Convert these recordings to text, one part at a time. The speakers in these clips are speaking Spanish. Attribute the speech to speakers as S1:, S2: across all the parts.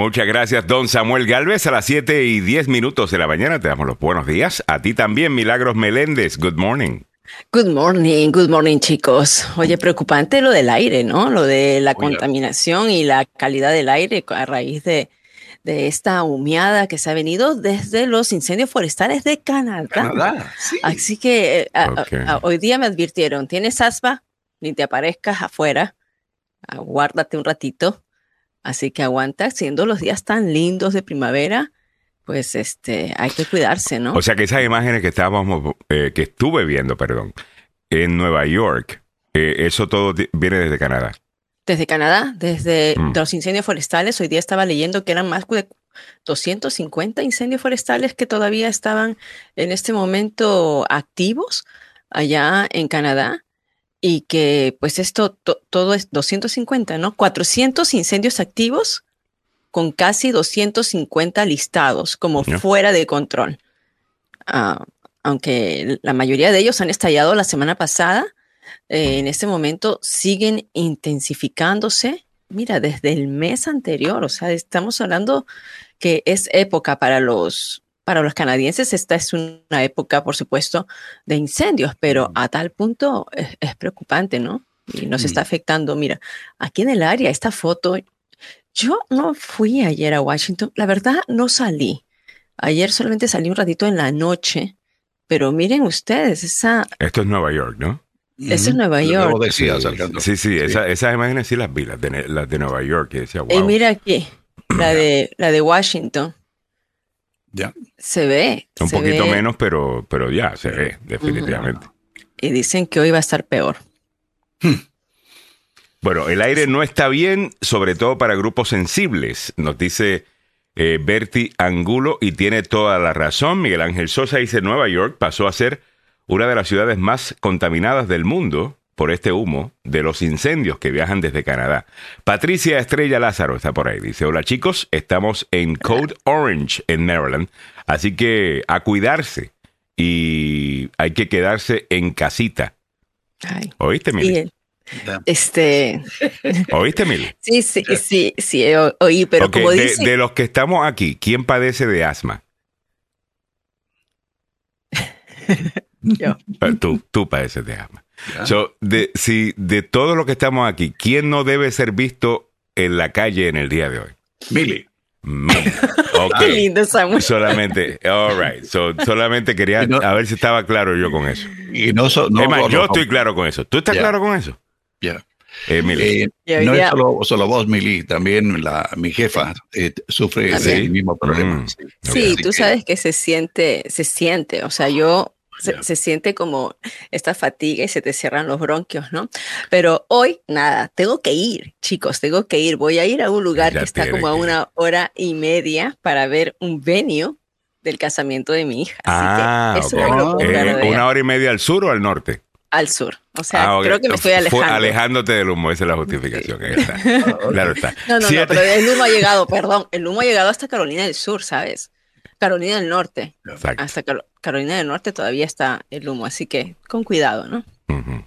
S1: Muchas gracias, don Samuel Galvez. A las 7 y 10 minutos de la mañana te damos los buenos días. A ti también, Milagros Meléndez. Good morning.
S2: Good morning, good morning, chicos. Oye, preocupante lo del aire, ¿no? Lo de la contaminación y la calidad del aire a raíz de, de esta humeada que se ha venido desde los incendios forestales de Canadá.
S3: Canadá, sí.
S2: Así que eh, a-
S1: Ok.
S2: a- hoy día me advirtieron, tienes asma, ni te aparezcas afuera, aguárdate un ratito. Así que aguanta, siendo los días tan lindos de primavera, pues este, hay que cuidarse, ¿no?
S1: O sea que esas imágenes que estábamos, eh, que estuve viendo, perdón, en Nueva York, eh, eso todo viene desde Canadá.
S2: Desde Canadá, desde
S1: Mm.
S2: los incendios forestales, hoy día estaba leyendo que eran más de 250 incendios forestales que todavía estaban en este momento activos allá en Canadá y que pues esto to- todo es 250, ¿no? 400 incendios activos con casi 250 listados como fuera de control. Ah, aunque la mayoría de ellos han estallado la semana pasada, eh, en este momento siguen intensificándose. Mira, desde el mes anterior, o sea, estamos hablando que es época para los, para los canadienses, esta es una época, por supuesto, de incendios, pero a tal punto es, es preocupante, ¿no? Y nos está afectando. Mira, aquí en el área, esta foto, yo no fui ayer a Washington, la verdad no salí. Ayer solamente salí un ratito en la noche, pero miren ustedes, esa,
S1: Esto es Nueva York, ¿no?
S2: Eso es Nueva York.
S3: decías,
S1: sí, sí, sí, esa- esas imágenes sí las vi, las de, las de Nueva York, que decía,
S2: Y
S1: wow.
S2: mira aquí, la de, la de Washington.
S3: Ya.
S2: Se ve.
S1: Un
S2: se
S1: poquito
S2: ve,
S1: menos, pero, pero ya se ve, definitivamente.
S2: Y dicen que hoy va a estar peor.
S1: Bueno, el aire no está bien, sobre todo para grupos sensibles, nos dice eh, Bertie Angulo, y tiene toda la razón. Miguel Ángel Sosa dice, Nueva York pasó a ser una de las ciudades más contaminadas del mundo por este humo de los incendios que viajan desde Canadá. Patricia Estrella Lázaro está por ahí. Dice, hola chicos, estamos en Code Orange en Maryland, así que a cuidarse y hay que quedarse en casita.
S2: Ay.
S1: ¿Oíste, Mili?
S3: Ya.
S2: este,
S1: ¿Oíste, Mili?
S2: sí, sí, sí, sí, oí, pero como
S1: de, de los que estamos aquí, ¿quién padece de asma?
S2: yo,
S1: Eh, Tú, tú padeces de asma. So, de, si, de todos los que estamos aquí, ¿quién no debe ser visto en la calle en el día de hoy?
S3: Mili.
S1: Me. Ok.
S2: qué lindo Samuel.
S1: Solamente, all right. So, solamente quería
S3: no-
S1: a ver si estaba claro yo con eso.
S3: Y no, so- no
S1: es más,
S3: no,
S1: yo
S3: no,
S1: estoy claro con eso. ¿Tú estás claro con eso?
S3: ya.
S1: Eh, Mili.
S3: Eh, no es solo, solo vos, Mili, también la, mi jefa eh, sufre
S2: ¿Ah, sí?
S3: del mismo problema.
S1: Mm.
S3: sí.
S2: Tú
S3: que-
S2: sabes que se siente, se siente, o sea, yo se, siente como esta fatiga y se te cierran los bronquios, ¿no? Pero hoy, nada, tengo que ir, chicos, tengo que ir. Voy a ir a un lugar
S1: Ya
S2: que está como a
S1: que
S2: una hora y media para ver un venue del casamiento de mi hija. Así
S1: ah,
S2: que eso
S1: ok.
S2: me lo pongo
S1: Eh, ¿Una hora y media al sur o al norte?
S2: al sur. O sea,
S1: Ah, ok.
S2: creo que me estoy
S1: Fue
S2: alejando.
S1: alejándote del humo, esa es la justificación. ahí está. Claro está.
S2: No, no, no, pero el humo ha llegado, perdón, el humo ha llegado hasta Carolina del Sur, ¿sabes? Carolina del Norte.
S1: Exacto.
S2: Hasta Caro- Carolina del Norte todavía está el humo, así que con cuidado, ¿no?
S1: Ujú.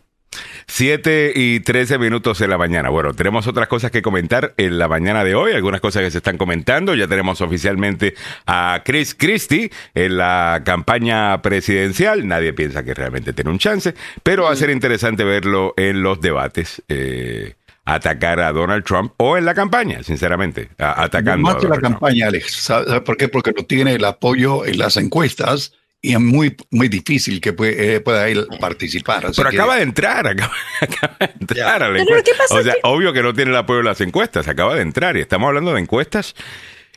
S1: 7 y 13 minutos de la mañana. Bueno, tenemos otras cosas que comentar en la mañana de hoy, algunas cosas que se están comentando. Ya tenemos oficialmente a Chris Christie en la campaña presidencial. Nadie piensa que realmente tiene un chance, pero va a ser interesante verlo en los debates. eh, atacar a Donald Trump o en la campaña, sinceramente, a- atacando
S3: Más
S1: a
S3: que la
S1: Donald Trump.
S3: campaña, Alex. ¿Sabe sabe por qué? Porque no tiene el apoyo en las encuestas y es muy, muy difícil que eh, pueda él participar. así
S1: Pero
S3: que-
S1: acaba de entrar, acaba, acaba de entrar a la
S2: Pero
S1: encuesta.
S2: ¿qué pasa
S1: O sea,
S2: que-
S1: obvio que no tiene el apoyo de las encuestas, acaba de entrar. Y estamos hablando de encuestas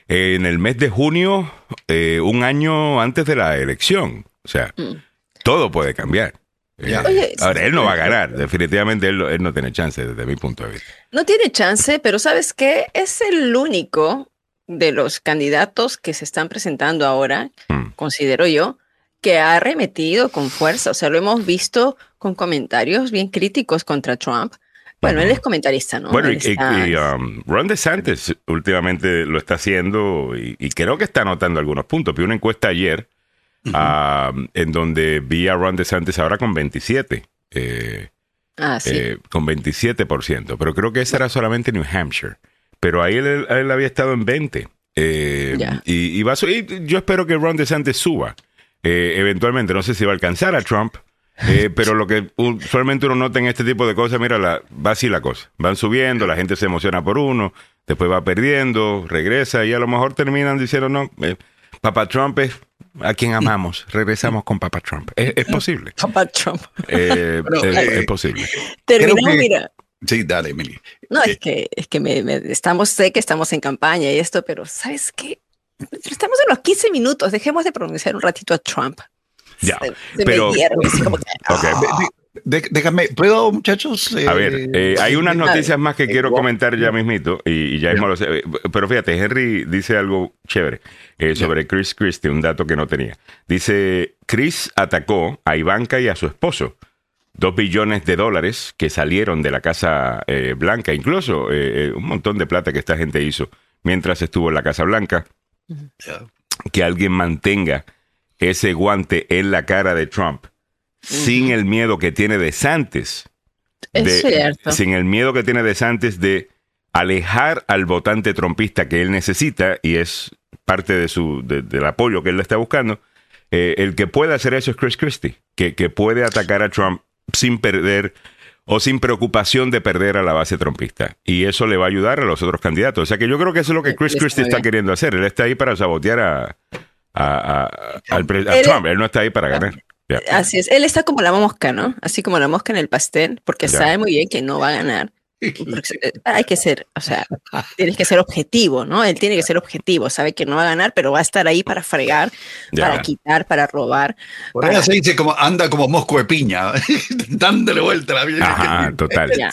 S1: en el mes de junio, eh, un año antes de la elección. O sea,
S2: Mm.
S1: todo puede cambiar.
S3: Ya.
S1: Eh,
S2: Oye,
S1: ahora, él no va a ganar, definitivamente él, no- él no tiene chance desde mi punto de vista.
S2: No tiene chance, pero ¿sabes qué? Es el único de los candidatos que se están presentando ahora,
S1: Mm.
S2: considero yo, que ha arremetido con fuerza. O sea, lo hemos visto con comentarios bien críticos contra Trump. Bueno, él es comentarista, ¿no?
S1: Bueno, y-
S2: está-
S1: y, um, Ron DeSantis últimamente lo está haciendo y, y creo que está anotando algunos puntos. Vi una encuesta ayer en donde vi a Ron DeSantis ahora con 27. eh,
S2: ah, sí.
S1: eh, con 27%, pero creo que esa era solamente New Hampshire. pero ahí él, él había estado en 20. Eh, y, y va a yo espero que Ron DeSantis suba. eh, eventualmente, no sé si va a alcanzar a Trump, eh, pero lo que usualmente uno nota en este tipo de cosas, mira, la, va así la cosa. Van subiendo, la gente se emociona por uno, después va perdiendo, regresa y a lo mejor terminan diciendo, no, eh, Papá Trump es a quien amamos, regresamos con Papá Trump. Es, es posible.
S2: Papá Trump.
S1: Eh, es,
S3: eh,
S1: es posible.
S2: Terminamos,
S3: que-
S2: mira.
S3: Sí, dale, Emily.
S2: No, es que, es que me, me- estamos, sé que estamos en campaña y esto, pero ¿sabes qué? Estamos en los 15 minutos, dejemos de pronunciar un ratito a Trump.
S1: Ya,
S2: Se, se
S1: pero-
S2: me hierve, así como que,
S1: Ok.
S3: Déjame, ¿puedo, muchachos?
S1: A ver, eh, hay unas noticias más que
S3: Eh,
S1: quiero comentar ya mismito y, y ya mismo lo sé. Eh, Pero fíjate, Henry dice algo chévere eh, sobre Chris Christie, un dato que no tenía. Dice, Chris atacó a Ivanka y a su esposo. Dos billones de dólares que salieron de la Casa eh, Blanca, incluso eh, eh, un montón de plata que esta gente hizo mientras estuvo en la Casa Blanca. Que alguien mantenga ese guante en la cara de Trump sin el miedo que tiene de Santos
S2: Es
S1: de-
S2: cierto.
S1: sin el miedo que tiene de Santos de alejar al votante trompista que él necesita y es parte de su de- del apoyo que él le está buscando. eh, el que puede hacer eso es Chris Christie, que, que puede atacar a Trump sin perder o sin preocupación de perder a la base trompista. Y eso le va a ayudar a los otros candidatos. O sea que yo creo que eso es lo que Chris Christie está queriendo hacer. Él está ahí para sabotear a, a- a- al a Trump. Él no está ahí para ganar.
S2: Así es, él está como la mosca, ¿no? Así como la mosca en el pastel, porque sabe muy bien que no va a ganar. Eh, hay que ser, o sea, tienes que ser objetivo, ¿no? Él tiene que ser objetivo, sabe que no va a ganar, pero va a estar ahí para fregar,
S1: Ya.
S2: para quitar, para robar.
S3: Por allá se dice como anda como mosco de piña, dándole vuelta a la vida.
S1: Ajá, total.
S2: Ya.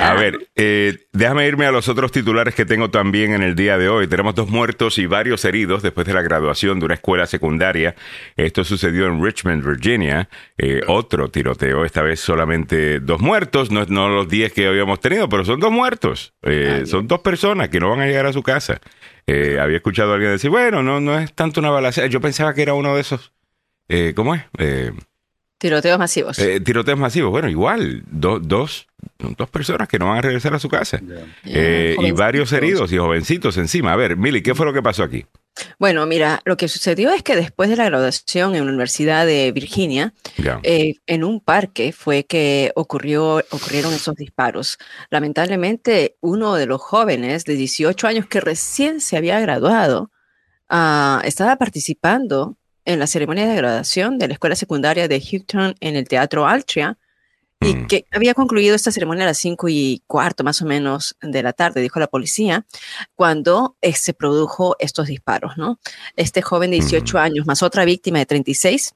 S1: A ver, eh, déjame irme a los otros titulares que tengo también en el día de hoy. Tenemos dos muertos y varios heridos después de la graduación de una escuela secundaria. Esto sucedió en Richmond, Virginia. Eh, otro tiroteo, esta vez solamente dos muertos, no, no los diez que habíamos tenido, pero son dos muertos. Eh,
S2: Ay.
S1: son dos personas que no van a llegar a su casa. Eh, había escuchado a alguien decir, bueno, no, no es tanto una balacera. Yo pensaba que era uno de esos. eh, ¿Cómo es?
S2: Tiroteos masivos.
S1: tiroteos masivos. Bueno, igual, do- dos, dos personas que no van a regresar a su casa. Y varios heridos y jovencitos encima. A ver, Mili, ¿qué fue lo que pasó aquí?
S2: Bueno, mira, lo que sucedió es que después de la graduación en la Universidad de Virginia, eh, en un parque fue que ocurrió, ocurrieron esos disparos. Lamentablemente, uno de los jóvenes de 18 años que recién se había graduado ah, estaba participando en la ceremonia de graduación de la escuela secundaria de Houston en el Teatro Altria y
S1: Mm.
S2: que había concluido esta ceremonia a las cinco y cuarto más o menos de la tarde, dijo la policía, cuando eh, se produjo estos disparos, ¿no? Este joven de 18 años más otra víctima de 36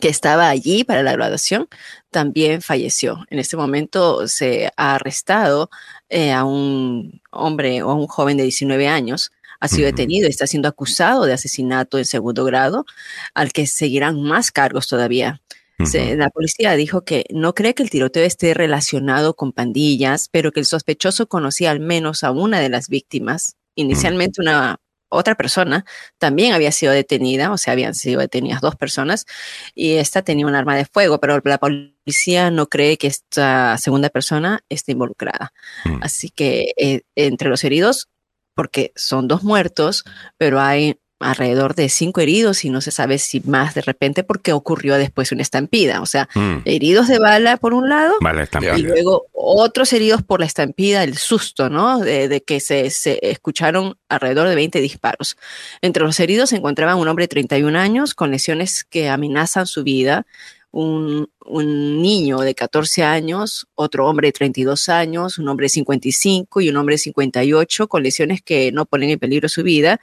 S2: que estaba allí para la graduación, también falleció. En este momento se ha arrestado eh, a un hombre o a un joven de 19 años, ha sido detenido está siendo acusado de asesinato en segundo grado, al que seguirán más cargos todavía. Se- la policía dijo que no cree que el tiroteo esté relacionado con pandillas, pero que el sospechoso conocía al menos a una de las víctimas. Inicialmente una otra persona también había sido detenida, o sea, habían sido detenidas dos personas y esta tenía un arma de fuego, pero la policía no cree que esta segunda persona esté involucrada.
S1: Mm.
S2: Así que eh, entre los heridos, porque son dos muertos, pero hay alrededor de cinco heridos y no se sabe si más de repente porque ocurrió después una estampida. O sea,
S1: Mm.
S2: heridos de bala por un lado
S1: Vale,
S2: y luego otros heridos por la estampida, el susto, ¿no? De, de que se, se escucharon alrededor de 20 disparos. Entre los heridos se encontraba un hombre de 31 años con lesiones que amenazan su vida, un, un niño de 14 años, otro hombre de 32 años, un hombre de 55 y un hombre de 58 con lesiones que no ponen en peligro su vida.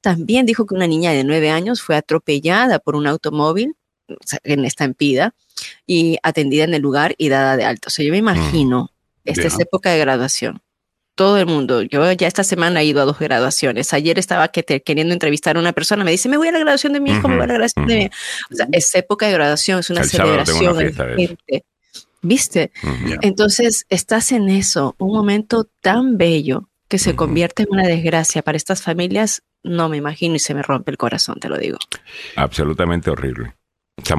S2: También dijo que una niña de 9 años fue atropellada por un automóvil en estampida y atendida en el lugar y dada de alta. O sea, yo me imagino, esta es época de graduación. Todo el mundo, yo ya esta semana he ido a dos graduaciones. Ayer estaba que te- queriendo entrevistar a una persona, me dice, me voy a la graduación de mi hijo, me voy a la graduación de mi O sea, es época de graduación, es una
S1: El
S2: celebración. gente. ¿Viste? Entonces, estás en eso, un momento tan bello que se convierte en una desgracia para estas familias, no me imagino y se me rompe el corazón, te lo digo.
S1: Absolutamente horrible.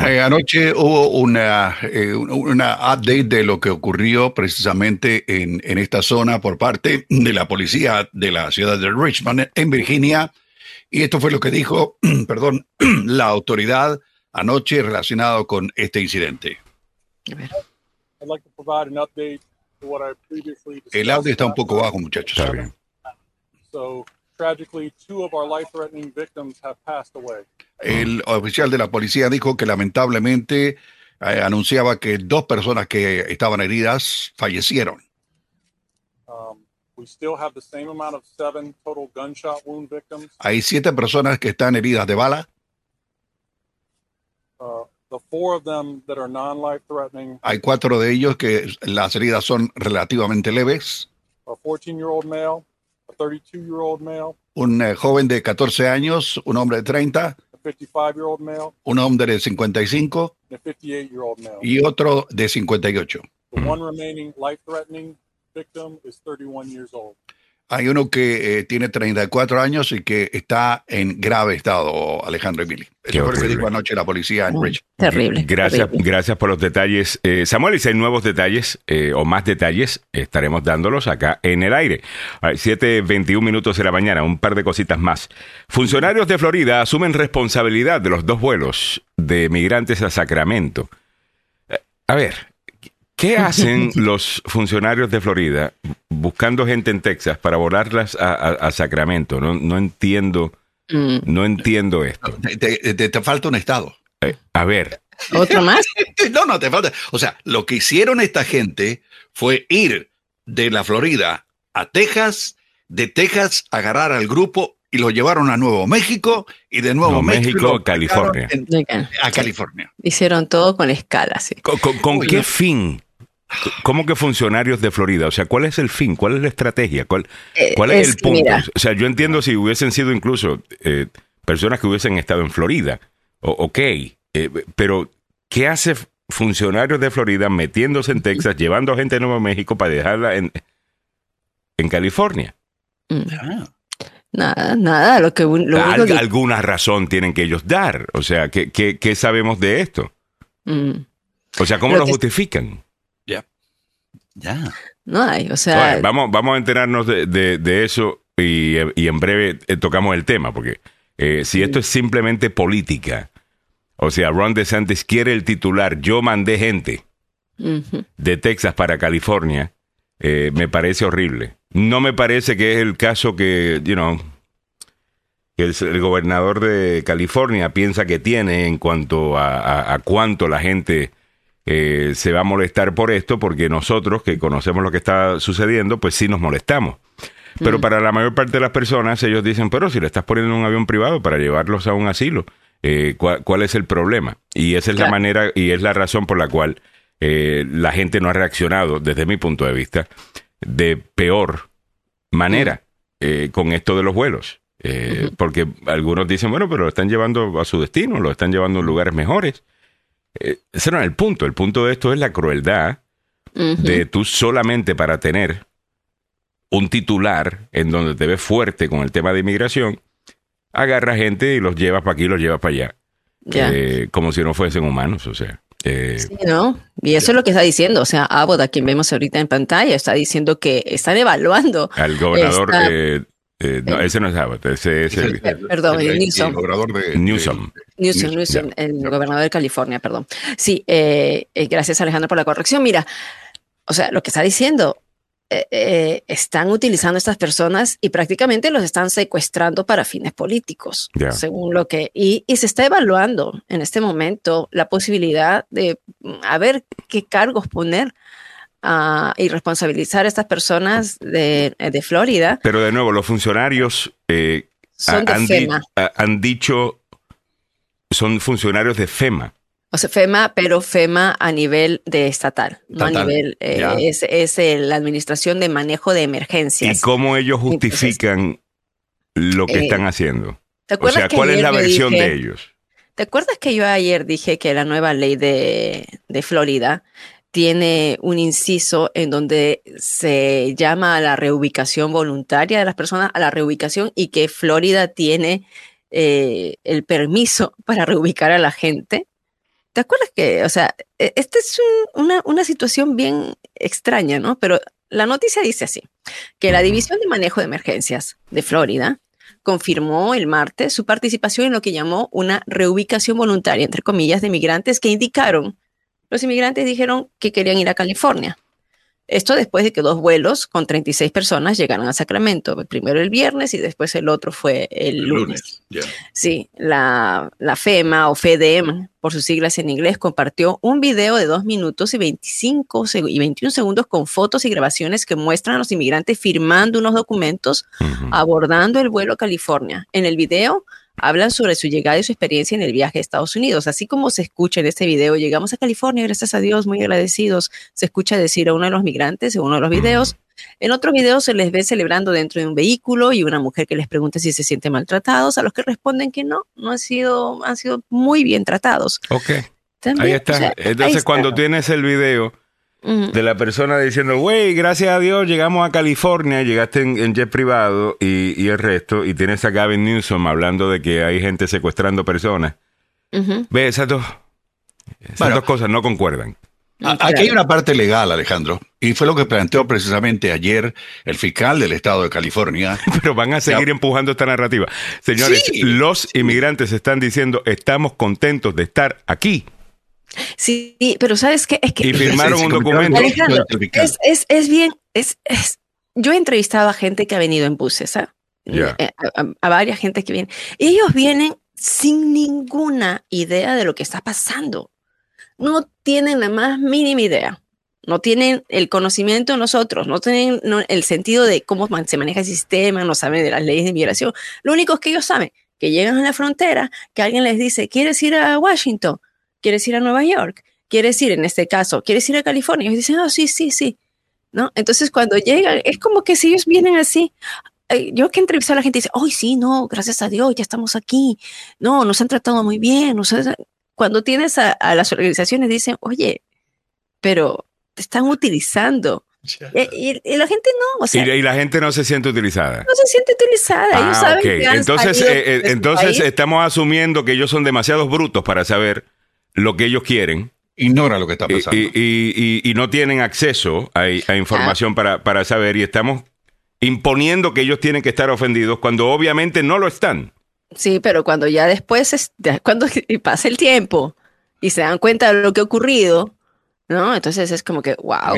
S3: Eh, anoche hubo una, eh, una update de lo que ocurrió precisamente en, en, esta zona por parte de la policía de la ciudad de Richmond, en Virginia. Y esto fue lo que dijo, perdón, la autoridad anoche relacionado con este incidente. El audio está un poco bajo, muchachos. El oficial de la policía dijo que lamentablemente eh, anunciaba que dos personas que estaban heridas fallecieron. Hay siete personas que están heridas de bala. Uh, Hay cuatro de ellos que las heridas son relativamente leves. A 14 year old male, un eh, joven de 14 años, un hombre de 30, un hombre de 55 y otro de 58. Hay uno que eh, tiene 34 años y que está en grave estado, Alejandro Emili. Eso fue lo que dijo anoche la policía en Rich.
S2: Terrible.
S1: Gracias, gracias por los detalles. Eh, Samuel, y si hay nuevos detalles eh, o más detalles, estaremos dándolos acá en el aire. 7.21 minutos de la mañana, un par de cositas más. Funcionarios de Florida asumen responsabilidad de los dos vuelos de migrantes a Sacramento. a ver, ¿Qué hacen los funcionarios de Florida buscando gente en Texas para volarlas a, Sacramento? No, no entiendo, mm. no entiendo esto.
S3: Te, falta un estado.
S1: Eh, a ver.
S2: ¿Otro más?
S3: no, no, te falta. O sea, lo que hicieron esta gente fue ir de la Florida a Texas, de Texas agarrar al grupo y lo llevaron a Nuevo México y de Nuevo México,
S1: a California.
S3: a California.
S2: Hicieron todo con escala, sí.
S1: ¿Con, qué fin? ¿Cómo que funcionarios de Florida? O sea, ¿cuál es el fin? ¿Cuál es la estrategia? ¿Cuál, eh, cuál es, el punto? o sea, yo entiendo si hubiesen sido incluso eh, personas que hubiesen estado en Florida, ok, eh, pero ¿qué hace funcionarios de Florida metiéndose en Texas, llevando a gente de Nuevo México para dejarla en, en California?
S2: Mm. Ah. Nada, nada, lo que...
S1: Alguna razón tienen que ellos dar. O sea, ¿qué, qué, sabemos de esto? Mm. O sea, ¿cómo lo, justifican?
S3: Ya. Ya.
S2: No hay, o sea...
S1: vamos, vamos a enterarnos de, eso y, en breve eh, tocamos el tema, porque eh, si esto es simplemente política, o sea, Ron DeSantis quiere el titular, yo mandé gente de Texas para California, eh, me parece horrible. No me parece que es el caso que, you know, que el, gobernador de California piensa que tiene en cuanto a, cuánto la gente eh, se va a molestar por esto, porque nosotros que conocemos lo que está sucediendo, pues sí nos molestamos. Pero mm. para la mayor parte de las personas, ellos dicen, pero si le estás poniendo un avión privado para llevarlos a un asilo, eh, ¿cuál, es el problema? Y esa es la manera y es la razón por la cual eh, la gente no ha reaccionado, desde mi punto de vista, de peor manera eh, con esto de los vuelos. Eh, porque algunos dicen, bueno, pero lo están llevando a su destino, lo están llevando a lugares mejores. Eh, ese no es el punto. El punto de esto es la crueldad de tú solamente para tener un titular en donde te ves fuerte con el tema de inmigración, agarra gente y los llevas para aquí y los llevas para allá. como si no fuesen humanos, o sea.
S2: Eh, sí, ¿no? Y eso es lo que está diciendo. O sea, Abbott, a quien vemos ahorita en pantalla, está diciendo que están evaluando.
S1: Al gobernador. Eh, eh, no, ese no es Abbott, ese es el.
S2: Perdón, el, Newsom.
S3: El gobernador de.
S1: Newsom.
S2: Newsom, Newsom el gobernador de California, perdón. Sí, gracias Alejandro por la corrección. Mira, o sea, lo que está diciendo, eh, eh, están utilizando estas personas y prácticamente los están secuestrando para fines políticos, según lo que... Y, se está evaluando en este momento la posibilidad de mm, a ver qué cargos poner uh, y responsabilizar a estas personas de, de, Florida.
S1: Pero de nuevo, los funcionarios eh,
S2: han,
S1: han dicho, son funcionarios de FEMA.
S2: O sea, FEMA, pero FEMA a nivel de estatal, no a nivel, eh, es, es la Administración de Manejo de Emergencias.
S1: ¿Y cómo ellos justifican lo que eh, están haciendo? o sea, ¿cuál es la versión de ellos?
S2: ¿Te acuerdas que yo ayer dije que la nueva ley de, de Florida tiene un inciso en donde se llama a la reubicación voluntaria de las personas, a la reubicación, y que Florida tiene eh, el permiso para reubicar a la gente? ¿Te acuerdas que, o sea, e, esta es una, una situación bien extraña, ¿no? Pero la noticia dice así, que la División de Manejo de Emergencias de Florida confirmó el martes su participación en lo que llamó una reubicación voluntaria, entre comillas, de migrantes que indicaron, los inmigrantes dijeron que querían ir a California. Esto después de que dos vuelos con 36 personas llegaron a Sacramento, primero el viernes y después el otro fue el, lunes. Sí, la, la, FEMA o FEDEM, por sus siglas en inglés, compartió un video de dos minutos y 25 y 21 segundos con fotos y grabaciones que muestran a los inmigrantes firmando unos documentos abordando el vuelo a California. En el video hablan sobre su llegada y su experiencia en el viaje a Estados Unidos. Así como se escucha en este video, llegamos a California, gracias a Dios, muy agradecidos. Se escucha decir a uno de los migrantes en uno de los videos. En otro video se les ve celebrando dentro de un vehículo y una mujer que les pregunta si se sienten maltratados, a los que responden que no, no han sido, han sido muy bien tratados.
S1: Ok. ahí está. Entonces, cuando tienes el video, de la persona diciendo, güey, gracias a Dios llegamos a California, llegaste en, jet privado y, el resto, y tienes a Gavin Newsom hablando de que hay gente secuestrando personas. Ve, esas dos, esas dos cosas no concuerdan.
S3: Aquí hay una parte legal, Alejandro, y fue lo que planteó precisamente ayer el fiscal del estado de California.
S1: Pero van a seguir empujando esta narrativa. Señores, los inmigrantes están diciendo, estamos contentos de estar aquí.
S2: Sí, pero ¿sabes qué? Es que,
S1: y firmaron un documento.
S2: es, es, bien, es, es, yo he entrevistado a gente que ha venido en buses, ¿ah? eh, a, varias gente que vienen. Ellos vienen sin ninguna idea de lo que está pasando. No tienen la más mínima idea. No tienen el conocimiento de nosotros, no tienen el sentido de cómo se maneja el sistema, no saben de las leyes de inmigración. Lo único que ellos saben, que llegan a la frontera, que alguien les dice, ¿quieres ir a Washington? ¿Quieres ir a Nueva York? ¿Quieres ir, en este caso, quieres ir a California? Y dicen, oh, sí, sí, sí. ¿No? Entonces, cuando llegan, es como que si ellos vienen así, yo que entrevisto a la gente dice, hoy sí, no, gracias a Dios, ya estamos aquí. No, nos han tratado muy bien. Cuando tienes a, las organizaciones, dicen, oye, pero te están utilizando. Y, la gente no. O sea,
S1: y, la gente no se siente utilizada.
S2: No se siente utilizada. ellos ah, saben que
S1: entonces, eh, eh, entonces estamos asumiendo que ellos son demasiados brutos para saber lo que ellos quieren.
S3: Ignora lo que está pasando.
S1: Y, no tienen acceso a, información para, para saber y estamos imponiendo que ellos tienen que estar ofendidos cuando obviamente no lo están.
S2: Sí, pero cuando ya después, cuando pasa el tiempo y se dan cuenta de lo que ha ocurrido, ¿no? Entonces es como que, wow.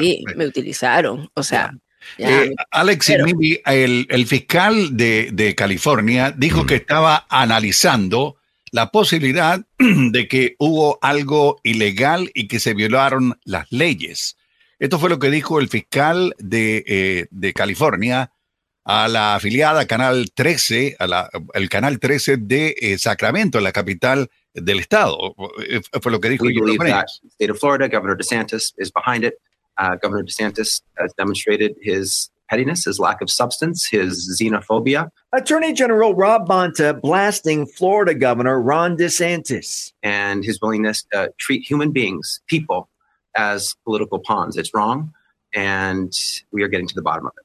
S2: Sí, me utilizaron. O sea.
S3: Eh, Alex el, el, fiscal de, de California dijo que estaba analizando la posibilidad de que hubo algo ilegal y que se violaron las leyes. Esto fue lo que dijo el fiscal de, eh, de California a la afiliada Canal 13, a la, el Canal 13 de eh, Sacramento, la capital del estado. Eh, fue lo que dijo. We believe that
S4: state of Florida, Governor DeSantis is behind it. Uh, Governor DeSantis has demonstrated his pettiness, his lack of substance, his xenophobia.
S5: Attorney General Rob Bonta blasting Florida Governor Ron DeSantis.
S4: And his willingness to treat human beings, people, as political pawns. It's wrong, and we are getting to the bottom of it.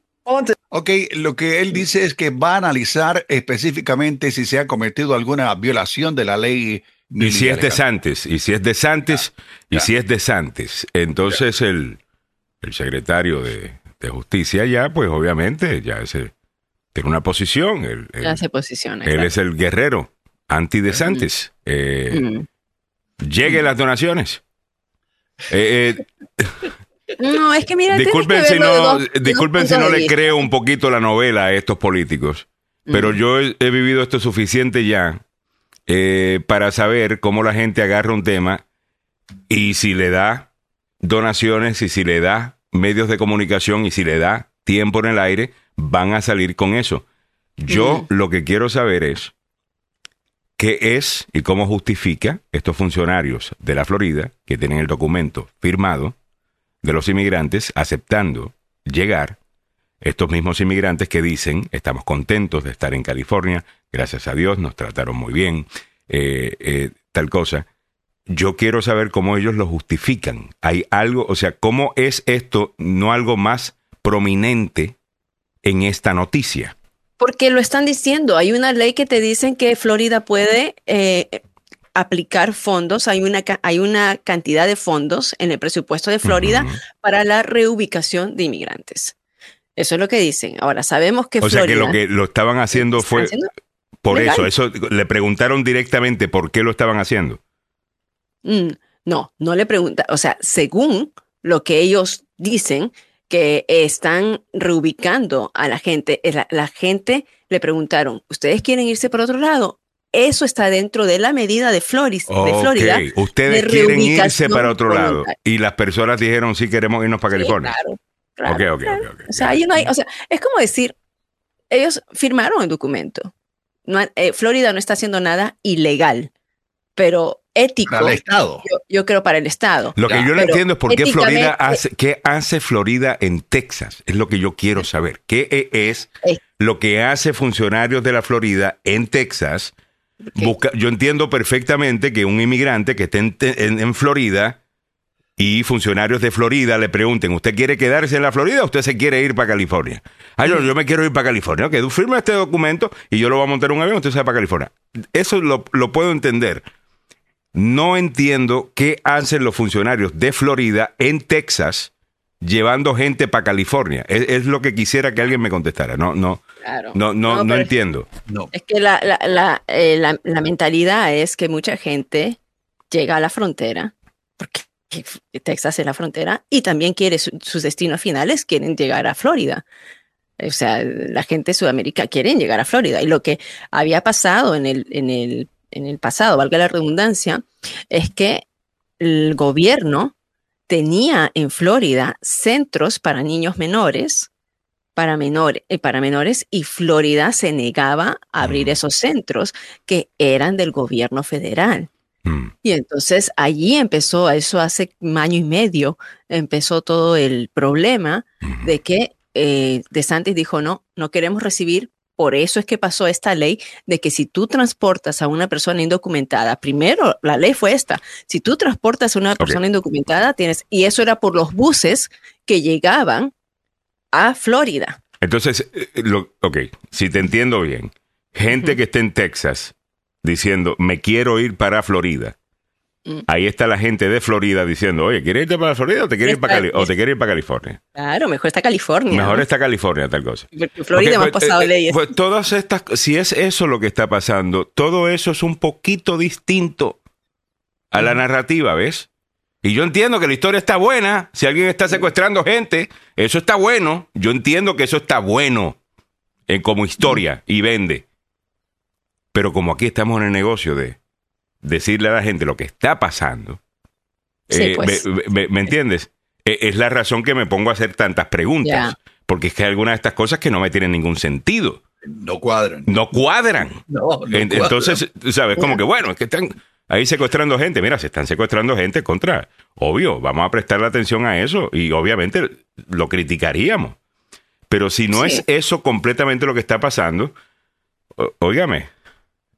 S3: Ok, lo que él dice es que va a analizar específicamente si se ha cometido alguna violación de la ley.
S1: Y si es de Santos, y si es de Santos, y si es de Santos. Entonces el, el secretario de, de justicia ya, pues obviamente, ya ese, tiene una posición. Él,
S2: ya se posiciona.
S1: Él es el guerrero antidesantes. Eh, Llegue las donaciones. Eh,
S2: eh, no, es que mira,
S1: disculpen si no, disculpen si no le creo un poquito la novela a estos políticos, pero yo he, he, vivido esto suficiente ya para saber cómo la gente agarra un tema y si le da donaciones y si le da medios de comunicación y si le da tiempo en el aire, van a salir con eso. Yo lo que quiero saber es qué es y cómo justifica estos funcionarios de la Florida que tienen el documento firmado de los inmigrantes aceptando llegar estos mismos inmigrantes que dicen estamos contentos de estar en California, gracias a Dios nos trataron muy bien, eh, eh, tal cosa yo quiero saber cómo ellos lo justifican. Hay algo, o sea, cómo es esto no algo más prominente en esta noticia.
S2: Porque lo están diciendo. Hay una ley que te dicen que Florida puede, eh, aplicar fondos, hay una, hay una cantidad de fondos en el presupuesto de Florida para la reubicación de inmigrantes. Eso es lo que dicen. Ahora, sabemos que
S1: O sea que lo que lo estaban haciendo fue
S2: haciendo-
S1: por
S2: legal.
S1: eso. Eso le preguntaron directamente por qué lo estaban haciendo.
S2: Mm, no, no le pregunta, o sea, según lo que ellos dicen, que están reubicando a la gente, eh, la, la gente le preguntaron, ¿ustedes quieren irse por otro lado? Eso está dentro de la medida de, Floris, de
S1: Ok,
S2: Florida.
S1: Ustedes
S2: de
S1: quieren irse para otro lado. Y las personas dijeron sí queremos irnos para
S2: Sí,
S1: California.
S2: claro, claro,
S1: ok, ok,
S2: claro.
S1: ok, ok.
S2: O sea, ahí no hay- o sea, es como decir, ellos firmaron el documento. No, eh, Florida no está haciendo nada ilegal, pero ético,
S3: Para el Estado.
S2: yo, yo creo para el Estado.
S1: Lo que yo no entiendo es por qué Florida hace, qué hace Florida en Texas. Es lo que yo quiero saber. ¿Qué e- es lo que hace funcionarios de la Florida en Texas? Busca- yo entiendo perfectamente que un inmigrante que esté en, te- en- en Florida y funcionarios de Florida le pregunten, ¿usted quiere quedarse en la Florida o usted se quiere ir para California? Ah, yo, yo me quiero ir para California. Ok, tú firma este documento y yo lo voy a montar en un avión, usted se va para California. Eso lo, lo puedo entender. No entiendo qué hacen los funcionarios de Florida en Texas llevando gente para California. Es, es lo que quisiera que alguien me contestara. No, no,
S2: Claro.
S1: no, no, entiendo.
S3: No.
S2: Es que la, la, la, eh, la- la mentalidad es que mucha gente llega a la frontera, porque Texas es la frontera, y también quiere su- sus destinos finales, quieren llegar a Florida. O sea, la gente de Sudamérica quieren llegar a Florida. Y lo que había pasado en el, en el, en el pasado, valga la redundancia, es que el gobierno tenía en Florida centros para niños menores, para menores, para menores y Florida se negaba a abrir
S1: Mm.
S2: esos centros que eran del gobierno federal.
S1: Mm.
S2: Y entonces allí empezó, eso hace un año y medio, empezó todo el problema de que eh, DeSantis dijo, no, no queremos recibir. Por eso es que pasó esta ley de que si tú transportas a una persona indocumentada, primero la ley fue esta, si tú transportas a una persona indocumentada, tienes, y eso era por los buses que llegaban a Florida.
S1: Entonces, eh, lo- ok, si te entiendo bien, gente que esté en Texas diciendo, me quiero ir para Florida.
S2: Mm.
S1: Ahí está la gente de Florida diciendo, oye, ¿quieres irte para Florida o te quieres ir para, Cali- o te quieres ir para California?
S2: Claro, mejor está California.
S1: Mejor está California, tal cosa.
S2: Porque Florida
S1: Ok,
S2: hemos
S1: pues,
S2: pasado
S1: eh,
S2: leyes.
S1: pues todas estas, si es eso lo que está pasando, todo eso es un poquito distinto a la narrativa, ¿ves? Y yo entiendo que la historia está buena. Si alguien está secuestrando gente, eso está bueno. Yo entiendo que eso está bueno eh, como historia y vende. Pero como aquí estamos en el negocio de decirle a la gente lo que está pasando,
S2: Sí,
S1: eh,
S2: pues.
S1: me, me- me entiendes? Eh, es la razón que me pongo a hacer tantas preguntas. Porque es que hay algunas de estas cosas que no me tienen ningún sentido.
S3: No cuadran.
S1: No cuadran.
S3: No, no
S1: En-
S3: cuadran.
S1: Entonces, ¿sabes? Como que bueno, es que están ahí secuestrando gente. Mira, se están secuestrando gente contra. Obvio, vamos a prestarle atención a eso y obviamente lo criticaríamos. Pero si no
S2: Sí.
S1: es eso completamente lo que está pasando, óigame,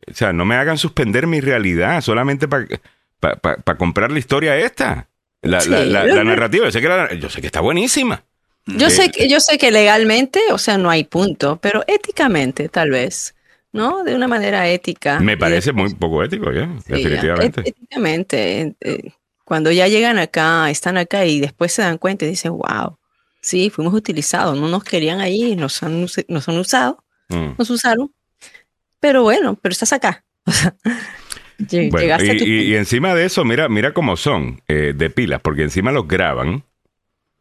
S1: o sea, no me hagan suspender mi realidad solamente para comprar la historia esta. La,
S2: Sí,
S1: la- la-
S2: yo-
S1: la narrativa, yo sé, que yo sé que está buenísima.
S2: Yo
S1: Eh,
S2: sé que yo sé que legalmente, o sea, no hay punto, pero éticamente tal vez, ¿no? De una manera ética.
S1: Me parece muy poco ético, ya,
S2: sí,
S1: definitivamente.
S2: éticamente, eh, eh, cuando ya llegan acá, están acá y después se dan cuenta y dicen, wow, sí, fuimos utilizados, no nos querían ahí, nos han, nos han usado,
S1: Mm.
S2: nos usaron, pero bueno, pero estás acá. O sea, lle-
S1: Bueno,
S2: llegaste a
S1: y,
S2: tu
S1: encima de eso, mira, mira cómo son eh, de pilas, porque encima los graban,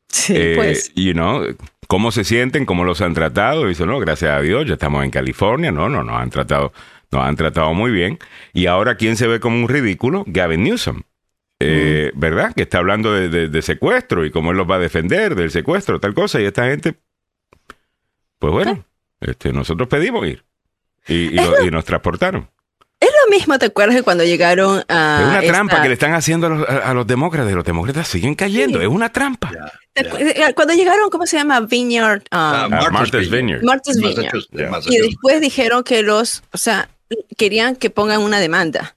S2: Sí,
S1: eh,
S2: pues.
S1: you know, cómo se sienten, cómo los han tratado, y dicen, no, gracias a Dios, ya estamos en California, no, no, nos han tratado, nos han tratado muy bien, y ahora quién se ve como un ridículo, Gavin Newsom, eh, ¿verdad? Que está hablando de, de- de secuestro y cómo él los va a defender del secuestro, tal cosa, y esta gente, pues bueno, este, nosotros pedimos ir, y, y lo- y nos transportaron.
S2: Es lo mismo, ¿te acuerdas de cuando llegaron a...
S1: Es una
S2: esta-
S1: trampa que le están haciendo a los, a- a los demócratas. Los demócratas siguen cayendo.
S2: Sí.
S1: Es una trampa.
S3: Ya,
S2: ¿te
S3: ya.
S2: acu- eh, Cuando llegaron, ¿cómo se llama? Vineyard. um,
S3: Martha's
S1: Martha's
S3: Vineyard.
S1: Vineyard.
S2: Martha's Vineyard.
S1: Yeah.
S2: Y después dijeron que los, o sea, querían que pongan una demanda.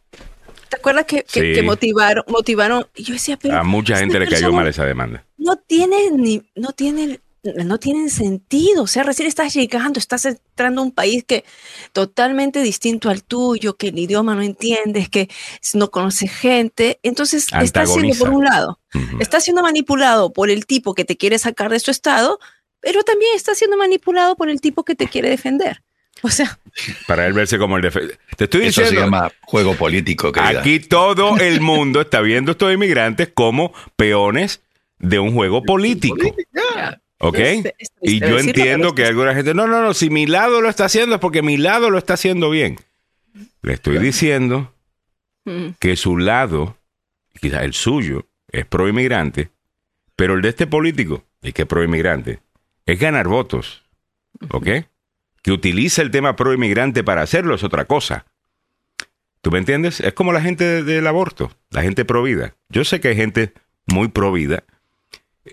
S2: ¿Te acuerdas que, que-
S1: Sí.
S2: que motivaron, motivaron? Y yo decía, pero
S1: A mucha gente le cayó mal esa demanda.
S2: No tiene ni, no tiene no tienen sentido. O sea, recién estás llegando, estás entrando a un país que totalmente distinto al tuyo, que el idioma no entiendes, que no conoces gente. Entonces, estás siendo, por un lado, está siendo manipulado por el tipo que te quiere sacar de su estado, pero también está siendo manipulado por el tipo que te quiere defender. O sea.
S1: Para él verse como el defensor. Te estoy
S3: Eso
S1: diciendo.
S3: se llama juego político, querida.
S1: Aquí todo el mundo está viendo a estos inmigrantes como peones de un juego político. ¿Ok?
S2: Es- es triste
S1: Y yo entiendo que alguna gente, no, no, no, si mi lado lo está haciendo es porque mi lado lo está haciendo bien. Le estoy diciendo
S2: Mm,
S1: que su lado, quizás el suyo, es pro inmigrante, pero el de este político, y que es pro inmigrante, es ganar votos. ¿Ok? Que utiliza el tema pro inmigrante para hacerlo es otra cosa. ¿Tú me entiendes? Es como la gente de- del aborto, la gente pro vida. Yo sé que hay gente muy pro vida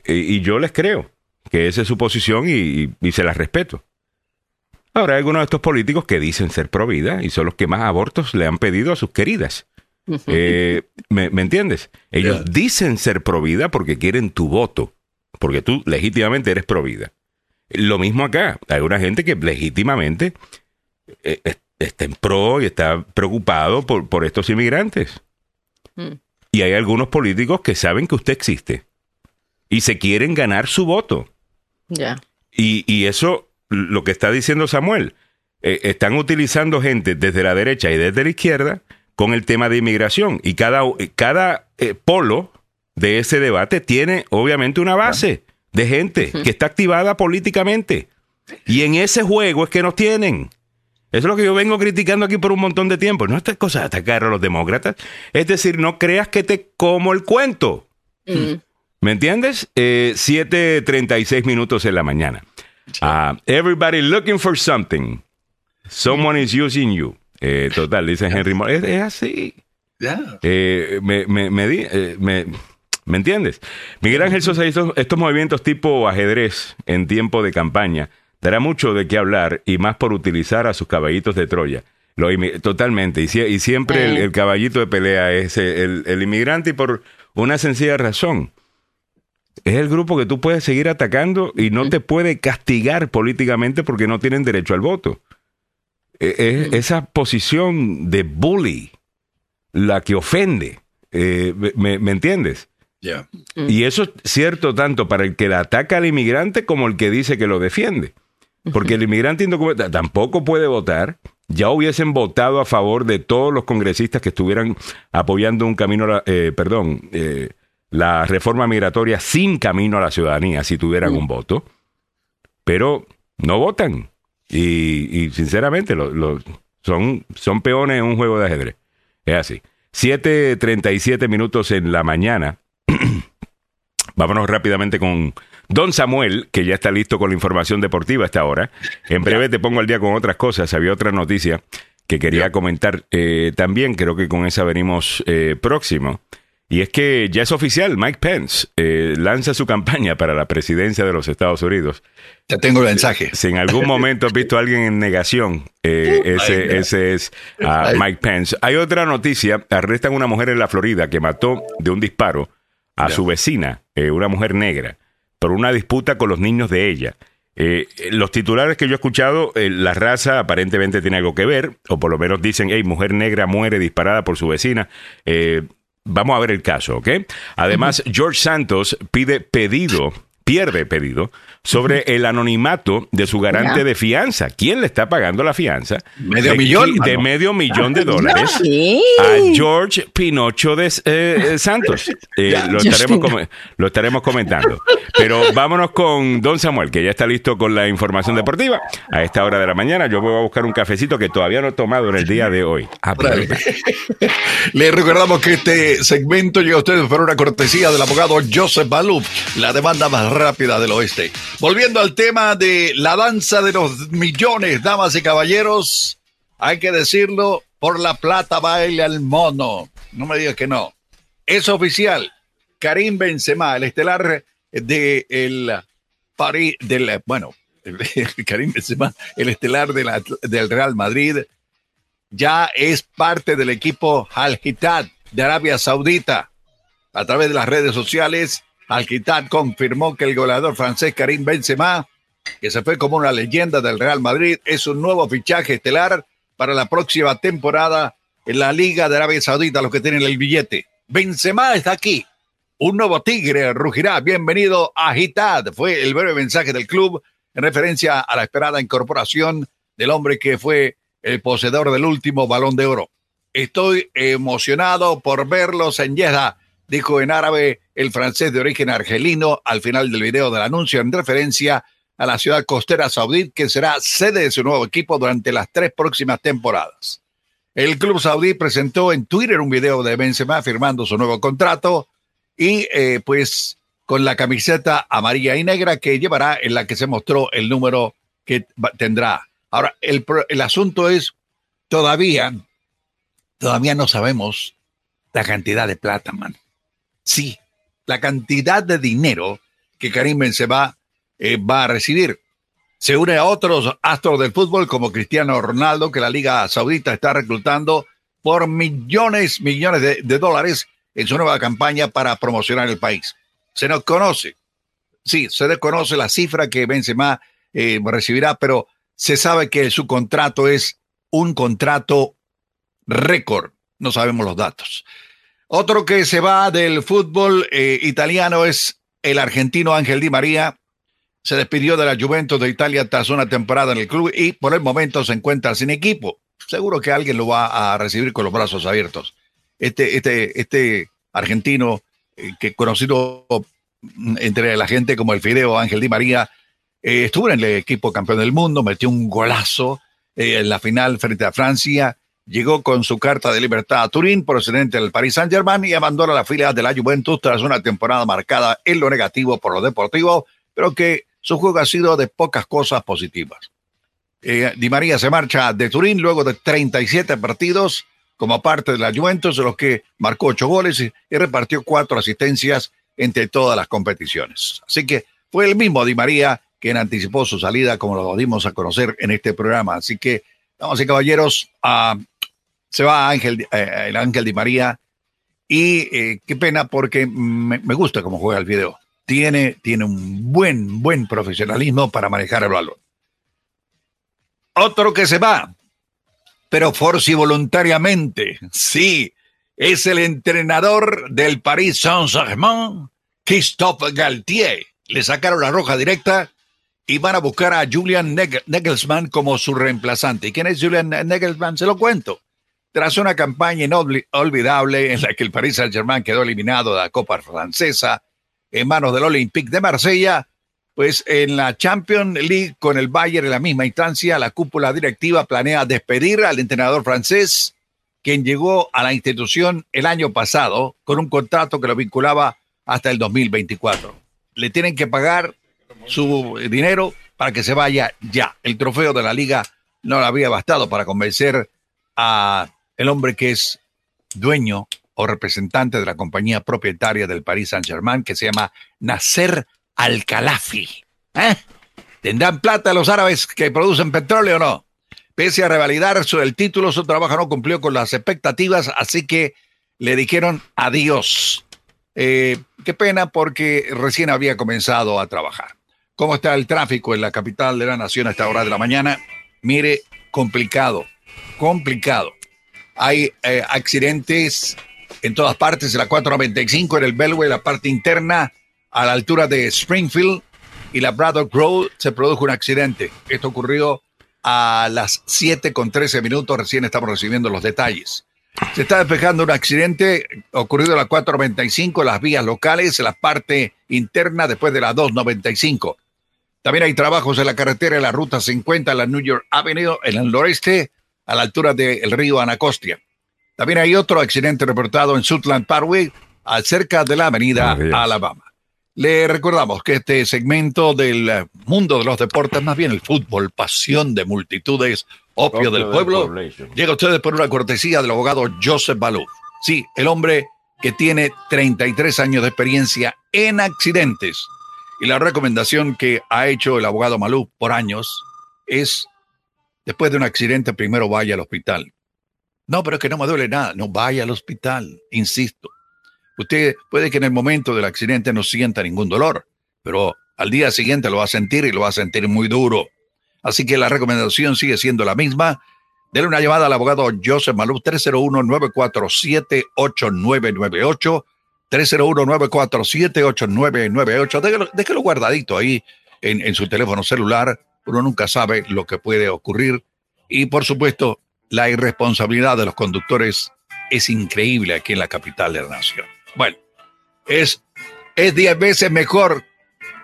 S1: y, y yo les creo que esa es su posición y, y- y se las respeto. Ahora hay algunos de estos políticos que dicen ser pro vida y son los que más abortos le han pedido a sus queridas. Eh, ¿me, me entiendes? Ellos
S3: Yeah.
S1: dicen ser pro vida porque quieren tu voto, porque tú legítimamente eres pro vida. Lo mismo acá. Hay una gente que legítimamente eh, es- está en pro y está preocupado por, por estos inmigrantes.
S2: Mm.
S1: Y hay algunos políticos que saben que usted existe y se quieren ganar su voto.
S2: Ya.
S1: Y, y eso, lo que está diciendo Samuel, eh, están utilizando gente desde la derecha y desde la izquierda con el tema de inmigración. Y cada, cada eh, polo de ese debate tiene obviamente una base de gente que está activada políticamente. Y en ese juego es que nos tienen. Eso es lo que yo vengo criticando aquí por un montón de tiempo. No estas cosas de atacar a los demócratas. Es decir, no creas que te como el cuento.
S2: Mm,
S1: ¿Me entiendes? Eh, 7.36 minutos en la mañana. Ah, everybody looking for something. Someone is using you. Eh, total, dice Henry Moore. Es, es así.
S3: Ya.
S1: Eh, me, me, me, di- eh, me- ¿me entiendes? Miguel Ángel Sosa, estos, estos movimientos tipo ajedrez en tiempo de campaña dará mucho de qué hablar y más por utilizar a sus caballitos de Troya. Lo totalmente. Y, sie- y siempre el, el caballito de pelea es eh, el, el inmigrante y por una sencilla razón. Es el grupo que tú puedes seguir atacando y no te puede castigar políticamente porque no tienen derecho al voto. Es esa posición de bully la que ofende. Eh, me, me entiendes?
S3: Ya.
S1: Y eso es cierto tanto para el que le ataca al inmigrante como el que dice que lo defiende. Porque el inmigrante indocumentado tampoco puede votar. Ya hubiesen votado a favor de todos los congresistas que estuvieran apoyando un camino, a la- eh, perdón, eh, la reforma migratoria sin camino a la ciudadanía si tuvieran un voto. Pero no votan. Y, y sinceramente lo- lo- son, son peones en un juego de ajedrez. Es así. 7.37 minutos en la mañana. Vámonos rápidamente con Don Samuel, que ya está listo con la información deportiva a esta hora. En breve te pongo al día con otras cosas. Había otra noticia que quería comentar eh, también. Creo que con esa venimos eh, próximo. Y es que ya es oficial, Mike Pence eh, lanza su campaña para la presidencia de los Estados Unidos.
S3: Ya tengo el mensaje.
S1: Si en algún momento has visto a alguien en negación, eh, ese, ese es ah, Mike Pence. Hay otra noticia, arrestan a una mujer en la Florida que mató de un disparo a su vecina, eh, una mujer negra, por una disputa con los niños de ella. Eh, los titulares que yo he escuchado, eh, la raza aparentemente tiene algo que ver, o por lo menos dicen, hey, mujer negra muere disparada por su vecina. Eh, vamos a ver el caso, ¿ok? Además, George Santos pide pedido, pierde pedido, sobre el anonimato de su garante de fianza. ¿Quién le está pagando la fianza?
S3: Medio
S1: de,
S3: millón,
S1: De
S3: mano.
S1: medio millón de dólares
S2: Sí.
S1: a George Pinocho de eh, eh, Santos. Eh, lo, estaremos
S2: Pino-
S1: come- lo estaremos comentando. Pero vámonos con Don Samuel, que ya está listo con la información deportiva. A esta hora de la mañana yo voy a buscar un cafecito que todavía no he tomado en el día de hoy. Ah, pero-
S3: Les recordamos que este segmento llega a ustedes por una cortesía del abogado Joseph Balub, la demanda más rápida del oeste. Volviendo al tema de la danza de los millones, damas y caballeros, hay que decirlo, por la plata baila el mono. No me digas que no. Es oficial. Karim Benzema, el estelar de el París, del, bueno, Karim Benzema, el estelar de la- del Real Madrid, ya es parte del equipo Al Hittad de Arabia Saudita. A través de las redes sociales, Al Quitat confirmó que el goleador francés Karim Benzema, que se fue como una leyenda del Real Madrid, es un nuevo fichaje estelar para la próxima temporada en la Liga de Arabia Saudita, los que tienen el billete. Benzema está aquí. Un nuevo tigre rugirá. Bienvenido a Gitad. Fue el breve mensaje del club en referencia a la esperada incorporación del hombre que fue el poseedor del último balón de oro. Estoy emocionado por verlos en Jeddah, dijo en árabe el francés de origen argelino al final del video del anuncio en referencia a la ciudad costera saudí que será sede de su nuevo equipo durante las tres próximas temporadas. El club saudí presentó en Twitter un video de Benzema firmando su nuevo contrato y eh, pues con la camiseta amarilla y negra que llevará en la que se mostró el número que tendrá. Ahora, el, el asunto es, todavía, todavía no sabemos la cantidad de plata, man. Sí, la cantidad de dinero que Karim Benzema eh, va a recibir. Se une a otros astros del fútbol como Cristiano Ronaldo, que la Liga Saudita está reclutando por millones, millones de, dólares en su nueva campaña para promocionar el país. Se nos conoce, sí, se desconoce la cifra que Benzema eh, recibirá, pero se sabe que su contrato es un contrato récord. No sabemos los datos. Otro que se va del fútbol eh, italiano es el argentino Ángel Di María. Se despidió de la Juventus de Italia tras una temporada en el club y por el momento se encuentra sin equipo. Seguro que alguien lo va a recibir con los brazos abiertos este, este, este argentino, eh, que conocido entre la gente como el Fideo Ángel Di María, eh, estuvo en el equipo campeón del mundo, metió un golazo eh, en la final frente a Francia, llegó con su carta de libertad a Turín, procedente del Paris Saint-Germain, y abandona la fila de la Juventus tras una temporada marcada en lo negativo por lo deportivo, pero que su juego ha sido de pocas cosas positivas. Di María se marcha de Turín luego de 37 partidos como parte de la Juventus, de los que marcó ocho goles y, repartió cuatro asistencias entre todas las competiciones. Así que fue el mismo Di María quien anticipó su salida, como lo dimos a conocer en este programa. Así que, vamos y caballeros, se va Ángel, eh, el Ángel Di María y eh, qué pena porque me, gusta cómo juega el video. Tiene, tiene un buen, buen profesionalismo para manejar el balón. Otro que se va, pero forci voluntariamente. Sí, es el entrenador del Paris Saint-Germain, Christophe Galtier. Le sacaron la roja directa y van a buscar a Julian Nagelsmann como su reemplazante. ¿Y quién es Julian Nagelsmann? Se lo cuento. Tras una campaña inolvidable en la que el Paris Saint-Germain quedó eliminado de la Copa Francesa en manos del Olympique de Marsella, pues en la Champions League con el Bayern en la misma instancia, la cúpula directiva planea despedir al entrenador francés, quien llegó a la institución el año pasado con un contrato que lo vinculaba hasta el 2024. Le tienen que pagar su dinero para que se vaya ya. El trofeo de la liga no le había bastado para convencer a el hombre que es dueño o representante de la compañía propietaria del Paris Saint-Germain, que se llama Nasser al-Khalafi. ¿Eh? ¿Tendrán plata los árabes que producen petróleo o no? Pese a revalidar el título, su trabajo no cumplió con las expectativas, así que le dijeron adiós. Eh, qué pena porque recién había comenzado a trabajar. ¿Cómo está el tráfico en la capital de la nación a esta hora de la mañana? Mire, complicado, complicado. Hay eh, accidentes en todas partes, en la 495, en el Belway, la parte interna, a la altura de Springfield y la Braddock Road se produjo un accidente. Esto ocurrió a las 7 con 13 minutos, recién estamos recibiendo los detalles. Se está despejando un accidente ocurrido a las 4.95 las vías locales, en la parte interna después de las 2.95. También hay trabajos en la carretera de la ruta 50, la New York Avenue, en el noreste, a la altura del río Anacostia. También hay otro accidente reportado en Sutland Parkway, cerca de la avenida Alabama. Le recordamos que este segmento del mundo de los deportes, más bien el fútbol, pasión de multitudes, opio, del pueblo, llega a ustedes por una cortesía del abogado Joseph Balú. Sí, el hombre que tiene 33 años de experiencia en accidentes. Y la recomendación que ha hecho el abogado Malú por años es, después de un accidente, primero vaya al hospital. No, pero es que no me duele nada. No, vaya al hospital, insisto. usted puede que en el momento del accidente no sienta ningún dolor, pero al día siguiente lo va a sentir y lo va a sentir muy duro. Así que la recomendación sigue siendo la misma. Denle una llamada al abogado Joseph Maluf 301-947-8998. 301-947-8998. Déjelo, déjelo guardadito ahí en su teléfono celular. Uno nunca sabe lo que puede ocurrir. Y por supuesto, la irresponsabilidad de los conductores es increíble aquí en la capital de la nación. Bueno, es, es diez veces mejor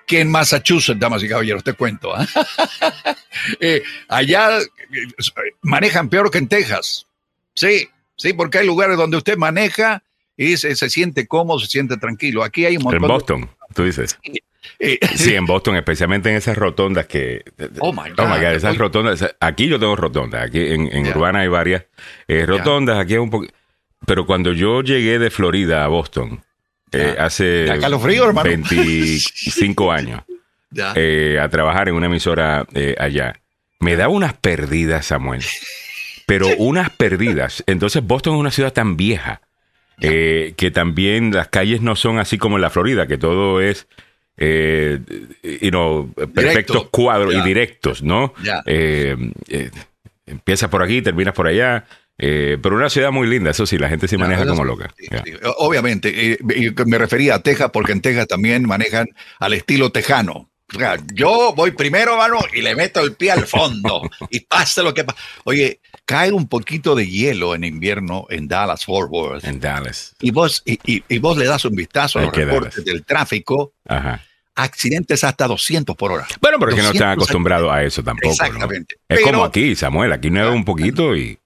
S3: que en Massachusetts, damas y caballeros, te cuento. ¿ah? Eh, allá eh, manejan peor que en Texas. Sí, sí, porque hay lugares donde usted maneja y se, se siente cómodo, se siente tranquilo. Aquí hay un montón
S1: En
S3: de-
S1: Boston, tú dices.
S3: Eh,
S1: Sí, en Boston, especialmente en esas rotondas que...
S3: Oh, my God.
S1: esas rotondas. Aquí yo tengo rotondas. Aquí en. Urbana hay varias eh, rotondas. Aquí es un poco... Pero cuando yo llegué de Florida a Boston, eh, hace
S3: Da calofrío, hermano.
S1: 25 años, a trabajar en una emisora allá, me da unas perdidas, Samuel. Pero unas perdidas. Entonces Boston es una ciudad tan vieja eh, que también las calles no son así como en la Florida, que todo es, eh, you know, perfectos cuadros y directos, ¿no? Eh, eh, empiezas por aquí, terminas por allá. eh, pero una ciudad muy linda, eso sí, la gente se maneja como loca.
S3: sí, sí. Obviamente, y me refería a Texas porque en Texas también manejan al estilo tejano. O sea, yo voy primero, mano, y le meto el pie al fondo y pase lo que pase. Oye, cae un poquito de hielo en invierno en Dallas, Fort Worth.
S1: En Dallas.
S3: Y vos, y, y- y vos le das un vistazo a los reportes del tráfico,
S1: Ajá.
S3: Accidentes hasta 200 por hora.
S1: Bueno, pero es que no están
S3: 200
S1: acostumbrados a eso tampoco. ¿no?
S3: Exactamente.
S1: Es
S3: Pero-
S1: como aquí, Samuel. Aquí nueva un poquito y,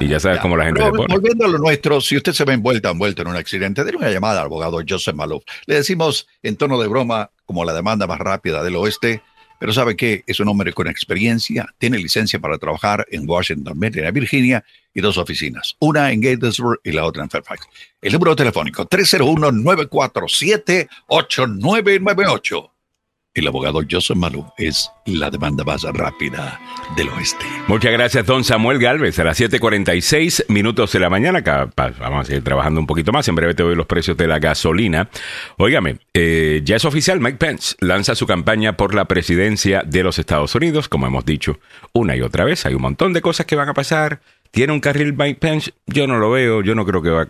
S1: y ya sabes cómo la gente
S3: Pero
S1: se pone.
S3: Volviendo a lo nuestro, si usted se ve envuelta envuelto en un accidente, denle una llamada al abogado Joseph Maluf. Le decimos en tono de broma como la demanda más rápida del oeste, pero sabe que es un hombre con experiencia, tiene licencia para trabajar en Washington, Maryland, Virginia y dos oficinas, una en Gatesburg y la otra en Fairfax. El número telefónico 301-947-8998. El abogado Joseph Maluf es la demanda más rápida del oeste.
S1: Muchas gracias, don Samuel Galvez. A las 7:46 minutos de la mañana, acá, vamos a seguir trabajando un poquito más. En breve te doy los precios de la gasolina. Óigame, eh, ya es oficial, Mike Pence lanza su campaña por la presidencia de los Estados Unidos. Como hemos dicho una y otra vez, hay un montón de cosas que van a pasar. ¿Tiene un carril Mike Pence? Yo no lo veo, yo no creo que va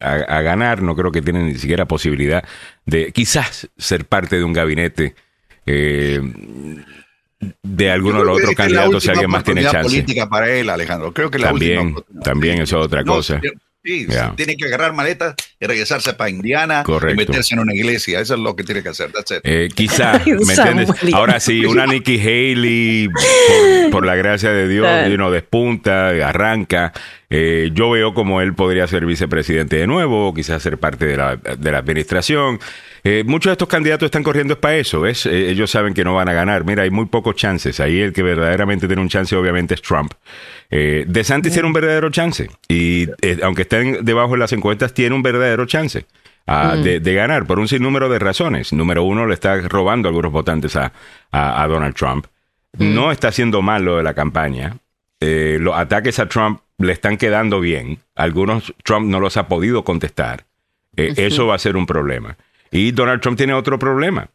S1: a, a ganar, no creo que tiene ni siquiera posibilidad de quizás ser parte de un gabinete. eh, de alguno de los otros candidatos si alguien más tiene chance.
S3: política para él, Alejandro. Creo que la
S1: También, también eso es otra
S3: No,
S1: cosa.
S3: Sí, tiene que agarrar maletas y regresarse para Indiana
S1: Correcto.
S3: y meterse en una iglesia. Eso es lo que tiene que hacer. That's it.
S1: Eh, quizá,
S2: Ay,
S1: ¿me entiendes? Ahora sí, una Nikki Haley, por, por la gracia de Dios, you know, despunta, arranca. Eh, yo veo como él podría ser vicepresidente de nuevo, quizás ser parte de la, de la administración. Eh, muchos de estos candidatos están corriendo es para eso, ¿ves? Eh, ellos saben que no van a ganar. Mira, hay muy pocos chances. Ahí el que verdaderamente tiene un chance, obviamente, es Trump. Eh, DeSantis tiene un verdadero chance. Y aunque estén debajo de las encuestas, tiene un verdadero chance ah, de, de ganar por un sinnúmero de razones. Número uno, le está robando algunos votantes a, a- a Donald Trump. No está haciendo mal lo de la campaña. Eh, los ataques a Trump le están quedando bien. Algunos Trump no los ha podido contestar. Eh, Eso va a ser un problema. Y Donald Trump tiene otro problema.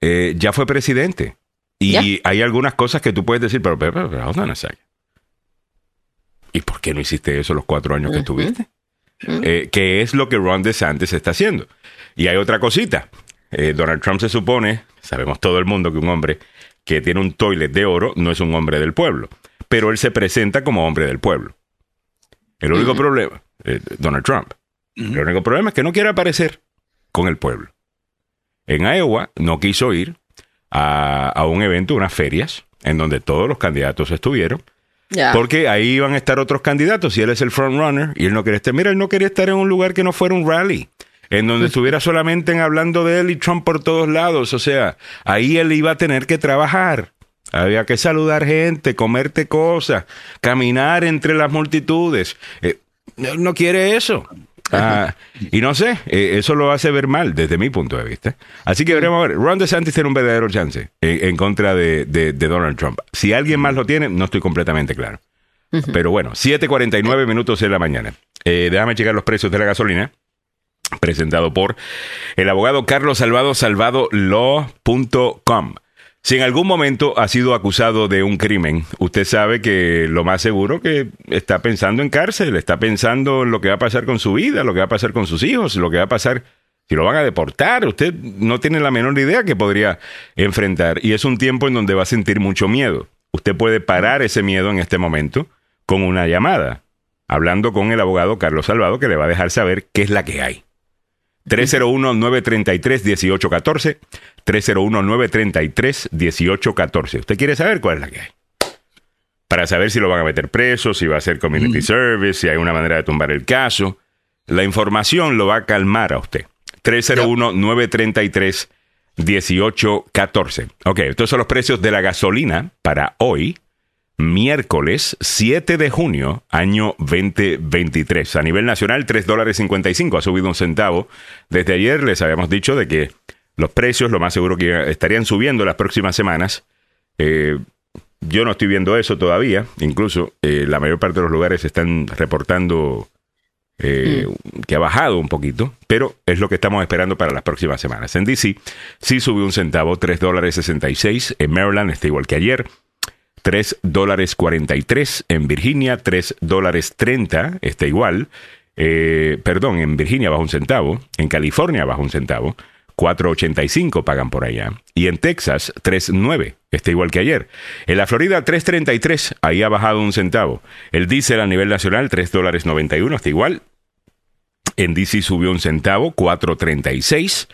S1: Eh, ya fue presidente. Y
S2: Ya.
S1: hay algunas cosas que tú puedes decir, pero, pero, pero, pero, hold on a second. ¿Y por qué no hiciste eso los cuatro años que estuviste? Eh, que es lo que Ron DeSantis está haciendo. Y hay otra cosita. Eh, Donald Trump se supone, sabemos todo el mundo que un hombre que tiene un toilet de oro no es un hombre del pueblo, pero él se presenta como hombre del pueblo. El único problema, eh, Donald Trump, el único problema es que no quiere aparecer con el pueblo. En Iowa no quiso ir a, a un evento, unas ferias, en donde todos los candidatos estuvieron, porque ahí iban a estar otros candidatos y él es el frontrunner y él no quería estar. Mira, él no quería estar en un lugar que no fuera un rally, en donde estuviera solamente en hablando de él y Trump por todos lados. O sea, ahí él iba a tener que trabajar. Había que saludar gente, comerte cosas, caminar entre las multitudes. Eh, no quiere eso. Ah, y no sé, eh, eso lo hace ver mal desde mi punto de vista. Así que veremos a ver. Ron DeSantis tiene un verdadero chance en, en contra de, de- de Donald Trump. Si alguien más lo tiene, no estoy completamente claro. Pero bueno, 7:49 minutos de la mañana. Eh, déjame checar los precios de la gasolina. presentado por el abogado Carlos Salvado, salvadolaw.com. Si en algún momento ha sido acusado de un crimen, usted sabe que lo más seguro que está pensando en cárcel, está pensando en lo que va a pasar con su vida, lo que va a pasar con sus hijos, lo que va a pasar si lo van a deportar. Usted no tiene la menor idea que podría enfrentar y es un tiempo en donde va a sentir mucho miedo. Usted puede parar ese miedo en este momento con una llamada, hablando con el abogado Carlos Salvado que le va a dejar saber qué es la que hay. 301-933-1814. 301-933-1814. ¿Usted quiere saber cuál es la que hay? Para saber si lo van a meter preso, si va a ser community service, si hay una manera de tumbar el caso. La información lo va a calmar a usted. 301-933-1814. Ok, estos son los precios de la gasolina para hoy miércoles 7 de junio, año 2023. A nivel nacional, 3 dólares 55, ha subido un centavo. Desde ayer les habíamos dicho de que los precios, lo más seguro que estarían subiendo las próximas semanas. Eh, yo no estoy viendo eso todavía. Incluso eh, la mayor parte de los lugares están reportando eh, que ha bajado un poquito, pero es lo que estamos esperando para las próximas semanas. En DC sí subió un centavo, 3 dólares 66. En Maryland está igual que ayer. 3 dólares 43. En Virginia, 3 dólares 30. Está igual. Eh, perdón, en Virginia bajo un centavo. En California bajo un centavo. 4.85 pagan por allá. Y en Texas, 3.9. Está igual que ayer. En la Florida, 3.33. Ahí ha bajado un centavo. El diésel a nivel nacional, 3 dólares 91. Está igual. En DC subió un centavo, 4.36.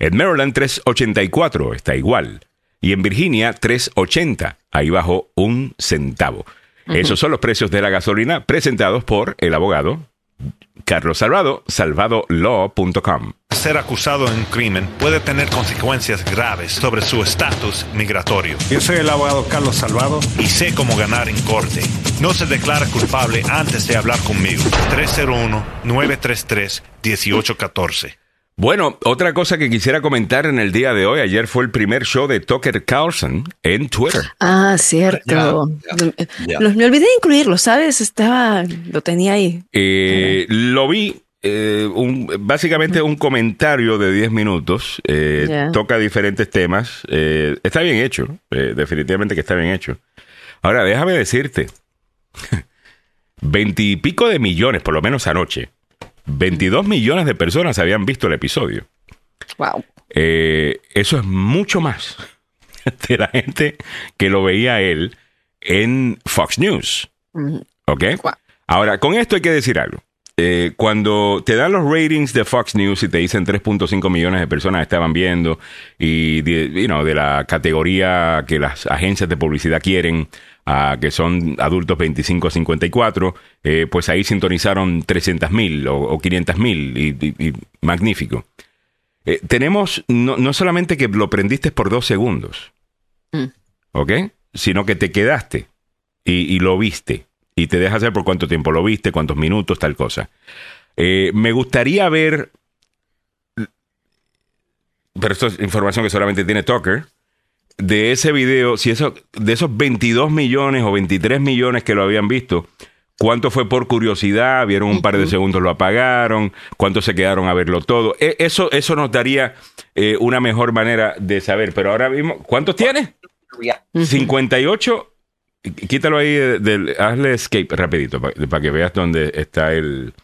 S1: En Maryland, 3.84. Está igual y en Virginia 3.80. Ahí bajó un centavo. Esos son los precios de la gasolina presentados por el abogado Carlos Salvado, salvadolaw.com.
S6: Ser acusado de un crimen puede tener consecuencias graves sobre su estatus migratorio.
S7: Yo soy el abogado Carlos Salvado
S6: y sé cómo ganar en corte. No se declara culpable antes de hablar conmigo. 301-933-1814.
S1: Bueno, otra cosa que quisiera comentar en el día de hoy, ayer fue el primer show de Tucker Carlson en Twitter.
S2: Ah, cierto. Me olvidé de incluirlo, ¿sabes? Estaba, lo tenía ahí.
S1: Eh, lo vi, eh, un- básicamente un comentario de 10 minutos, eh, toca diferentes temas, eh, está bien hecho, eh, definitivamente que está bien hecho. Ahora, déjame decirte, veintipico de millones, por lo menos anoche, 22 millones de personas habían visto el episodio.
S2: Wow.
S1: Eh, eso es mucho más de la gente que lo veía él en Fox News. ¿Ok? Ahora, con esto hay que decir algo. Eh, cuando te dan los ratings de Fox News y te dicen 3.5 millones de personas estaban viendo y de, you know, de la categoría que las agencias de publicidad quieren, que son adultos 25 a 54, eh, pues ahí sintonizaron 300 mil o, o 500 mil y, y- y magnífico. Eh, tenemos no, no solamente que lo prendiste por dos segundos,
S2: Mm.
S1: ¿ok? Sino que te quedaste y, y lo viste. Y te dejas saber por cuánto tiempo lo viste, cuántos minutos, tal cosa. Eh, me gustaría ver, pero esto es información que solamente tiene Tucker, de ese video, si eso, de esos 22 millones o 23 millones que lo habían visto, ¿cuánto fue por curiosidad? Vieron un par de segundos, lo apagaron, ¿cuántos se quedaron a verlo todo? E- Eso, eso nos daría eh, una mejor manera de saber. Pero ahora mismo, ¿cuántos tiene? 58. Quítalo ahí de- del. Hazle escape rapidito para que veas dónde está el.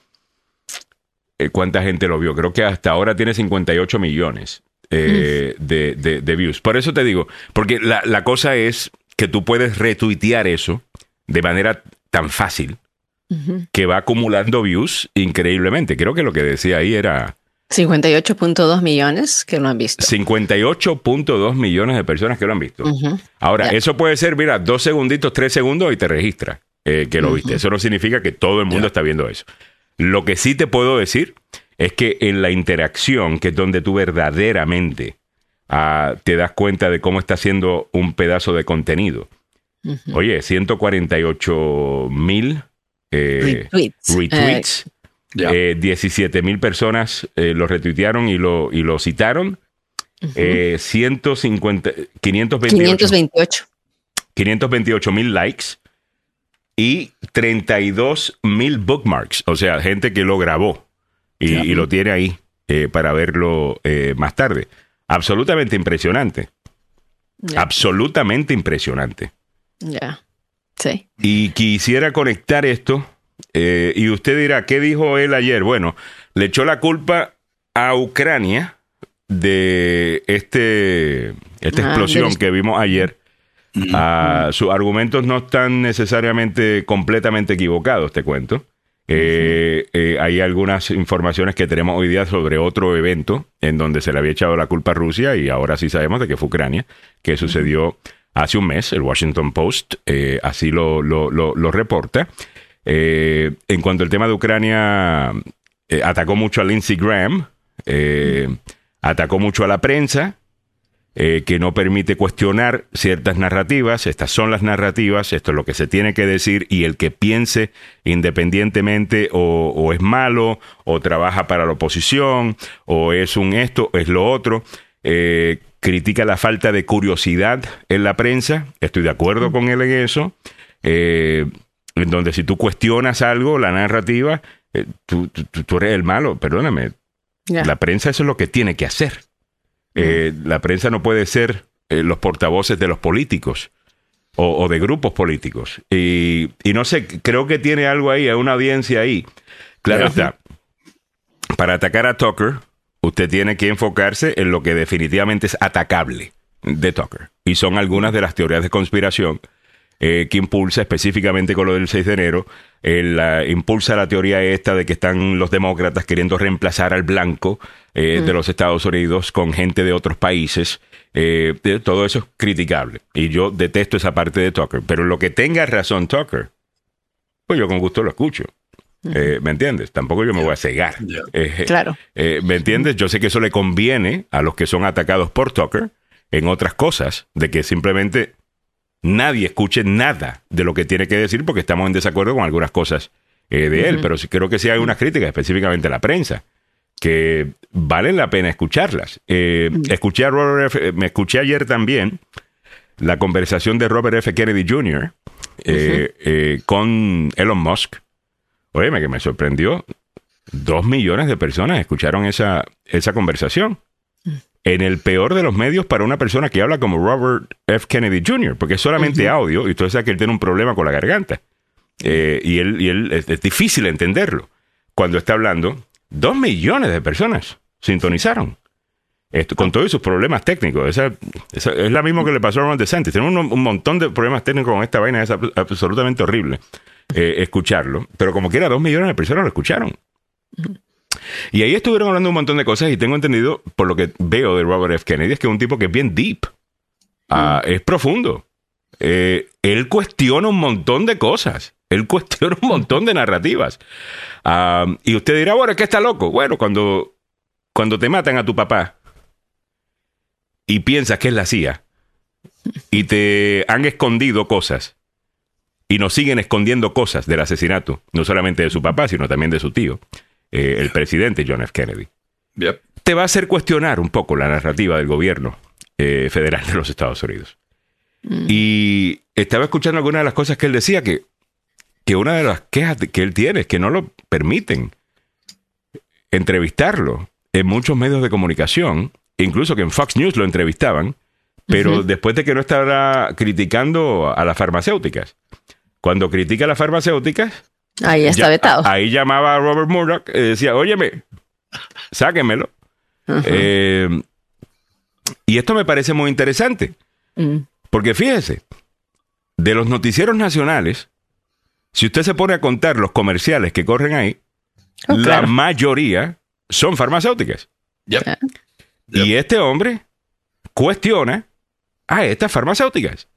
S1: eh, cuánta gente lo vio. Creo que hasta ahora tiene 58 millones eh, de, de- de views. Por eso te digo, porque la, la cosa es que tú puedes retuitear eso de manera tan fácil que va acumulando views increíblemente. Creo que lo que decía ahí era
S2: 58.2 millones que lo han visto.
S1: 58.2 millones de personas que lo han visto. Ahora, eso puede ser, mira, dos segunditos, tres segundos y te registra eh, que lo viste. Eso no significa que todo el mundo está viendo eso. Lo que sí te puedo decir es que en la interacción, que es donde tú verdaderamente ah, te das cuenta de cómo está haciendo un pedazo de contenido. Oye, 148 mil eh,
S2: Retweets.
S1: retweets.
S3: Ya.
S1: Eh, 17 mil personas eh, lo retuitearon y lo, y lo citaron. Eh, 150, 528
S2: 528.
S1: 528 mil likes y 32 mil bookmarks. O sea, gente que lo grabó y, y lo tiene ahí. eh, para verlo eh, más tarde. Absolutamente impresionante. Absolutamente impresionante.
S2: Ya. Sí.
S1: Y quisiera conectar esto. eh, y usted dirá, ¿qué dijo él ayer? Bueno, le echó la culpa a Ucrania de este, esta
S2: Ah,
S1: explosión
S2: del-
S1: que vimos ayer. Ah, sus argumentos no están necesariamente completamente equivocados, te cuento. Eh, eh, hay algunas informaciones que tenemos hoy día sobre otro evento en donde se le había echado la culpa a Rusia y ahora sí sabemos de que fue Ucrania, que sucedió hace un mes. El Washington Post eh, así lo, lo- lo- lo reporta. En cuanto al tema de Ucrania, atacó mucho a Lindsey Graham, atacó mucho a la prensa, eh, que no permite cuestionar ciertas narrativas. Estas son las narrativas, esto es lo que se tiene que decir y el que piense independientemente o, o es malo o trabaja para la oposición o es un esto es lo otro. eh, critica la falta de curiosidad en la prensa, estoy de acuerdo con él en eso, eh, en donde si tú cuestionas algo, la narrativa, tú, tú- tú eres el malo, perdóname, la prensa eso es lo que tiene que hacer. Eh, la prensa no puede ser eh, los portavoces de los políticos o, o de grupos políticos. Y, y no sé, creo que tiene algo ahí, hay una audiencia ahí. Claro está. Para atacar a Tucker, usted tiene que enfocarse en lo que definitivamente es atacable de Tucker. Y son algunas de las teorías de conspiración eh, que impulsa específicamente con lo del 6 de enero, el, impulsa la teoría esta de que están los demócratas queriendo reemplazar al blanco eh, de los Estados Unidos con gente de otros países. Eh, todo eso es criticable. Y yo detesto esa parte de Tucker. Pero lo que tenga razón Tucker, pues yo con gusto lo escucho. Eh, ¿Me entiendes? Tampoco yo me voy a cegar. Eh,
S2: Claro.
S1: eh, ¿Me entiendes? Yo sé que eso le conviene a los que son atacados por Tucker en otras cosas, de que simplemente nadie escuche nada de lo que tiene que decir porque estamos en desacuerdo con algunas cosas eh, de él. Pero sí creo que sí hay unas críticas, específicamente a la prensa, que valen la pena escucharlas. Eh, Escuché a Robert F- me escuché ayer también la conversación de Robert F. Kennedy Jr. eh, eh, con Elon Musk. Óyeme, que me sorprendió. Dos millones de personas escucharon esa, esa conversación. En el peor de los medios para una persona que habla como Robert F. Kennedy Jr., porque es solamente audio y usted sabe que él tiene un problema con la garganta. Eh, y él, y él es, es difícil entenderlo. Cuando está hablando, dos millones de personas sintonizaron. Esto, con todos sus problemas técnicos. Esa, esa- es la misma que le pasó a Ron DeSantis. Tenemos un, un montón de problemas técnicos con esta vaina. Es ab- absolutamente horrible eh, escucharlo. Pero como quiera, dos millones de personas lo escucharon. Y ahí estuvieron hablando un montón de cosas y tengo entendido, por lo que veo de Robert F. Kennedy, es que es un tipo que es bien deep. Ah, es profundo. Eh, él cuestiona un montón de cosas. Él cuestiona un montón de narrativas. Ah, y usted dirá, bueno, es que está loco. Bueno, cuando, cuando te matan a tu papá y piensas que es la CIA y te han escondido cosas y nos siguen escondiendo cosas del asesinato, no solamente de su papá, sino también de su tío, eh, el presidente John F. Kennedy,
S3: Yep.
S1: te va a hacer cuestionar un poco la narrativa del gobierno eh, federal de los Estados Unidos. Y estaba escuchando algunas de las cosas que él decía que, que una de las quejas que él tiene es que no lo permiten entrevistarlo en muchos medios de comunicación, incluso que en Fox News lo entrevistaban, pero después de que no estaba criticando a las farmacéuticas. Cuando critica a las farmacéuticas,
S2: Ahí está
S1: ya-
S2: vetado.
S1: a- ahí llamaba a Robert Murdoch y decía, óyeme, sáquenmelo.
S2: Ajá.
S1: Eh, y esto me parece muy interesante,
S2: Mm.
S1: porque fíjese, de los noticieros nacionales, si usted se pone a contar los comerciales que corren ahí,
S2: Oh,
S1: la
S2: claro.
S1: mayoría son farmacéuticas.
S3: Yep.
S1: Y este hombre cuestiona a estas farmacéuticas.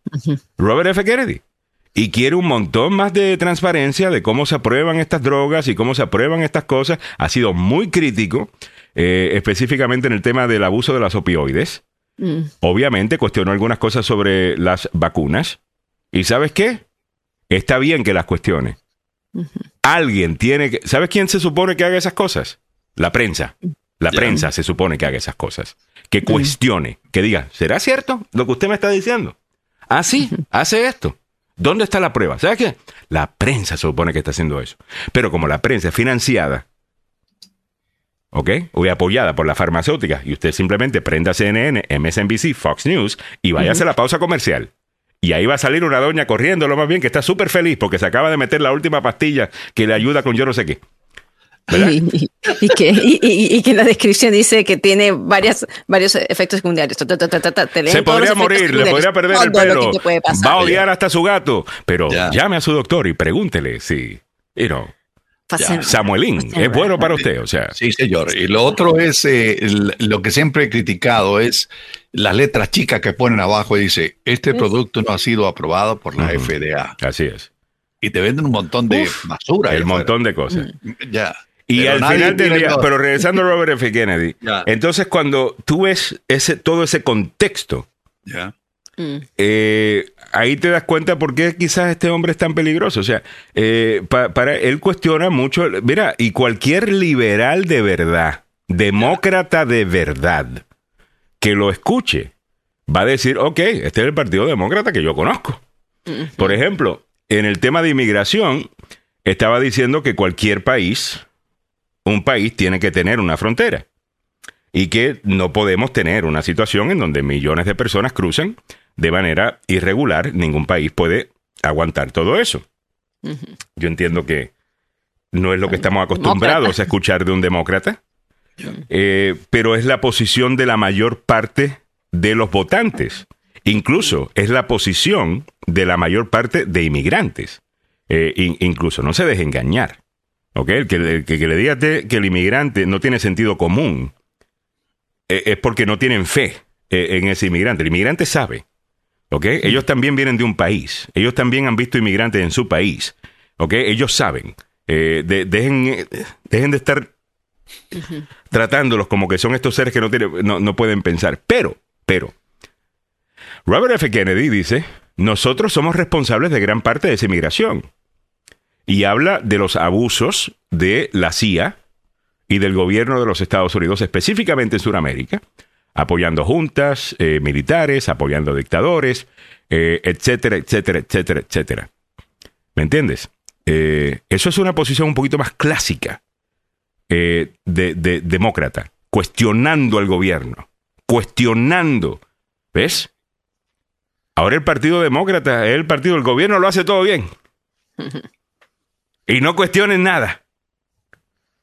S1: Robert F. Kennedy, y quiere un montón más de transparencia de cómo se aprueban estas drogas y cómo se aprueban estas cosas. Ha sido muy crítico, eh, específicamente en el tema del abuso de las opioides.
S2: Mm.
S1: Obviamente cuestionó algunas cosas sobre las vacunas. ¿Y sabes qué? Está bien que las cuestione. Alguien tiene que... ¿Sabes quién se supone que haga esas cosas? La prensa. La prensa se supone que haga esas cosas. Que cuestione, que diga, ¿será cierto lo que usted me está diciendo? Ah, sí, hace esto. ¿Dónde está la prueba? ¿Sabes qué? La prensa se supone que está haciendo eso. Pero como la prensa es financiada ¿ok? O apoyada por la farmacéutica. Y usted simplemente prenda CNN, MSNBC, Fox News y váyase a la pausa comercial. Y ahí va a salir una doña corriendo, lo más bien, que está súper feliz porque se acaba de meter la última pastilla que le ayuda con yo no sé qué.
S2: Y, que, y, y- y que en la descripción dice que tiene varias, varios efectos secundarios. Ta, ta, ta, ta, ta, te leen
S1: Se podría morir, le podría perder el pelo,
S2: pasar.
S1: va a odiar hasta su gato, pero
S3: Ya.
S1: llame a su doctor y pregúntele si, you know, Samuelín, es bueno para usted, o sea,
S3: Sí, señor. Y lo otro es eh, lo que siempre he criticado es las letras chicas que ponen abajo y dice, este producto no ha sido aprobado por la. FDA.
S1: así es.
S3: Y te venden un montón de basura.
S1: El montón de cosas.
S3: Ya.
S1: Y
S3: Pero
S1: al final del día, pero regresando a Robert F. Kennedy, entonces cuando tú ves ese, todo ese contexto,
S3: Ya.
S2: Mm.
S1: eh, ahí te das cuenta por qué quizás este hombre es tan peligroso. O sea, eh, pa- para él cuestiona mucho. Mira, y cualquier liberal de verdad, demócrata de verdad, que lo escuche, va a decir, ok, este es el Partido Demócrata que yo conozco. Por ejemplo, en el tema de inmigración, estaba diciendo que cualquier país, un país tiene que tener una frontera y que no podemos tener una situación en donde millones de personas cruzan de manera irregular. Ningún país puede aguantar todo eso. Yo entiendo que no es lo que estamos acostumbrados
S2: Demócrata.
S1: a escuchar de un demócrata, eh, pero es la posición de la mayor parte de los votantes. Incluso es la posición de la mayor parte de inmigrantes. Eh, in- incluso, no se deje engañar. ¿Ok? El que, el que- que le diga que el inmigrante no tiene sentido común eh, es porque no tienen fe eh, en ese inmigrante. El inmigrante sabe. ¿ok? Ellos también vienen de un país. Ellos también han visto inmigrantes en su país. ¿ok? Ellos saben. Eh, de- dejen, eh, dejen de estar tratándolos como que son estos seres que no, tienen, no, no pueden pensar. Pero, pero, Robert F. Kennedy dice, nosotros somos responsables de gran parte de esa inmigración. Y habla de los abusos de la CIA y del gobierno de los Estados Unidos, específicamente en Sudamérica, apoyando juntas eh, militares, apoyando dictadores, eh, etcétera, etcétera, etcétera, etcétera. ¿Me entiendes? Eh, eso es una posición un poquito más clásica eh, de, de demócrata, cuestionando al gobierno, cuestionando. ¿Ves? Ahora el Partido Demócrata el partido, el gobierno lo hace todo bien. Y no cuestionen nada.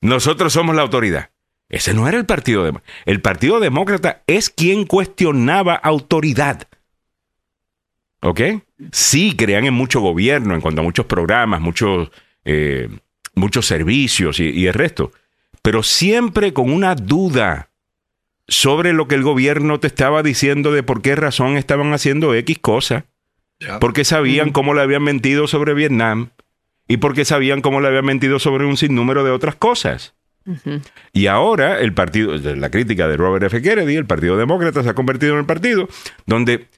S1: Nosotros somos la autoridad. Ese no era el Partido Demócrata. El Partido Demócrata es quien cuestionaba autoridad. ¿Ok? Sí, crean en mucho gobierno, en cuanto a muchos programas, muchos, eh, muchos servicios y, y el resto. Pero siempre con una duda sobre lo que el gobierno te estaba diciendo de por qué razón estaban haciendo X cosa. Porque sabían cómo le habían mentido sobre Vietnam y porque sabían cómo le habían mentido sobre un sinnúmero de otras cosas. Y ahora el partido, la crítica de Robert F. Kennedy, el Partido Demócrata se ha convertido en el partido donde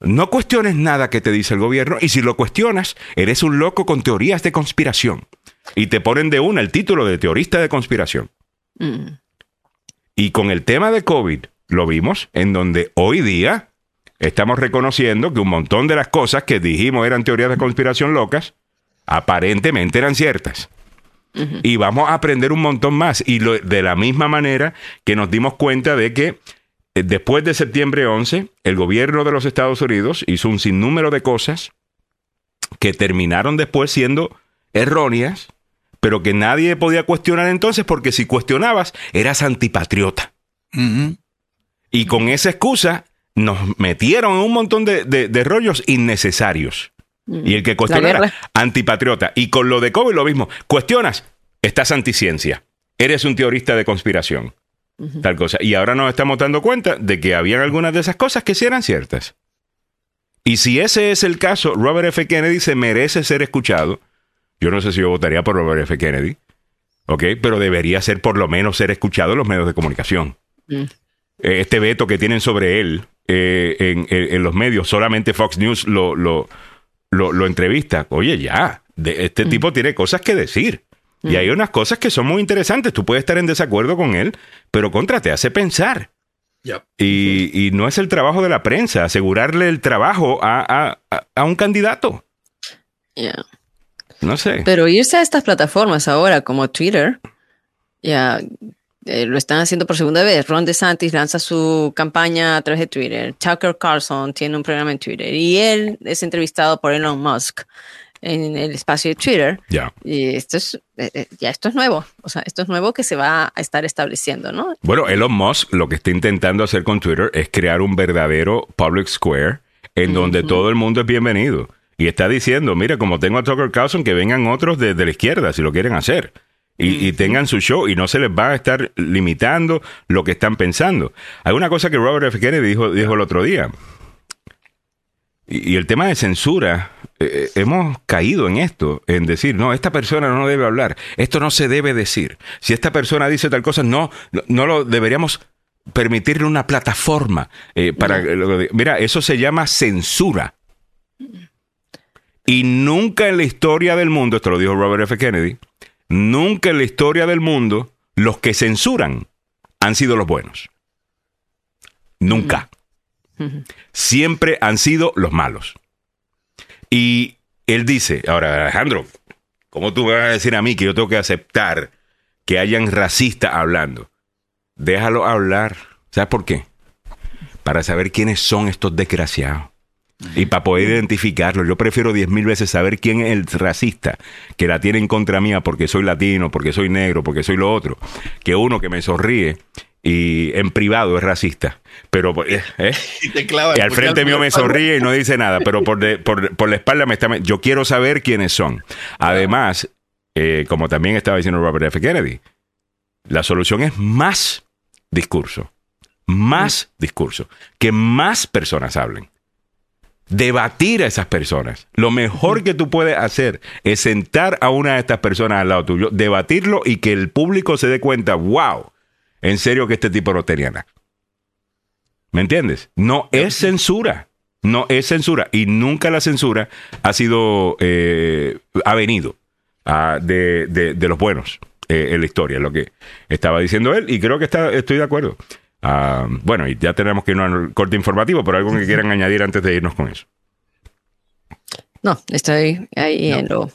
S1: no cuestiones nada que te dice el gobierno y si lo cuestionas, eres un loco con teorías de conspiración. Y te ponen de una el título de teorista de conspiración.
S2: Mm.
S1: Y con el tema de COVID lo vimos en donde hoy día estamos reconociendo que un montón de las cosas que dijimos eran teorías de conspiración locas, aparentemente eran ciertas. Y vamos a aprender un montón más. Y lo- de la misma manera que nos dimos cuenta de que eh, después de septiembre 11, el gobierno de los Estados Unidos hizo un sinnúmero de cosas que terminaron después siendo erróneas, pero que nadie podía cuestionar entonces porque si cuestionabas eras antipatriota. Y con esa excusa nos metieron en un montón de, de- de rollos innecesarios. Y el que cuestiona era antipatriota. Y con lo de COVID lo mismo. Cuestionas, estás anticiencia. Eres un teorista de conspiración. Tal cosa. Y ahora nos estamos dando cuenta de que habían algunas de esas cosas que sí eran ciertas. Y si ese es el caso, Robert F. Kennedy se merece ser escuchado. Yo no sé si yo votaría por Robert F. Kennedy. ¿Ok? Pero debería ser por lo menos ser escuchado en los medios de comunicación.
S2: Mm.
S1: Eh, este veto que tienen sobre él eh, en, en- en los medios, solamente Fox News lo, lo, lo, lo entrevista. Oye, ya, de- este tipo tiene cosas que decir. Y hay unas cosas que son muy interesantes. Tú puedes estar en desacuerdo con él, pero contra te hace pensar. Y, y no es el trabajo de la prensa asegurarle el trabajo a, a- a- un candidato.
S2: Yeah.
S1: No sé.
S2: Pero irse a estas plataformas ahora como Twitter, ya Eh, lo están haciendo por segunda vez. Ron DeSantis lanza su campaña a través de Twitter. Tucker Carlson tiene un programa en Twitter y él es entrevistado por Elon Musk en el espacio de Twitter.
S1: Ya.
S2: Y esto es, eh, eh, ya esto es nuevo. O sea, esto es nuevo que se va a estar estableciendo, ¿no?
S1: Bueno, Elon Musk lo que está intentando hacer con Twitter es crear un verdadero public square en donde todo el mundo es bienvenido. Y está diciendo, mira, como tengo a Tucker Carlson, que vengan otros de, de la izquierda si lo quieren hacer. Y, y tengan su show y no se les va a estar limitando lo que están pensando. Hay una cosa que Robert F. Kennedy dijo, dijo el otro día. Y, y el tema de censura, eh, hemos caído en esto, en decir, no, esta persona no debe hablar, esto no se debe decir. Si esta persona dice tal cosa, no, no, no lo deberíamos permitirle una plataforma eh, para... lo que- Mira, eso se llama censura. Y nunca en la historia del mundo, esto lo dijo Robert F. Kennedy, nunca en la historia del mundo los que censuran han sido los buenos. Nunca. Siempre han sido los malos. Y él dice, ahora Alejandro, ¿cómo tú me vas a decir a mí que yo tengo que aceptar que hayan racistas hablando? Déjalo hablar. ¿Sabes por qué? Para saber quiénes son estos desgraciados. Y para poder identificarlos, yo prefiero diez mil veces saber quién es el racista que la tiene en contra mía porque soy latino, porque soy negro, porque soy lo otro, que uno que me sonríe y en privado es racista. Pero eh, eh,
S3: Y te
S1: y al frente mío me sonríe y no dice nada, pero por, de- por, por la espalda me está... Yo quiero saber quiénes son. Además, eh, como también estaba diciendo Robert F. Kennedy, la solución es más discurso. Más discurso. Que más personas hablen. Debatir a esas personas. Lo mejor que tú puedes hacer es sentar a una de estas personas al lado tuyo, debatirlo y que el público se dé cuenta, wow, en serio que este tipo no tenía nada. ¿Me entiendes? No es censura. No es censura. Y nunca la censura ha sido, eh, ha venido ah, de, de- de los buenos eh, en la historia, lo que estaba diciendo él. Y creo que está, estoy de acuerdo. Ah, bueno, y ya tenemos que irnos al corte informativo, pero algo que quieran añadir antes de irnos con eso.
S2: No, estoy ahí en lo.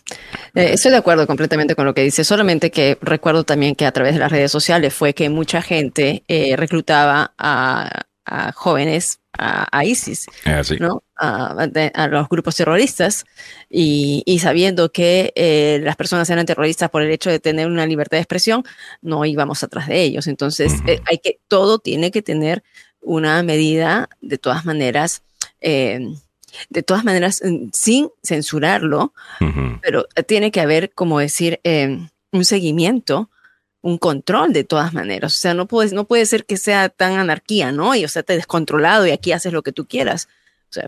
S2: eh, estoy de acuerdo completamente con lo que dice. Solamente que recuerdo también que a través de las redes sociales fue que mucha gente eh, reclutaba a, a jóvenes a, a ISIS,
S1: Es así.
S2: ¿no? A, de- a los grupos terroristas y, y sabiendo que eh, las personas eran terroristas por el hecho de tener una libertad de expresión, no íbamos atrás de ellos. Entonces,
S1: Ujú.
S2: eh, hay que todo tiene que tener una medida de todas maneras. eh, de todas maneras, sin censurarlo,
S1: Ujú.
S2: pero tiene que haber, como decir, eh, un seguimiento, un control de todas maneras. O sea, no puede, no puede ser que sea tan anarquía, ¿no? Y o sea, te descontrolado y aquí haces lo que tú quieras.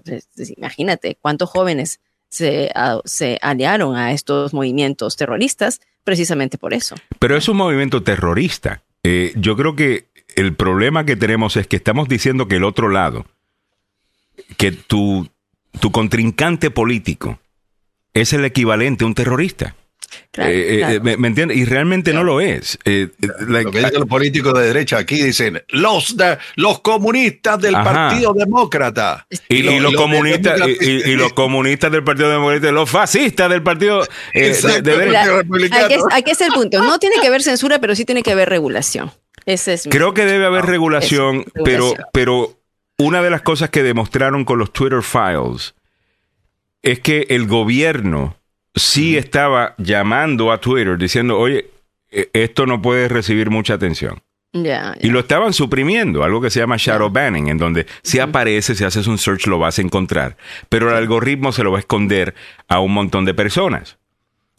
S2: Pues, pues, imagínate cuántos jóvenes se, se aliaron a estos movimientos terroristas precisamente por eso.
S1: Pero es un movimiento terrorista. Eh, yo creo que el problema que tenemos es que estamos diciendo que el otro lado, que tu, tu contrincante político es el equivalente a un terrorista.
S2: Claro,
S1: Eh, eh,
S2: claro.
S1: ¿me, me entiendes? Y realmente no lo es. Eh, eh, like,
S3: Lo que dicen los políticos de derecha aquí dicen los de, los comunistas del
S1: Ajá.
S3: Partido Demócrata.
S1: y, y
S3: lo-
S1: los comunistas y, y- y los comunistas del Partido Demócrata, los fascistas del Partido eh, de- de derecha.
S2: La-
S3: Republicano.
S2: aquí, es, aquí es el punto. No tiene que haber censura, pero sí tiene que haber regulación. Ese es mi-
S1: Creo que debe haber
S2: No,
S1: regulación,
S2: eso,
S1: pero,
S2: regulación.
S1: pero una de las cosas que demostraron con los Twitter Files es que el gobierno sí estaba llamando a Twitter diciendo, oye, eh, esto no puede recibir mucha atención. Y lo estaban suprimiendo, algo que se llama shadow banning, en donde si aparece, si haces un search lo vas a encontrar, pero el algoritmo se lo va a esconder a un montón de personas.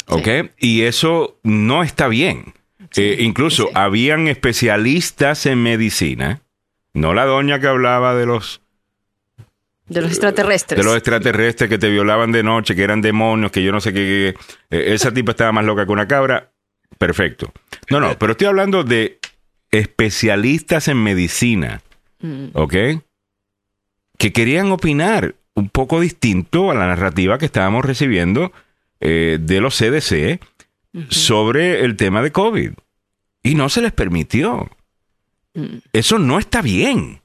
S1: ¿Ok? Y eso no está bien. Eh, incluso
S2: sí.
S1: habían especialistas en medicina, no la doña que hablaba de los
S2: De los extraterrestres.
S1: de los extraterrestres que te violaban de noche, que eran demonios, que yo no sé qué. qué- eh, esa tipa estaba más loca que una cabra. Perfecto. No, no, pero estoy hablando de especialistas en medicina,
S2: Mm.
S1: ¿ok? Que querían opinar un poco distinto a la narrativa que estábamos recibiendo eh, de los CDC sobre el tema de COVID. Y no se les permitió.
S2: Mm.
S1: Eso no está bien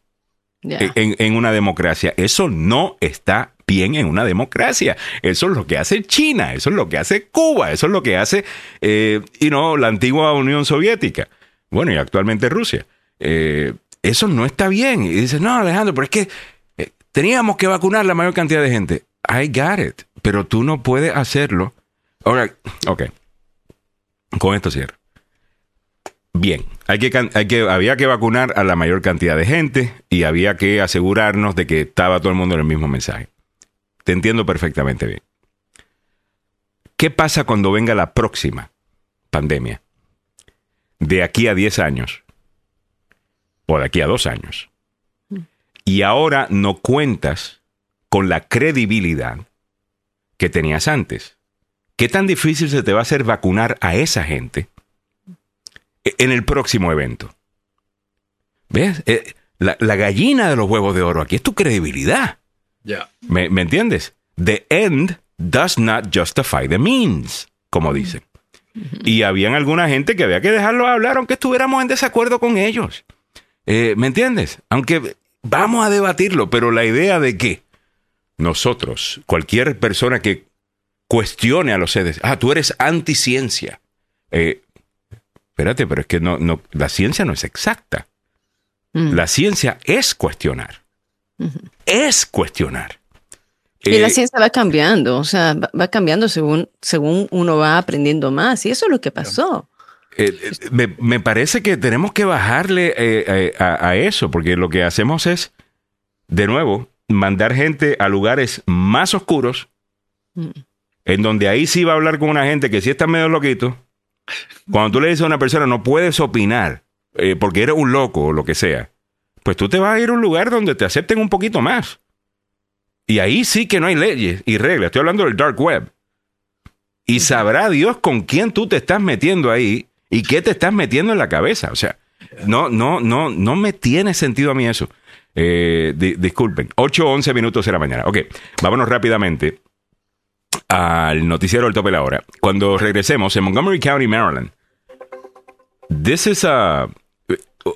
S2: Ya.
S1: en, en una democracia. Eso no está bien en una democracia. Eso es lo que hace China, eso es lo que hace Cuba, eso es lo que hace, eh, y no, la antigua Unión Soviética. bueno, y actualmente Rusia. Eh, eso no está bien. Y dices, no, Alejandro, pero es que eh, teníamos que vacunar la mayor cantidad de gente. I got it, pero tú no puedes hacerlo. Ahora, ok. Con esto cierro. Bien, hay que, hay que, había que vacunar a la mayor cantidad de gente y había que asegurarnos de que estaba todo el mundo en el mismo mensaje. Te entiendo perfectamente bien. ¿Qué pasa cuando venga la próxima pandemia? De aquí a 10 años. O de aquí a 2 años. Y ahora no cuentas con la credibilidad que tenías antes. ¿Qué tan difícil se te va a hacer vacunar a esa gente en el próximo evento? ¿Ves? Eh, la, la, gallina de los huevos de oro aquí es tu credibilidad.
S3: Ya.
S1: ¿Me, ¿Me, entiendes? The end does not justify the means, como dicen. Y habían alguna gente que había que dejarlo hablar aunque estuviéramos en desacuerdo con ellos. Eh, ¿Me entiendes? Aunque vamos a debatirlo, pero la idea de que nosotros, cualquier persona que cuestione a los sedes, ah, tú eres anticiencia. Eh, espérate, pero es que no, no, la ciencia no es exacta. Mm. La ciencia es cuestionar. Uh -huh. Es cuestionar.
S2: Y eh, la ciencia va cambiando, o sea, va, va, cambiando según, según uno va aprendiendo más. Y eso es lo que pasó.
S1: Eh, me, me, parece que tenemos que bajarle eh, a, a, eso, porque lo que hacemos es, de nuevo, mandar gente a lugares más oscuros, mm. en donde ahí sí va a hablar con una gente que sí está medio loquito. Cuando tú le dices a una persona, no puedes opinar, eh, porque eres un loco o lo que sea, pues tú te vas a ir a un lugar donde te acepten un poquito más. Y ahí sí que no hay leyes y reglas. Estoy hablando del dark web. Y sabrá Dios con quién tú te estás metiendo ahí y qué te estás metiendo en la cabeza. O sea, no, no, no, no me tiene sentido a mí eso. Eh, di disculpen. 8 o 11 minutos de la mañana. Ok, vámonos rápidamente al noticiero del tope de la hora. Cuando regresemos en Montgomery County, Maryland, this is a,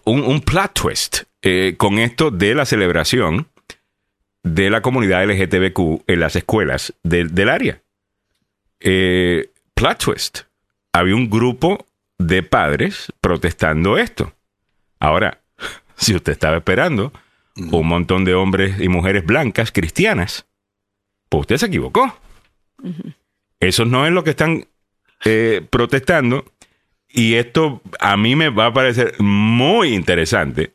S1: un, un plot twist eh, con esto de la celebración de la comunidad LGTBQ en las escuelas de, del área. Eh, plot twist. Había un grupo de padres protestando esto. Ahora, si usted estaba esperando un montón de hombres y mujeres blancas cristianas, pues usted se equivocó. Uh -huh. Eso no es lo que están eh, protestando. Y esto a mí me va a parecer muy interesante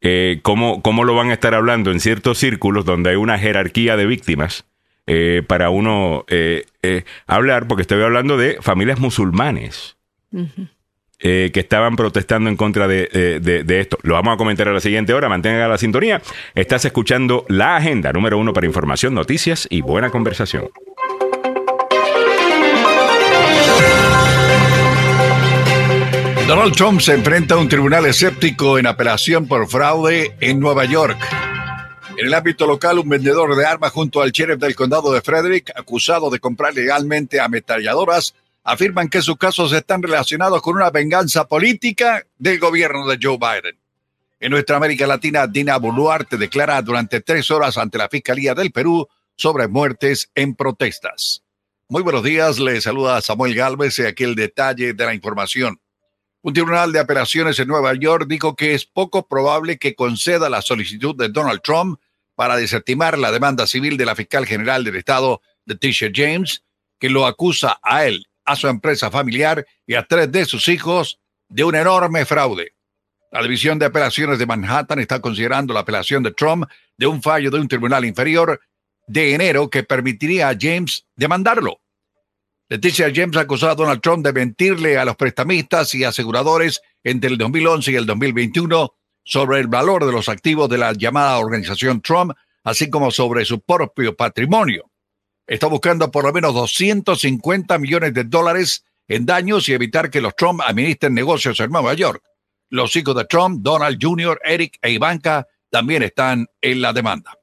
S1: eh, cómo, cómo, lo van a estar hablando en ciertos círculos donde hay una jerarquía de víctimas eh, para uno hablar, porque estoy hablando de familias musulmanes uh -huh. que estaban protestando en contra de, de, de, esto. Lo vamos a comentar a la siguiente hora, mantenga la sintonía. Estás escuchando la agenda número uno para información, noticias y buena conversación.
S3: Donald Trump se enfrenta a un tribunal escéptico en apelación por fraude en Nueva York. En el ámbito local, un vendedor de armas junto al sheriff del condado de Frederick, acusado de comprar legalmente ametralladoras, afirman que sus casos están relacionados con una venganza política del gobierno de Joe Biden. En nuestra América Latina, Dina Boluarte declara durante tres horas ante la Fiscalía del Perú sobre muertes en protestas. Muy buenos días, le saluda Samuel Galvez y aquí el detalle de la información. Un tribunal de apelaciones en Nueva York dijo que es poco probable que conceda la solicitud de Donald Trump para desestimar la demanda civil de la fiscal general del estado, Leticia James, que lo acusa a él, a su empresa familiar y a tres de sus hijos de un enorme fraude. La División de Apelaciones de Manhattan está considerando la apelación de Trump de un fallo de un tribunal inferior de enero que permitiría a James demandarlo. Leticia James acusó a Donald Trump de mentirle a los prestamistas y aseguradores entre el 2011 y el 2021 sobre el valor de los activos de la llamada organización Trump, así como sobre su propio patrimonio. Está buscando por lo menos 250 millones de dólares en daños y evitar que los Trump administren negocios en Nueva York. Los hijos de Trump, Donald Jr., Eric e Ivanka, también están en la demanda.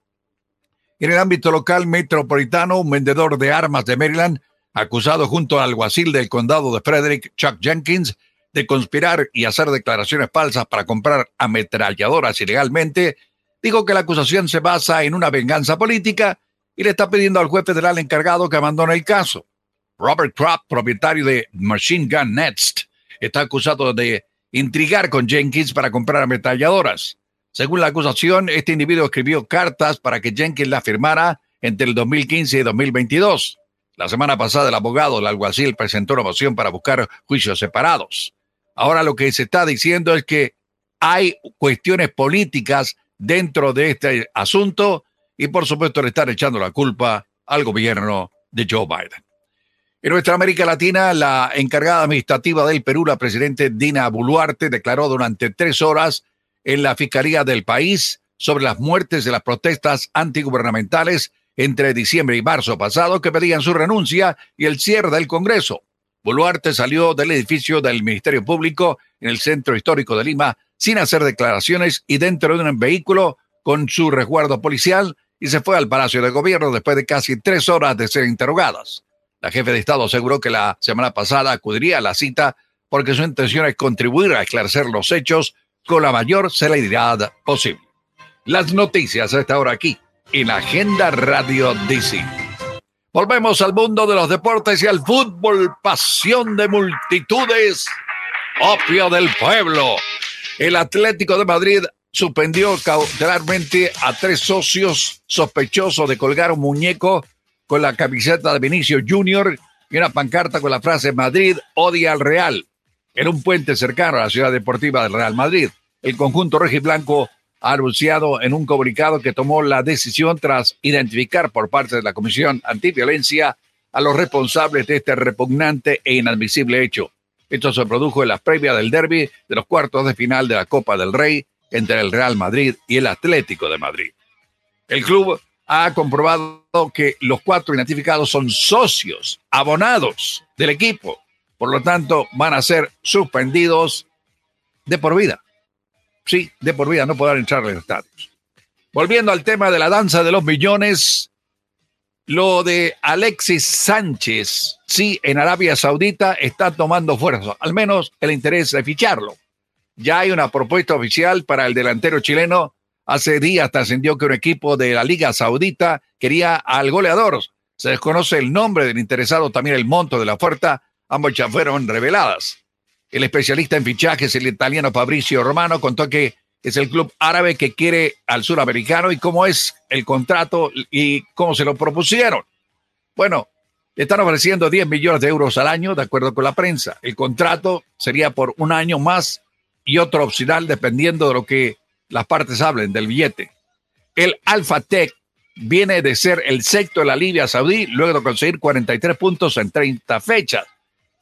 S3: En el ámbito local metropolitano, un vendedor de armas de Maryland acusado junto al alguacil del condado de Frederick, Chuck Jenkins, de conspirar y hacer declaraciones falsas para comprar ametralladoras ilegalmente, dijo que la acusación se basa en una venganza política y le está pidiendo al juez federal encargado que abandone el caso. Robert Kraft, propietario de Machine Gun Next, está acusado de intrigar con Jenkins para comprar ametralladoras. Según la acusación, este individuo escribió cartas para que Jenkins la firmara entre el 2015 y 2022. La semana pasada el abogado, el alguacil, presentó una moción para buscar juicios separados. Ahora lo que se está diciendo es que hay cuestiones políticas dentro de este asunto y por supuesto le están echando la culpa al gobierno de Joe Biden. En nuestra América Latina, la encargada administrativa del Perú, la presidenta Dina Boluarte, declaró durante tres horas en la Fiscalía del país sobre las muertes de las protestas antigubernamentales entre diciembre y marzo pasado que pedían su renuncia y el cierre del Congreso. Boluarte salió del edificio del Ministerio Público en el centro histórico de Lima sin hacer declaraciones y dentro de un vehículo con su resguardo policial y se fue al Palacio de Gobierno después de casi tres horas de ser interrogadas. La jefe de Estado aseguró que la semana pasada acudiría a la cita porque su intención es contribuir a esclarecer los hechos con la mayor celeridad posible. Las noticias a esta hora aquí en Agenda Radio DC. Volvemos al mundo de los deportes y al fútbol, pasión de multitudes, opio del pueblo. El Atlético de Madrid suspendió cautelarmente a tres socios sospechosos de colgar un muñeco con la camiseta de Vinicio Junior y una pancarta con la frase Madrid odia al Real en un puente cercano a la ciudad deportiva del Real Madrid. El conjunto blanco ha anunciado en un comunicado que tomó la decisión tras identificar por parte de la Comisión Antiviolencia a los responsables de este repugnante e inadmisible hecho. Esto se produjo en la previa del derby de los cuartos de final de la Copa del Rey entre el Real Madrid y el Atlético de Madrid. El club ha comprobado que los cuatro identificados son socios, abonados del equipo. Por lo tanto, van a ser suspendidos de por vida. Sí, de por vida, no podrán entrar en los estadios. Volviendo al tema de la danza de los millones, lo de Alexis Sánchez, sí, en Arabia Saudita está tomando fuerza, al menos el interés de ficharlo. Ya hay una propuesta oficial para el delantero chileno. Hace días trascendió que un equipo de la Liga Saudita quería al goleador. Se desconoce el nombre del interesado, también el monto de la oferta. Ambos ya fueron reveladas. El especialista en fichajes, el italiano Fabricio Romano, contó que es el club árabe que quiere al suramericano y cómo es el contrato y cómo se lo propusieron. Bueno, están ofreciendo 10 millones de euros al año, de acuerdo con la prensa. El contrato sería por un año más y otro opcional dependiendo de lo que las partes hablen del billete. El Alfa Tech viene de ser el sexto de la Liga Saudí luego de conseguir 43 puntos en 30 fechas.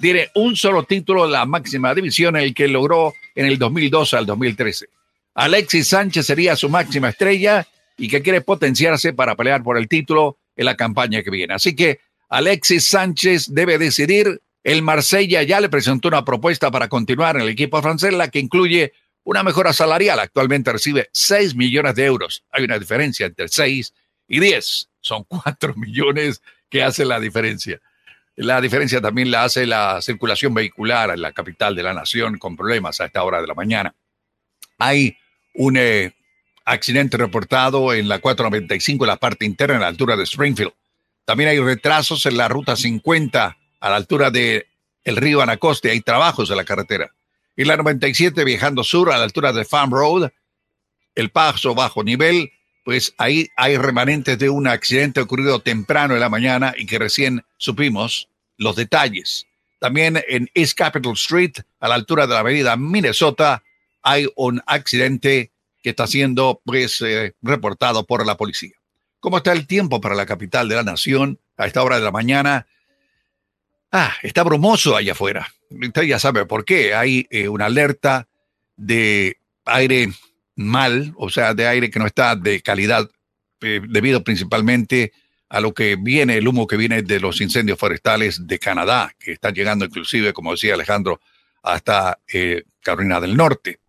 S3: Tiene un solo título de la máxima división, el que logró en el 2012 al 2013. Alexis Sánchez sería su máxima estrella y que quiere potenciarse para pelear por el título en la campaña que viene. Así que Alexis Sánchez debe decidir el Marsella ya le presentó una propuesta para continuar en el equipo francés, la que incluye una mejora salarial. Actualmente recibe 6 millones de euros. Hay una diferencia entre 6 y 10. Son 4 millones que hace la diferencia. La diferencia también la hace la circulación vehicular en la capital de la nación con problemas a esta hora de la mañana. Hay un eh, accidente reportado en la 495 en la parte interna, en la altura de Springfield. También hay retrasos en la ruta 50 a la altura de el río Anacoste, hay trabajos en la carretera. Y la 97 viajando sur a la altura de Farm Road, el paso bajo nivel, pues ahí hay remanentes de un accidente ocurrido temprano en la mañana y que recién supimos los detalles. También en East Capitol Street, a la altura de la avenida Minnesota, hay un accidente que está siendo pues eh, reportado por la policía. ¿Cómo está el tiempo para la capital de la nación a esta hora de la mañana? Ah, está brumoso allá afuera. Usted ya sabe por qué. Hay eh, una alerta de aire mal, o sea, de aire que no está de calidad, eh, debido principalmente a lo que viene, el humo que viene de los incendios forestales de Canadá, que están llegando inclusive, como decía Alejandro, hasta eh, Carolina del Norte.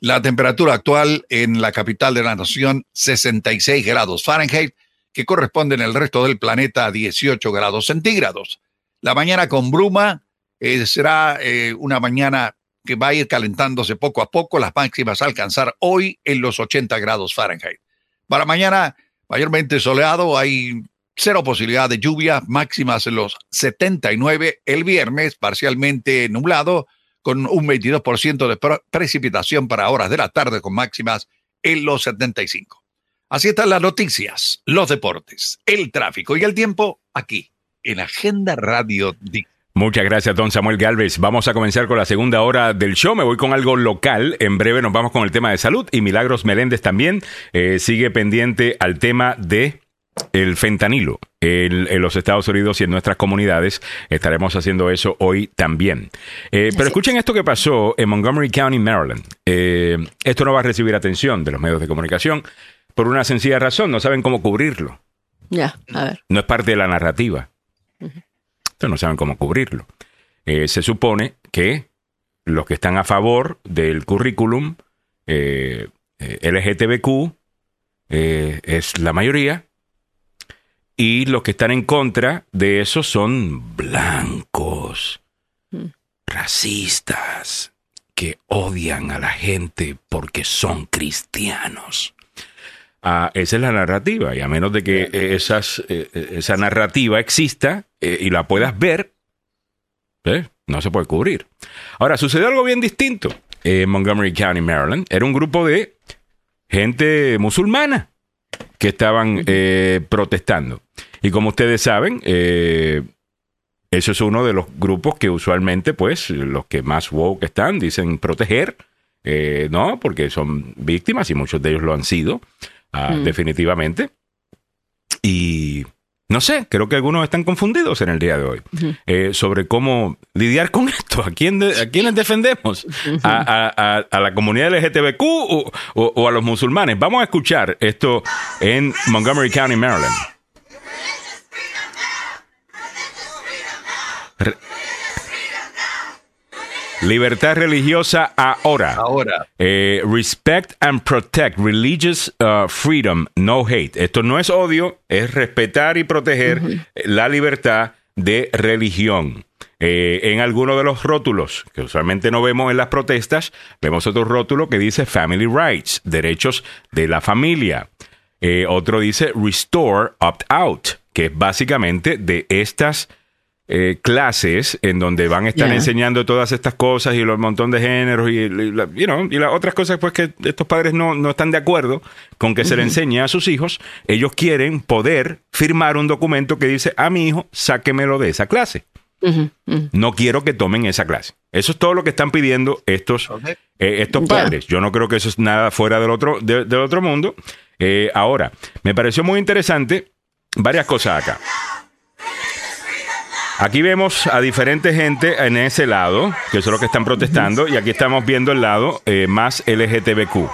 S3: La temperatura actual en la capital de la nación, 66 grados Fahrenheit, que corresponde en el resto del planeta a 18 grados centígrados. La mañana con bruma eh, será eh, una mañana que va a ir calentándose poco a poco, las máximas a alcanzar hoy en los 80 grados Fahrenheit. Para mañana, mayormente soleado, hay cero posibilidad de lluvia, máximas en los 79. El viernes, parcialmente nublado, con un 22% de pre- precipitación para horas de la tarde con máximas en los 75. Así están las noticias, los deportes, el tráfico y el tiempo aquí en Agenda Radio Digital.
S1: Muchas gracias, don Samuel Galvez. Vamos a comenzar con la segunda hora del show. Me voy con algo local. En breve nos vamos con el tema de salud. Y Milagros Meléndez también eh, sigue pendiente al tema de el fentanilo en, en los Estados Unidos y en nuestras comunidades. Estaremos haciendo eso hoy también. Eh, pero escuchen esto que pasó en Montgomery County, Maryland. Eh, esto no va a recibir atención de los medios de comunicación por una sencilla razón. No saben cómo cubrirlo.
S2: Ya, a ver.
S1: No es parte de la narrativa. Entonces no saben cómo cubrirlo. Eh, se supone que los que están a favor del currículum eh, LGTBQ es la mayoría y los que están en contra de eso son blancos, racistas, que odian a la gente porque son cristianos. Ah, esa es la narrativa, y a menos de que eh, esas, eh, eh, esa narrativa exista eh, y la puedas ver, ¿eh? no se puede cubrir. Ahora, sucedió algo bien distinto en Montgomery County, Maryland. Era un grupo de gente musulmana que estaban eh, protestando. Y como ustedes saben, eh, eso es uno de los grupos que usualmente, pues, los que más woke están, dicen proteger, eh, ¿no? Porque son víctimas y muchos de ellos lo han sido,
S2: Mm.
S1: definitivamente. Y no sé, creo que algunos están confundidos en el día de hoy eh, sobre cómo lidiar con esto. ¿A, quién de- a quiénes defendemos? ¿A, a- a- a la comunidad LGTBQ o, o- o a los musulmanes? Vamos a escuchar esto en Montgomery County, Maryland. Re- Libertad religiosa ahora.
S3: Ahora,
S1: Eh, respect and protect religious uh, freedom, no hate. Esto no es odio, es respetar y proteger la libertad de religión. Eh, en algunos de los rótulos que usualmente no vemos en las protestas, vemos otro rótulo que dice family rights, derechos de la familia. Eh, otro dice restore opt out, que es básicamente de estas eh, clases en donde van a estar enseñando todas estas cosas y los montón de géneros y, y la- you know, y las otras cosas pues que estos padres no, no están de acuerdo con que se le enseñe a sus hijos, ellos quieren poder firmar un documento que dice a mi hijo, sáquemelo de esa clase. No quiero que tomen esa clase. Eso es todo lo que están pidiendo estos, eh, estos padres. Yo no creo que eso es nada fuera del otro, de- del otro mundo. Eh, ahora, me pareció muy interesante varias cosas acá. Aquí vemos a diferente gente en ese lado, que son los que están protestando, y aquí estamos viendo el lado eh, más LGTBQ,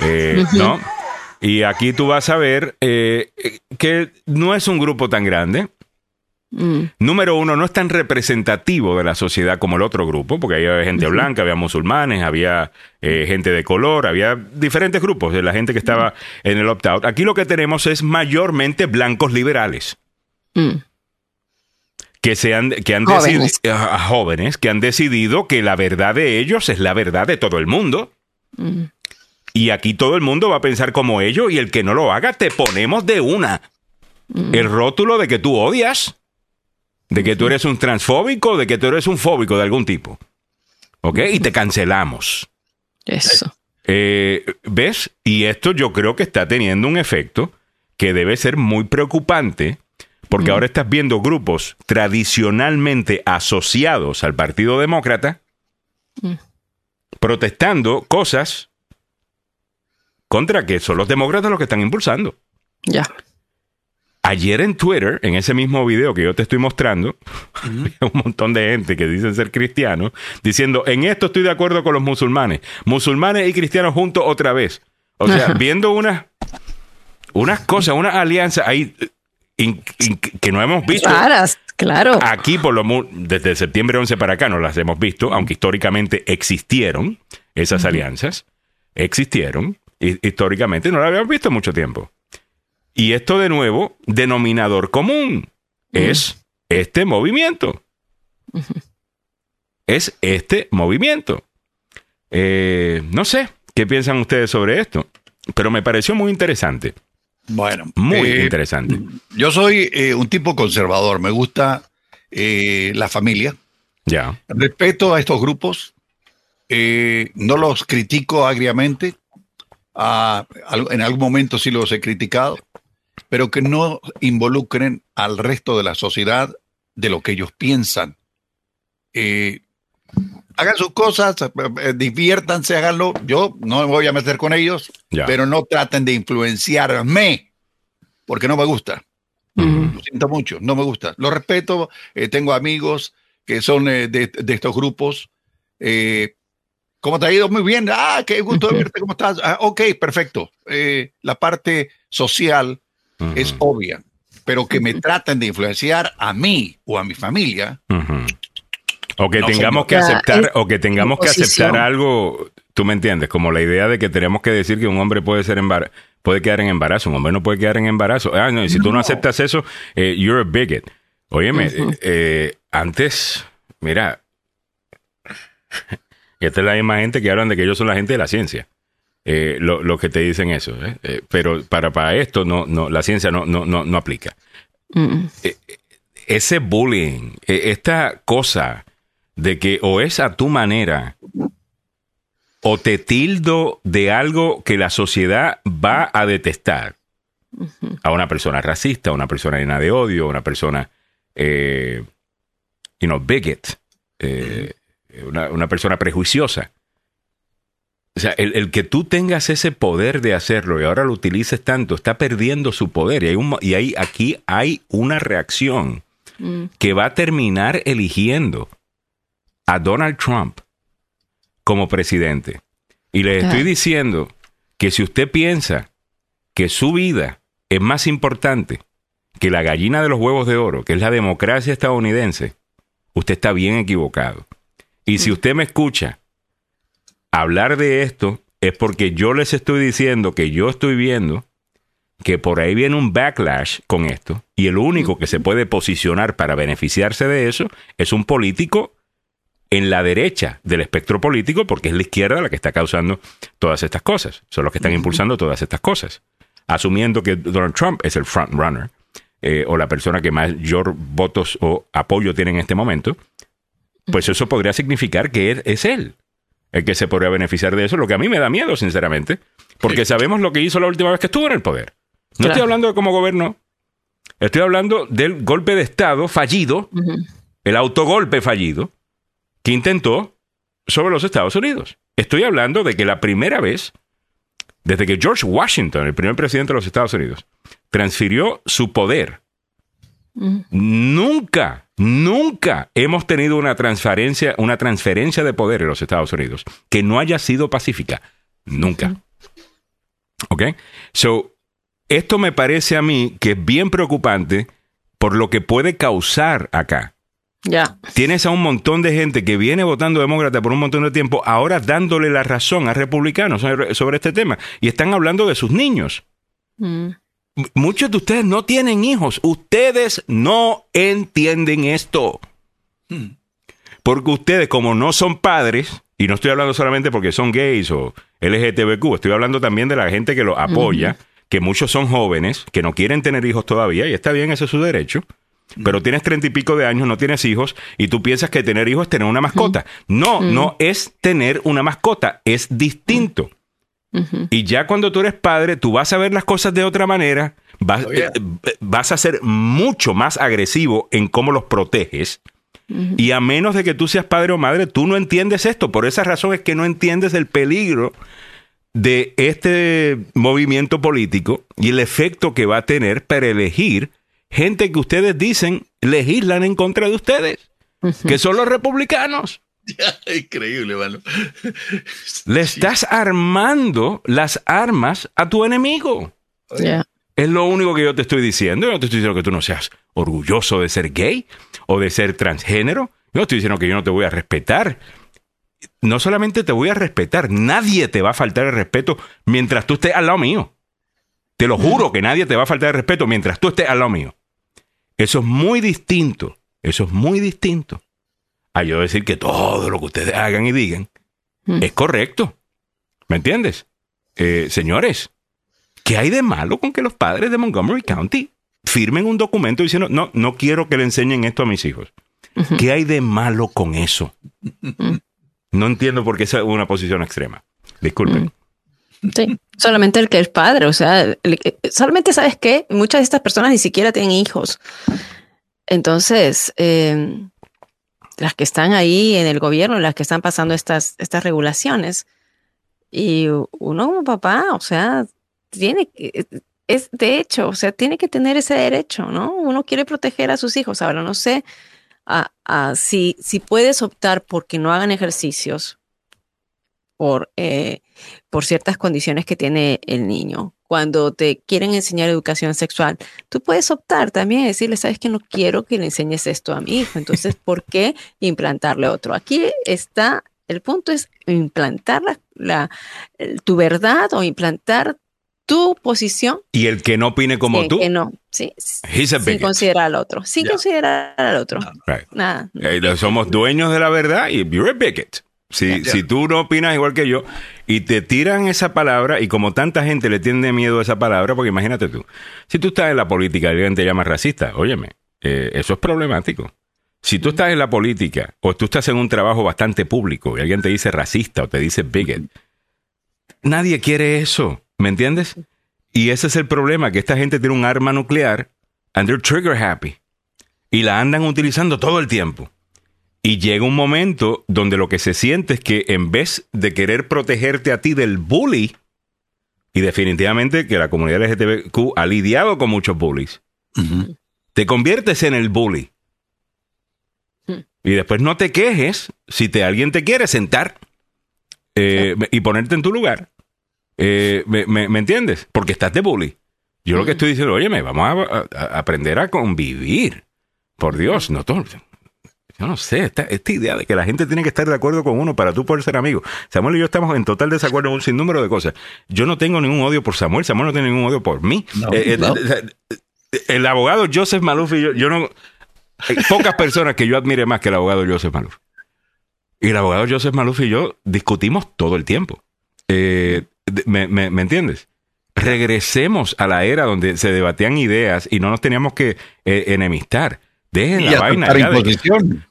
S1: eh, ¿no? Y aquí tú vas a ver eh, que no es un grupo tan grande.
S2: Mm,
S1: Número uno, no es tan representativo de la sociedad como el otro grupo, porque ahí había gente blanca, había musulmanes, había eh, gente de color, había diferentes grupos de la gente que estaba en el opt-out. Aquí lo que tenemos es mayormente blancos liberales
S2: mm.
S1: Que se han, que han
S2: Jóvenes.
S1: decidido, a jóvenes que han decidido que la verdad de ellos es la verdad de todo el mundo.
S2: Mm.
S1: Y aquí todo el mundo va a pensar como ellos y el que no lo haga te ponemos de una. El rótulo de que tú odias, de que tú eres un transfóbico, de que tú eres un fóbico de algún tipo. ¿Ok? Y te cancelamos.
S2: Eso.
S1: Eh, ¿Ves? Y esto yo creo que está teniendo un efecto que debe ser muy preocupante, porque ahora estás viendo grupos tradicionalmente asociados al Partido Demócrata protestando cosas contra que son los demócratas los que están impulsando.
S2: Ya.
S1: Ayer en Twitter, en ese mismo video que yo te estoy mostrando, había un montón de gente que dicen ser cristianos, diciendo, en esto estoy de acuerdo con los musulmanes. Musulmanes y cristianos juntos otra vez. O sea, viendo unas, unas cosas, unas alianzas ahí in- in- que no hemos visto.
S2: Raras, claro.
S1: Aquí, por lo desde septiembre 11 para acá, no las hemos visto, aunque históricamente existieron esas alianzas, existieron, hi- históricamente no las habíamos visto en mucho tiempo. Y esto de nuevo, denominador común, es este movimiento. Es este movimiento. Eh, no sé, ¿qué piensan ustedes sobre esto? Pero me pareció muy interesante,
S3: bueno.
S1: muy
S3: eh,
S1: interesante.
S3: Yo soy eh, un tipo conservador, me gusta eh, la familia,
S1: Ya.
S3: respeto a estos grupos, Eh, no los critico agriamente. En algún momento sí los he criticado, pero que no involucren al resto de la sociedad de lo que ellos piensan. Eh, hagan sus cosas, eh, eh, diviértanse, háganlo. Yo no me voy a meter con ellos,
S1: Ya.
S3: pero no traten de influenciarme, porque no me gusta. Lo siento mucho, no me gusta. Lo respeto, eh, tengo amigos que son eh, de, de estos grupos. Eh, ¿Cómo te ha ido? Muy bien. Ah, qué gusto de verte. ¿Cómo estás? Ah, ok, perfecto. Eh, la parte social es obvia, pero que me traten de influenciar a mí o a mi familia.
S1: O que
S3: No,
S1: tengamos que aceptar, o que tengamos que aceptar algo, tú me entiendes, como la idea de que tenemos que decir que un hombre puede ser embar- puede quedar en embarazo, un hombre no puede quedar en embarazo. Ah, no, y si tú no aceptas eso, eh, you're a bigot. Óyeme, eh, antes, mira, esta es la misma gente que hablan de que ellos son la gente de la ciencia. Eh, lo, lo que te dicen eso, ¿eh? Eh, pero para, para esto no, no, la ciencia no, no, no, no aplica
S2: Mm.
S1: ese bullying, eh, esta cosa de que o es a tu manera o te tildo de algo que la sociedad va a detestar. A una persona racista, a una persona llena de odio, a una persona, eh, you know, bigot, eh, una, una persona prejuiciosa. O sea, el, el que tú tengas ese poder de hacerlo y ahora lo utilices tanto, está perdiendo su poder. Y, hay un, y hay, aquí hay una reacción
S2: Mm.
S1: que va a terminar eligiendo a Donald Trump como presidente. Y le estoy diciendo que si usted piensa que su vida es más importante que la gallina de los huevos de oro, que es la democracia estadounidense, usted está bien equivocado. Y si usted me escucha hablar de esto, es porque yo les estoy diciendo que yo estoy viendo que por ahí viene un backlash con esto y el único que se puede posicionar para beneficiarse de eso es un político en la derecha del espectro político porque es la izquierda la que está causando todas estas cosas. Son los que están impulsando todas estas cosas. Asumiendo que Donald Trump es el front runner eh, o la persona que mayor votos o apoyo tiene en este momento, pues eso podría significar que es, es él el que se podría beneficiar de eso, lo que a mí me da miedo, sinceramente, porque sabemos lo que hizo la última vez que estuvo en el poder. No
S2: Claro.
S1: estoy hablando de cómo gobernó, estoy hablando del golpe de Estado fallido, el autogolpe fallido que intentó sobre los Estados Unidos. Estoy hablando de que la primera vez, desde que George Washington, el primer presidente de los Estados Unidos, transfirió su poder, nunca, nunca hemos tenido una transferencia, una transferencia de poder en los Estados Unidos que no haya sido pacífica. Nunca. ¿Ok? So, esto me parece a mí que es bien preocupante por lo que puede causar acá.
S2: Ya.
S1: Tienes a un montón de gente que viene votando demócrata por un montón de tiempo, ahora dándole la razón a republicanos sobre, sobre este tema. Y están hablando de sus niños.
S2: Mm.
S1: Muchos de ustedes no tienen hijos. Ustedes no entienden esto. Porque ustedes, como no son padres, y no estoy hablando solamente porque son gays o LGTBQ, estoy hablando también de la gente que los apoya, que muchos son jóvenes, que no quieren tener hijos todavía, y está bien, ese es su derecho. Pero tienes treinta y pico de años, no tienes hijos, y tú piensas que tener hijos es tener una mascota. No, no es tener una mascota, es distinto. Y ya cuando tú eres padre, tú vas a ver las cosas de otra manera, vas,
S3: Oh, yeah.
S1: eh, vas a ser mucho más agresivo en cómo los proteges. Y a menos de que tú seas padre o madre, tú no entiendes esto. Por esa razón es que no entiendes el peligro de este movimiento político y el efecto que va a tener para elegir gente que ustedes dicen legislan en contra de ustedes, que son los republicanos.
S3: Increíble, mano.
S1: Le estás armando las armas a tu enemigo.
S2: Ya.
S1: Es lo único que yo te estoy diciendo. Yo no te estoy diciendo que tú no seas orgulloso de ser gay o de ser transgénero. Yo no estoy diciendo que yo no te voy a respetar. No solamente te voy a respetar, nadie te va a faltar el respeto mientras tú estés al lado mío. Te lo juro que nadie te va a faltar el respeto mientras tú estés al lado mío. Eso es muy distinto. Eso es muy distinto. A yo decir que todo lo que ustedes hagan y digan
S2: Mm.
S1: es correcto. ¿Me entiendes? Eh, señores, ¿qué hay de malo con que los padres de Montgomery County firmen un documento diciendo, no, no quiero que le enseñen esto a mis hijos? ¿Qué hay de malo con eso? No entiendo por qué esa es una posición extrema. Disculpen.
S2: Mm. Sí, solamente el que es padre, o sea, el solamente sabes que muchas de estas personas ni siquiera tienen hijos. Entonces, eh, las que están ahí en el gobierno, las que están pasando estas, estas regulaciones, y uno como papá, o sea, tiene que, es de hecho, o sea, tiene que tener ese derecho, ¿no? Uno quiere proteger a sus hijos. Ahora, no sé si, si puedes optar por que no hagan ejercicios por, eh, por ciertas condiciones que tiene el niño. Cuando te quieren enseñar educación sexual, tú puedes optar también, decirle, sabes que no quiero que le enseñes esto a mi hijo, entonces, ¿por qué implantarle otro? Aquí está, el punto es implantar la, tu verdad o implantar tu posición.
S1: Y el que no opine como tú.
S2: Que no, sí. sin considerar al otro. Sin considerar al otro. Nada.
S1: Eh, somos dueños de la verdad y you're a bigot. Si, si tú no opinas igual que yo y te tiran esa palabra, y como tanta gente le tiene miedo a esa palabra, porque imagínate tú, si tú estás en la política y alguien te llama racista, óyeme, eh, eso es problemático. Si tú estás en la política o tú estás en un trabajo bastante público y alguien te dice racista o te dice bigot, nadie quiere eso. ¿Me entiendes? Y ese es el problema, que esta gente tiene un arma nuclear and they're trigger happy. Y la andan utilizando todo el tiempo. Y llega un momento donde lo que se siente es que en vez de querer protegerte a ti del bully, y definitivamente que la comunidad LGTBQ ha lidiado con muchos bullies, te conviertes en el bully. Hmm. Y después no te quejes si te, alguien te quiere sentar eh, y ponerte en tu lugar. Eh, me, entiendes? Porque estás de bully. Yo lo que estoy diciendo, oye, vamos a, aprender a convivir. Por Dios, no todo. Yo no sé, esta, esta, idea de que la gente tiene que estar de acuerdo con uno para tú poder ser amigo. Samuel y yo estamos en total desacuerdo en un sinnúmero de cosas. Yo no tengo ningún odio por Samuel, Samuel no tiene ningún odio por mí. Eh, eh, el abogado Joseph Maluf y yo, yo no. Hay pocas personas que yo admire más que el abogado Joseph Maluf. Y el abogado Joseph Maluf y yo discutimos todo el tiempo. Eh, ¿Me, me, entiendes? Regresemos a la era donde se debatían ideas y no nos teníamos que eh, enemistar. Dejen la vaina.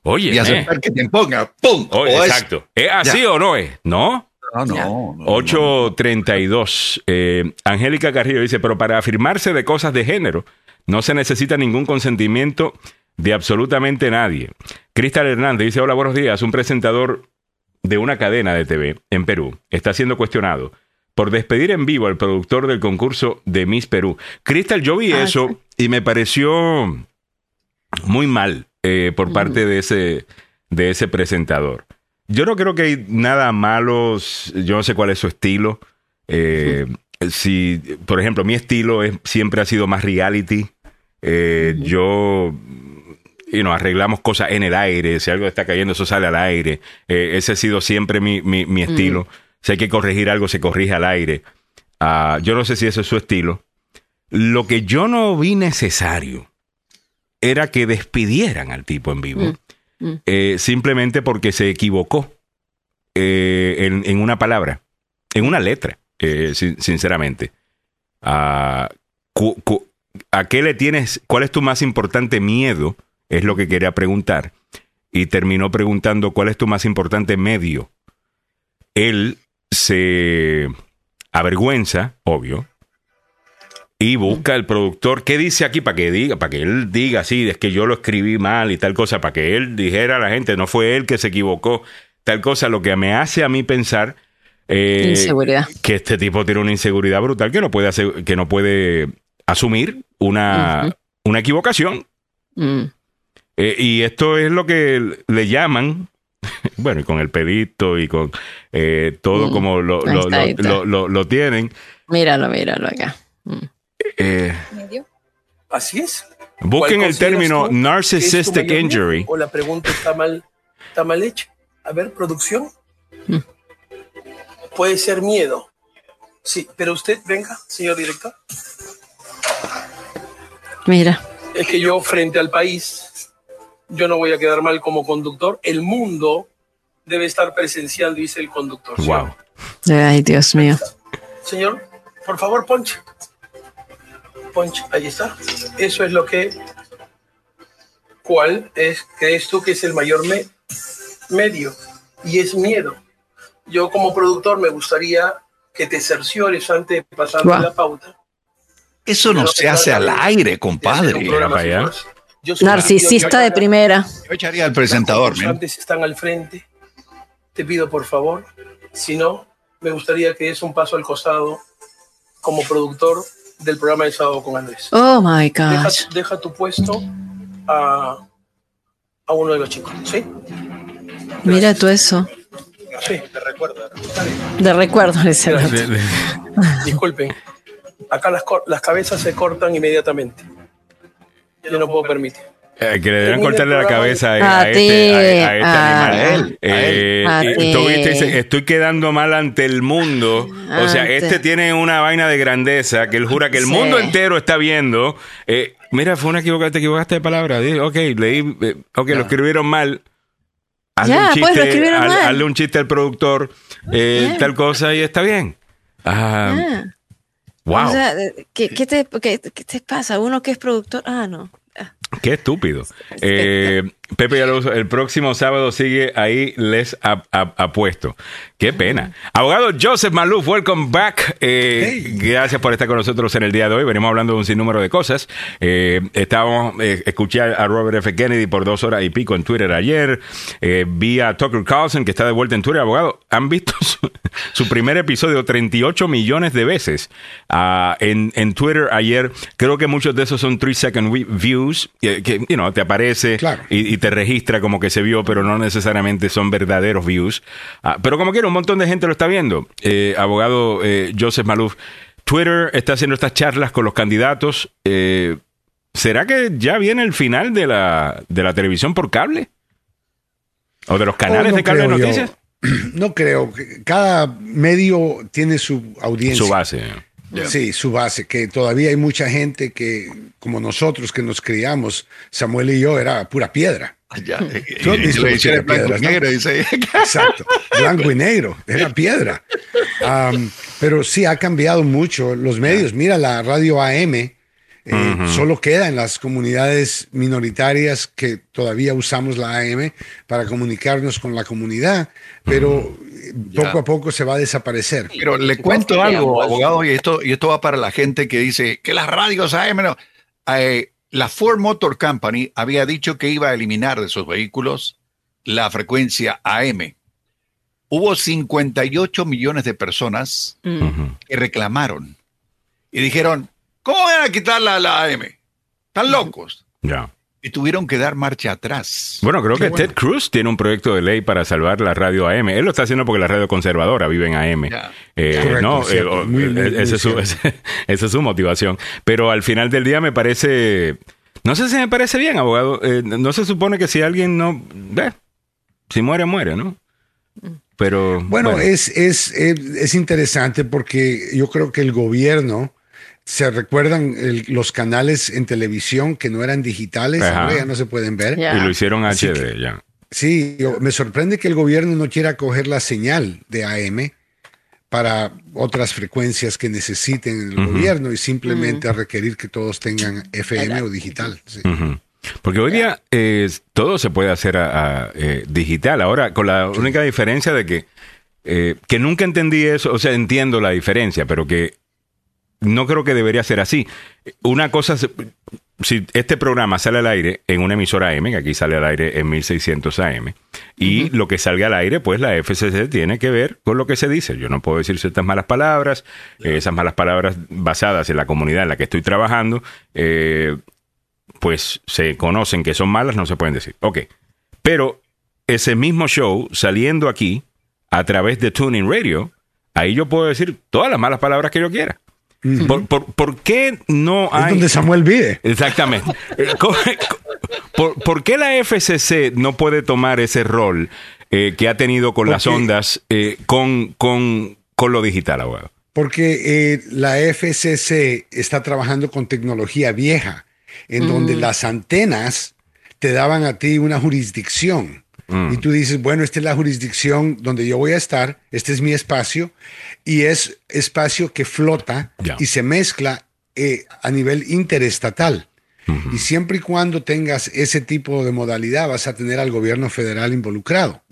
S3: Oye, y aceptar que te imponga. ¡Pum!
S1: exacto. Es, así o no es? ¿No? No, no. 832. Eh, Angélica Carrillo dice, pero para afirmarse de cosas de género no se necesita ningún consentimiento de absolutamente nadie. Cristal Hernández dice, hola, buenos días. Un presentador de una cadena de TV en Perú está siendo cuestionado por despedir en vivo al productor del concurso de Miss Perú. Crystal, yo vi ah, eso y me pareció muy mal eh, por parte de ese, de ese presentador. Yo no creo que hay nada malo, yo no sé cuál es su estilo. Eh, si, por ejemplo, mi estilo es, siempre ha sido más reality. Eh, yo, y nos arreglamos cosas en el aire. Si algo está cayendo, eso sale al aire. ese ha sido siempre mi, mi, estilo. Si hay que corregir algo, se corrige al aire. Ah, yo no sé si ese es su estilo. Lo que yo no vi necesario era que despidieran al tipo en vivo. Mm, mm. Eh, simplemente porque se equivocó eh, en, una palabra, en una letra, eh, sinceramente. Ah, ¿A qué le tienes? ¿Cuál es tu más importante miedo? Es lo que quería preguntar. Y terminó preguntando cuál es tu más importante medio. Él se avergüenza, obvio, y busca el productor qué dice aquí para que diga, para que él diga, sí, es que yo lo escribí mal y tal cosa, para que él dijera a la gente, no fue él que se equivocó, tal cosa, lo que me hace a mí pensar eh, que este tipo tiene una inseguridad brutal que no puede hacer, que no puede asumir una, una equivocación. Mm. Eh, y esto es lo que le llaman bueno, y con el pedito y con eh, todo mm, como lo, lo, lo, tienen.
S2: Míralo, míralo acá.
S8: Eh, Así es.
S1: Busquen el término narcissistic injury.
S8: O la pregunta está mal, está mal hecha. A ver, producción. Mm. Puede ser miedo. Sí, pero usted, venga, señor director.
S2: Mira.
S8: Es que yo frente al país yo no voy a quedar mal como conductor. El mundo debe estar presenciando, dice el conductor.
S1: Wow.
S2: Ay, Dios mío.
S8: Señor, por favor, ponche. Ponche, ahí está. Eso es lo que. ¿Cuál es, crees tú que es el mayor medio? y es miedo. Yo como productor me gustaría que te cerciores antes de pasar
S2: Guau.
S8: la pauta.
S3: Eso no se hace al aire, compadre.
S8: pues. Yo soy-
S2: Narcisista
S8: yo-
S2: de primera.
S3: Yo echaría al presentador,
S8: Los concursantes están al frente. Te pido por favor, si no, me gustaría que des un paso al costado como productor del programa de sábado con Andrés.
S2: Oh my
S8: Deja,
S2: gosh.
S8: deja tu puesto a, a uno de los chicos, ¿sí?
S2: Mira tú eso.
S8: Sí, te recuerdo.
S2: De recuerdo ese.
S1: De- de-
S8: Disculpen, acá las, las cabezas se cortan inmediatamente. Yo no puedo permitir.
S1: Eh, que le deben cortarle la cabeza a,
S2: A
S1: a este, a- a este
S2: a-
S1: animal.
S3: a él,
S1: Eh,
S2: a
S1: y
S2: ti.
S1: tú viste, dice, estoy quedando mal ante el mundo. O sea, este tiene una vaina de grandeza que él jura que el
S2: Sí.
S1: mundo entero está viendo. Eh, mira, fue una equivocación, te equivocaste de palabra. Ok, leí, eh, ok, lo escribieron mal. Hazle
S2: Ya,
S1: un
S2: pues, lo
S1: chiste,
S2: mal.
S1: hazle un chiste al productor, eh, tal cosa y está bien. Ah,
S2: Ah,
S1: wow.
S2: O sea, eh, ¿qué, qué te, qué- qué te pasa? Uno que es productor. Ah, no.
S1: Qué estúpido. Eh, Pepe Yaloso, el próximo sábado sigue ahí, les ap- ap- apuesto. Qué pena. Abogado Joseph Maluf, welcome back. Eh, Gracias por estar con nosotros en el día de hoy. Venimos hablando de un sinnúmero de cosas. Eh, estábamos, eh, escuché a Robert F. Kennedy por dos horas y pico en Twitter ayer. Eh, vi a Tucker Carlson, que está de vuelta en Twitter. Abogado, han visto su, su primer episodio 38 millones de veces ah, en, en Twitter ayer. Creo que muchos de esos son 3 second views, que, que, you know, te aparece
S9: Claro.
S1: y, y te registra como que se vio, pero no necesariamente son verdaderos views. Ah, pero como quiera, un montón de gente lo está viendo. Eh, abogado eh, Joseph Maluf, Twitter está haciendo estas charlas con los candidatos. Eh, ¿Será que ya viene el final de la, de la televisión por cable? ¿O de los canales
S9: Oh, no
S1: de cable de
S9: yo.
S1: noticias?
S9: No creo. Cada medio tiene su audiencia.
S1: Su base.
S9: Sí, su base, que todavía hay mucha gente que, como nosotros que nos criamos, Samuel y yo, era pura piedra.
S3: Ya,
S9: Tú
S3: le
S9: los
S3: hicieron
S9: siete
S3: blanco y negro, dice.
S9: Exacto, blanco y negro, era piedra. Pero sí ha cambiado mucho los medios. Mira, la radio AM eh, solo queda en las comunidades minoritarias que todavía usamos la AM para comunicarnos con la comunidad, pero poco a poco se va a desaparecer.
S3: Pero le cuento algo, abogado, y esto, y esto va para la gente que dice que las radios AM no. Eh, la Ford Motor Company había dicho que iba a eliminar de sus vehículos la frecuencia AM. Hubo 58 millones de personas que reclamaron y dijeron, ¿cómo van a quitar la, la AM? Están locos.
S1: Ya.
S3: Y tuvieron que dar marcha atrás.
S1: Bueno, creo que Ted Cruz tiene un proyecto de ley para salvar la radio AM. Él lo está haciendo porque la radio conservadora vive en AM. Eh,
S9: Correcto,
S1: no, eh, o-
S9: Muy, muy,
S1: eh,
S9: muy
S1: es su- esa es su motivación. Pero al final del día me parece, no sé si me parece bien, abogado. Eh, no se supone que si alguien no, ve, si muere muere, ¿no? Pero
S9: Bueno, Es, es, es, es interesante porque yo creo que el gobierno, se recuerdan el- los canales en televisión que no eran digitales, ahora ya no se pueden ver.
S1: Y lo hicieron
S9: Así
S1: HD ya.
S9: Sí, yo- me sorprende que el gobierno no quiera coger la señal de AM para otras frecuencias que necesiten el gobierno y simplemente requerir que todos tengan FM o digital. sí.
S1: Porque hoy día eh, todo se puede hacer a- a, eh, digital. Ahora, con la única diferencia de que, eh, que nunca entendí eso, o sea, entiendo la diferencia, pero que no creo que debería ser así. Una cosa, si este programa sale al aire en una emisora AM, que aquí sale al aire en 1600 AM, y lo que salga al aire, pues la FCC tiene que ver con lo que se dice. Yo no puedo decir ciertas malas palabras, eh, esas malas palabras basadas en la comunidad en la que estoy trabajando, eh, pues se conocen que son malas, no se pueden decir. Ok. Pero ese mismo show saliendo aquí a través de Tuning Radio, ahí yo puedo decir todas las malas palabras que yo quiera. ¿Por, por, por qué no
S9: Es
S1: hay...
S9: donde Samuel vive.
S1: Exactamente. Eh, ¿Por, por qué la FCC no puede tomar ese rol eh, que ha tenido con las ondas eh, con, con, con lo digital, abogado?
S9: Porque eh, la FCC está trabajando con tecnología vieja, en donde las antenas te daban a ti una jurisdicción.
S1: Mm.
S9: Y tú dices, bueno, esta es la jurisdicción donde yo voy a estar, este es mi espacio, y es espacio que flota y se mezcla eh, a nivel interestatal. Y siempre y cuando tengas ese tipo de modalidad, vas a tener al gobierno federal involucrado.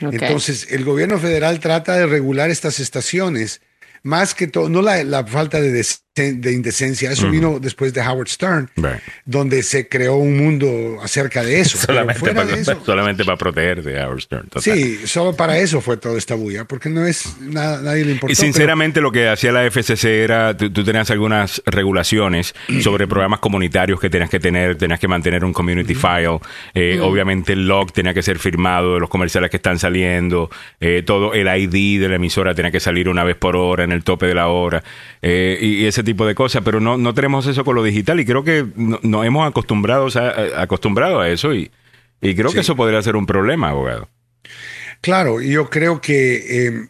S9: Entonces, el gobierno federal trata de regular estas estaciones, más que todo, no la, la falta de, de indecencia, eso vino después de Howard Stern,
S1: Right.
S9: donde se creó un mundo acerca de eso. Pero
S1: Solamente para,
S9: de eso,
S1: solamente para protegerse a Howard Stern. total.
S9: sí, solo para eso fue toda esta bulla, porque no es nada, nadie le importó.
S1: Y sinceramente lo que hacía la FCC era, tú, tú tenías algunas regulaciones sobre programas comunitarios que tenías que tener, tenías que mantener un community file, eh, obviamente el log tenía que ser firmado de los comerciales que están saliendo, eh, todo el ID de la emisora tenía que salir una vez por hora en el tope de la hora eh, y, y ese tipo de cosas, pero no, no tenemos eso con lo digital y creo que no- nos hemos acostumbrado acostumbrado a eso y, y creo que eso podría ser un problema, abogado.
S9: Claro, yo creo que eh,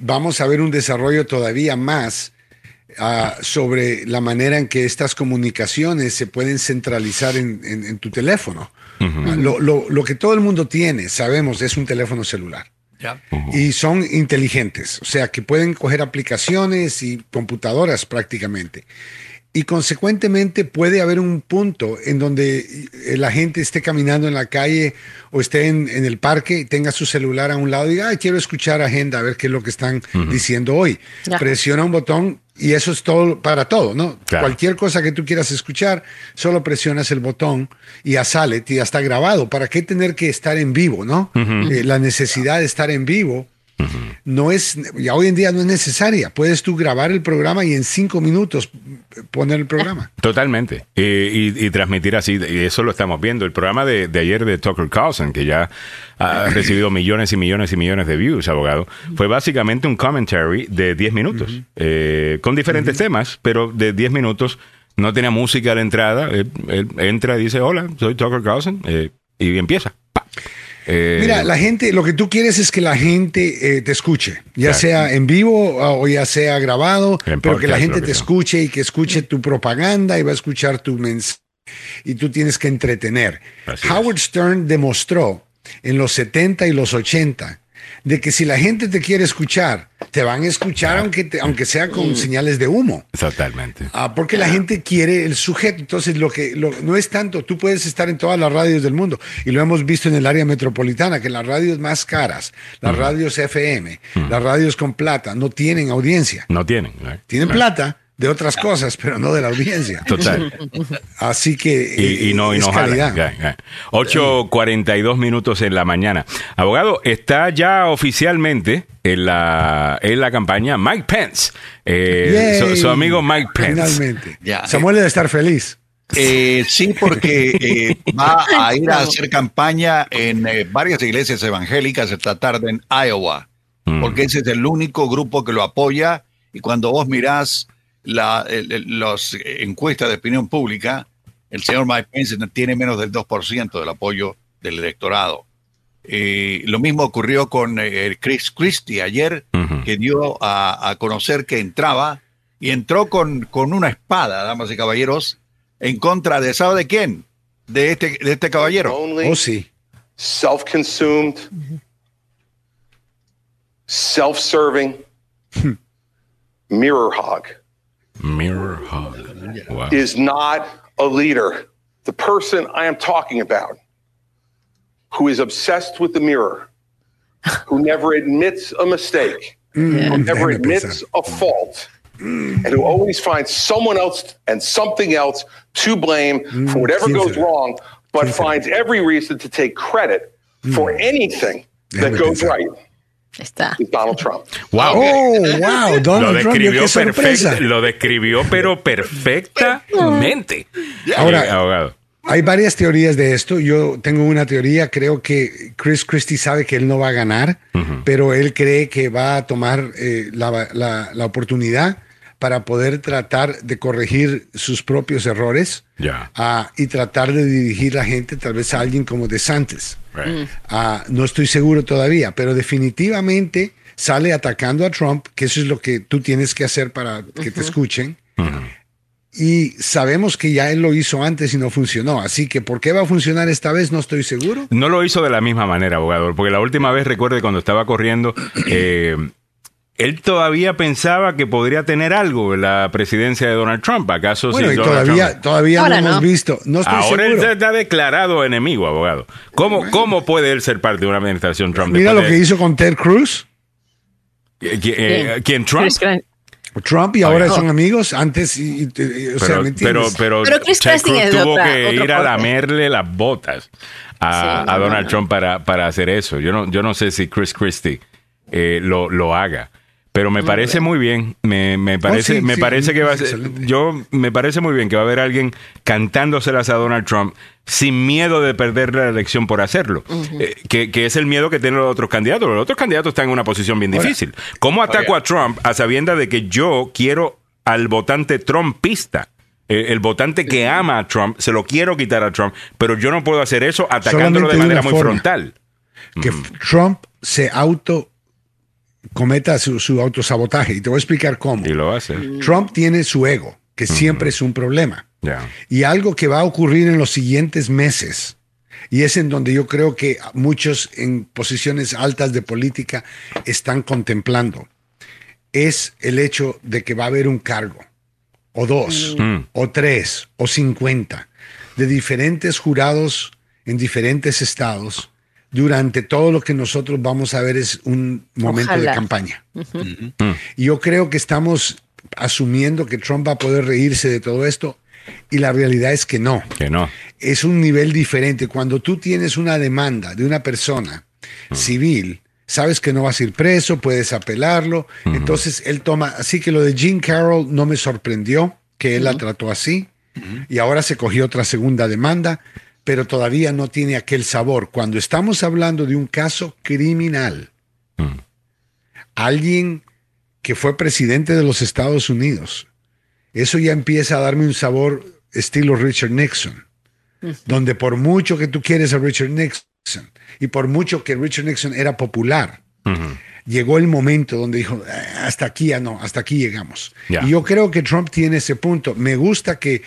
S9: vamos a ver un desarrollo todavía más ah, sobre la manera en que estas comunicaciones se pueden centralizar en, en- en tu teléfono. Lo, lo- lo que todo el mundo tiene, sabemos, es un teléfono celular. Y son inteligentes, o sea, que pueden coger aplicaciones y computadoras prácticamente. Y consecuentemente puede haber un punto en donde eh, la gente esté caminando en la calle o esté en, en el parque y tenga su celular a un lado y diga, "Ay, quiero escuchar agenda, a ver qué es lo que están diciendo hoy. Presiona un botón y eso es todo para todo, ¿no?
S1: Claro.
S9: Cualquier cosa que tú quieras escuchar, solo presionas el botón y ya sale, y ya está grabado. ¿Para qué tener que estar en vivo, no? Eh, la necesidad de estar en vivo no es, ya hoy en día no es necesaria. Puedes tú grabar el programa y en cinco minutos poner el programa.
S1: Totalmente. Eh, y, y transmitir así, y eso lo estamos viendo. El programa de, de ayer de Tucker Carlson, que ya ha recibido millones y millones y millones de views, abogado, fue básicamente un commentary de 10 minutos, eh, con diferentes temas, pero de 10 minutos. No tenía música a la entrada. Él, él entra y dice, hola, soy Tucker Carlson, eh, y empieza. Eh,
S9: Mira, la gente, lo que tú quieres es que la gente eh, te escuche, ya
S1: Claro.
S9: sea en vivo ah, o ya sea grabado,
S1: En
S9: pero que la gente
S1: que
S9: te
S1: sea.
S9: escuche y que escuche tu propaganda y va a escuchar tu mensaje y tú tienes que entretener.
S1: Así
S9: Howard Stern demostró en los 70 y los 80 de que si la gente te quiere escuchar, te van a escuchar aunque, te- aunque sea con señales de humo.
S1: Totalmente.
S9: Ah, porque la gente quiere el sujeto. Entonces, lo que lo- no es tanto, tú puedes estar en todas las radios del mundo y lo hemos visto en el área metropolitana, que las radios más caras, las radios FM, las radios con plata, no tienen audiencia.
S1: No tienen.
S9: Tienen plata de otras cosas, pero no de la audiencia.
S1: Total.
S9: Así que
S1: Y, y
S9: eh,
S1: no, y no. Ya, ya. 8.42 minutos en la mañana. Abogado, está ya oficialmente en la, en la campaña Mike Pence. Eh, su, su amigo Mike Pence.
S9: Finalmente.
S3: Ya.
S9: Samuel debe estar feliz.
S3: Eh, sí, porque eh, va a ir a hacer campaña en eh, varias iglesias evangélicas esta tarde en Iowa,
S1: Mm.
S3: porque ese es el único grupo que lo apoya. Y cuando vos mirás la, el- el- los eh, encuestas de opinión pública, el señor Mike Pence tiene menos del 2% del apoyo del electorado. Eh, lo mismo ocurrió con eh, Chris Christie ayer, que dio a, a conocer que entraba y entró con, con una espada, damas y caballeros, en contra de, ¿sabe de quién? De este, de este caballero.
S10: Only
S9: Oh, sí.
S10: self-consumed, self-serving mirror hog
S1: Mirror Hog. Wow.
S10: is not a leader. The person I am talking about, who is obsessed with the mirror, who never admits a mistake, who never
S9: déjame
S10: admits a fault, and who always finds someone else and something else to blame for whatever
S9: ¿quién
S10: goes wrong, but
S9: ¿Quién
S10: finds every reason to take credit for anything that
S9: Déjame
S10: goes right
S2: Está.
S10: Donald Trump.
S1: Wow.
S9: Oh, wow,
S1: Lo
S9: Donald Trump,
S1: describió, perfecta, lo describió, pero perfectamente.
S9: Ahora-
S1: Eh, abogado.
S9: Hay varias teorías de esto. Yo tengo una teoría, creo que Chris Christie sabe que él no va a ganar, pero él cree que va a tomar eh, la, la- la oportunidad para poder tratar de corregir sus propios errores
S1: Ya.
S9: ah, y tratar de dirigir la gente tal vez a alguien como DeSantis.
S1: Right.
S9: Ah, no estoy seguro todavía, pero definitivamente sale atacando a Trump, que eso es lo que tú tienes que hacer para que te escuchen. Y sabemos que ya él lo hizo antes y no funcionó. Así que, ¿por qué va a funcionar esta vez? No estoy seguro.
S1: No lo hizo de la misma manera, abogado, porque la última vez recuerde cuando estaba corriendo, eh, él todavía pensaba que podría tener algo en la presidencia de Donald Trump. ¿Acaso
S9: Bueno,
S1: si
S9: y
S1: Donald
S9: todavía,
S1: Trump-
S9: todavía
S2: Ahora
S9: no hemos visto. No estoy
S1: Ahora él está declarado enemigo, abogado. ¿Cómo, ¿Cómo puede él ser parte de una administración Trump?
S9: Mira lo que
S1: de-
S9: hizo con Ted Cruz.
S1: Eh, ¿qui- eh, ¿Quién? Trump?
S9: Trump y ahora son amigos. Antes, y, y- y- o sea,
S1: Pero,
S9: ¿me
S1: pero,
S9: entiendes?
S1: pero,
S2: Pero Chris
S1: tuvo
S2: otra-
S1: que ir a lamerle las botas a,
S2: Sí, no,
S1: a Donald
S2: no, no.
S1: Trump para, para hacer eso. Yo no, yo no sé si Chris Christie eh, lo, lo haga. Pero me parece muy bien, me, me parece,
S9: sí,
S1: me
S9: sí,
S1: parece que va a ser, yo me parece muy bien que va a haber alguien cantándoselas a Donald Trump sin miedo de perder la elección por hacerlo, Eh, que, que es el miedo que tienen los otros candidatos. Los otros candidatos están en una posición bien difícil. ¿Cómo ataco a Trump a sabienda de que yo quiero al votante trumpista? Eh, el votante que ama a Trump, se lo quiero quitar a Trump, pero yo no puedo hacer eso atacándolo
S9: Solamente
S1: de manera muy frontal.
S9: que Trump se auto cometa su, su autosabotaje. Y te voy a explicar cómo.
S1: Y lo hace.
S9: Trump tiene su ego, que siempre es un problema. Y algo que va a ocurrir en los siguientes meses, y es en donde yo creo que muchos en posiciones altas de política están contemplando, es el hecho de que va a haber un cargo, o dos,
S1: Mm.
S9: o tres, o cincuenta, de diferentes jurados en diferentes estados. Durante todo lo que nosotros vamos a ver es un momento de campaña. Y yo creo que estamos asumiendo que Trump va a poder reírse de todo esto y la realidad es que no.
S1: Que no.
S9: Es un nivel diferente. Cuando tú tienes una demanda de una persona civil, sabes que no vas a ir preso, puedes apelarlo. Entonces él toma, así que lo de Jean Carroll no me sorprendió que él la trató así y ahora se cogió otra segunda demanda, pero todavía no tiene aquel sabor. Cuando estamos hablando de un caso criminal, alguien que fue presidente de los Estados Unidos, eso ya empieza a darme un sabor estilo Richard Nixon, donde por mucho que tú quieres a Richard Nixon y por mucho que Richard Nixon era popular, llegó el momento donde dijo, "Ah, hasta aquí ya no, hasta aquí llegamos. Y yo creo que Trump tiene ese punto. Me gusta que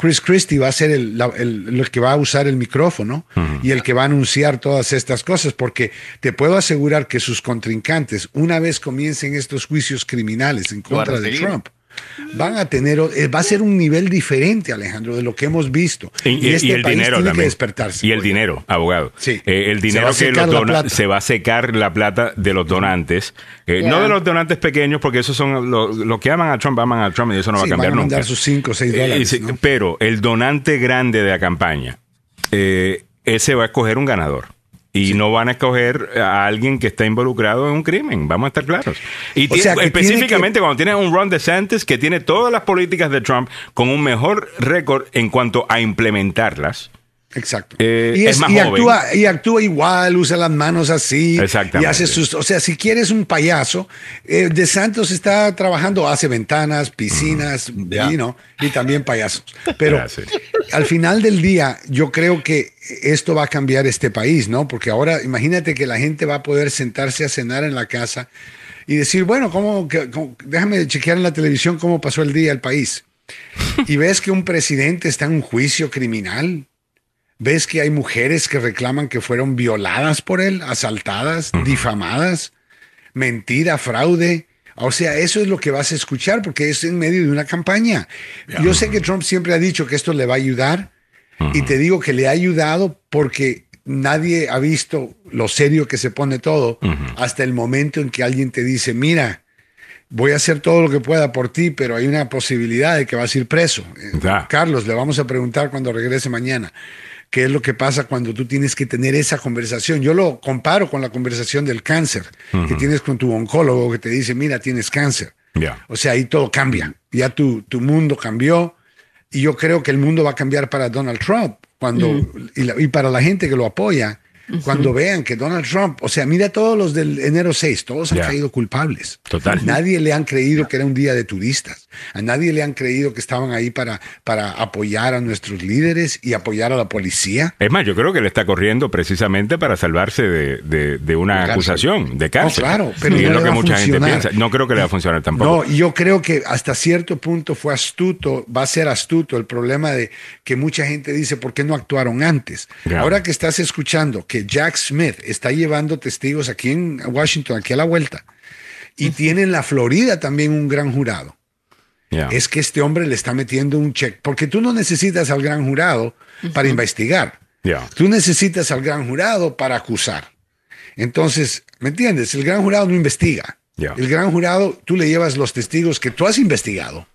S9: Chris Christie va a ser el, la- el- el que va a usar el micrófono y el que va a anunciar todas estas cosas, porque te puedo asegurar que sus contrincantes, una vez comiencen estos juicios criminales en contra de. Trump, van a tener, eh, va a ser un nivel diferente, Alejandro, de lo que hemos visto.
S1: Y, y-
S9: este
S1: y el
S9: país
S1: dinero
S9: tiene que
S1: también.
S9: despertarse.
S1: Y el
S9: Oye.
S1: dinero, abogado.
S9: Sí.
S1: Eh, el dinero que los dona- se va a secar la plata de los donantes. Eh. No de los donantes pequeños, porque esos son los los que aman a Trump, aman a Trump y eso no va a cambiar
S9: van a mandar
S1: nunca.
S9: sus 5 o 6
S1: Eh,
S9: dólares.
S1: sí,
S9: ¿no?
S1: Pero el donante grande de la campaña, eh, ese va a escoger un ganador. Y no van a escoger a alguien que está involucrado en un crimen, vamos a estar claros. Y tiene-
S9: sea,
S1: específicamente
S9: tiene
S1: cuando tienes un Ron DeSantis que tiene todas las políticas de Trump con un mejor récord en cuanto a implementarlas.
S9: Exacto.
S1: Eh,
S9: y,
S1: es
S9: es-
S1: más
S9: y
S1: joven.
S9: actúa, y actúa igual, usa las manos así.
S1: Exactamente.
S9: Y hace sus. O sea, si quieres un payaso, eh, De Santos está trabajando, hace ventanas, piscinas, know, y también payasos. Pero
S1: Gracias.
S9: al final del día, yo creo que esto va a cambiar este país, ¿no? Porque ahora imagínate que la gente va a poder sentarse a cenar en la casa y decir, bueno, ¿cómo, cómo- déjame chequear en la televisión cómo pasó el día el país. Y ves que un presidente está en un juicio criminal. Ves que hay mujeres que reclaman que fueron violadas por él, asaltadas, difamadas, mentira, fraude. O sea, eso es lo que vas a escuchar porque es en medio de una campaña. Yo sé que Trump siempre ha dicho que esto le va a ayudar y te digo que le ha ayudado porque nadie ha visto lo serio que se pone todo hasta el momento en que alguien te dice, mira, voy a hacer todo lo que pueda por ti, pero hay una posibilidad de que vas a ir preso. Carlos, le vamos a preguntar cuando regrese mañana. ¿Qué es lo que pasa cuando tú tienes que tener esa conversación? Yo lo comparo con la conversación del cáncer que tienes con tu oncólogo que te dice, mira, tienes cáncer. O sea, ahí todo cambia. Ya tu, tu mundo cambió y yo creo que el mundo va a cambiar para Donald Trump cuando y, la- y para la gente que lo apoya. Cuando vean que Donald Trump, o sea, mira todos los del enero 6, todos han caído culpables.
S1: Total.
S9: Nadie le han creído que era un día de turistas. A nadie le han creído que estaban ahí para, para apoyar a nuestros líderes y apoyar a la policía.
S1: Es más, yo creo que él está corriendo precisamente para salvarse de, de- de una acusación de cárcel.
S9: No, claro, pero
S1: y
S9: no
S1: es
S9: le
S1: lo que mucha gente piensa. No creo que le va a funcionar tampoco.
S9: No, yo creo que hasta cierto punto fue astuto, va a ser astuto el problema de que mucha gente dice, ¿por qué no actuaron antes? Ahora que estás escuchando que Jack Smith está llevando testigos aquí en Washington, aquí a la vuelta, y tiene en la Florida también un gran jurado.
S1: Yeah.
S9: Es que este hombre le está metiendo un check, porque tú no necesitas al gran jurado para investigar.
S1: Yeah.
S9: Tú necesitas al gran jurado para acusar. Entonces, ¿me entiendes? El gran jurado no investiga.
S1: Yeah.
S9: El gran jurado, tú le llevas los testigos que tú has investigado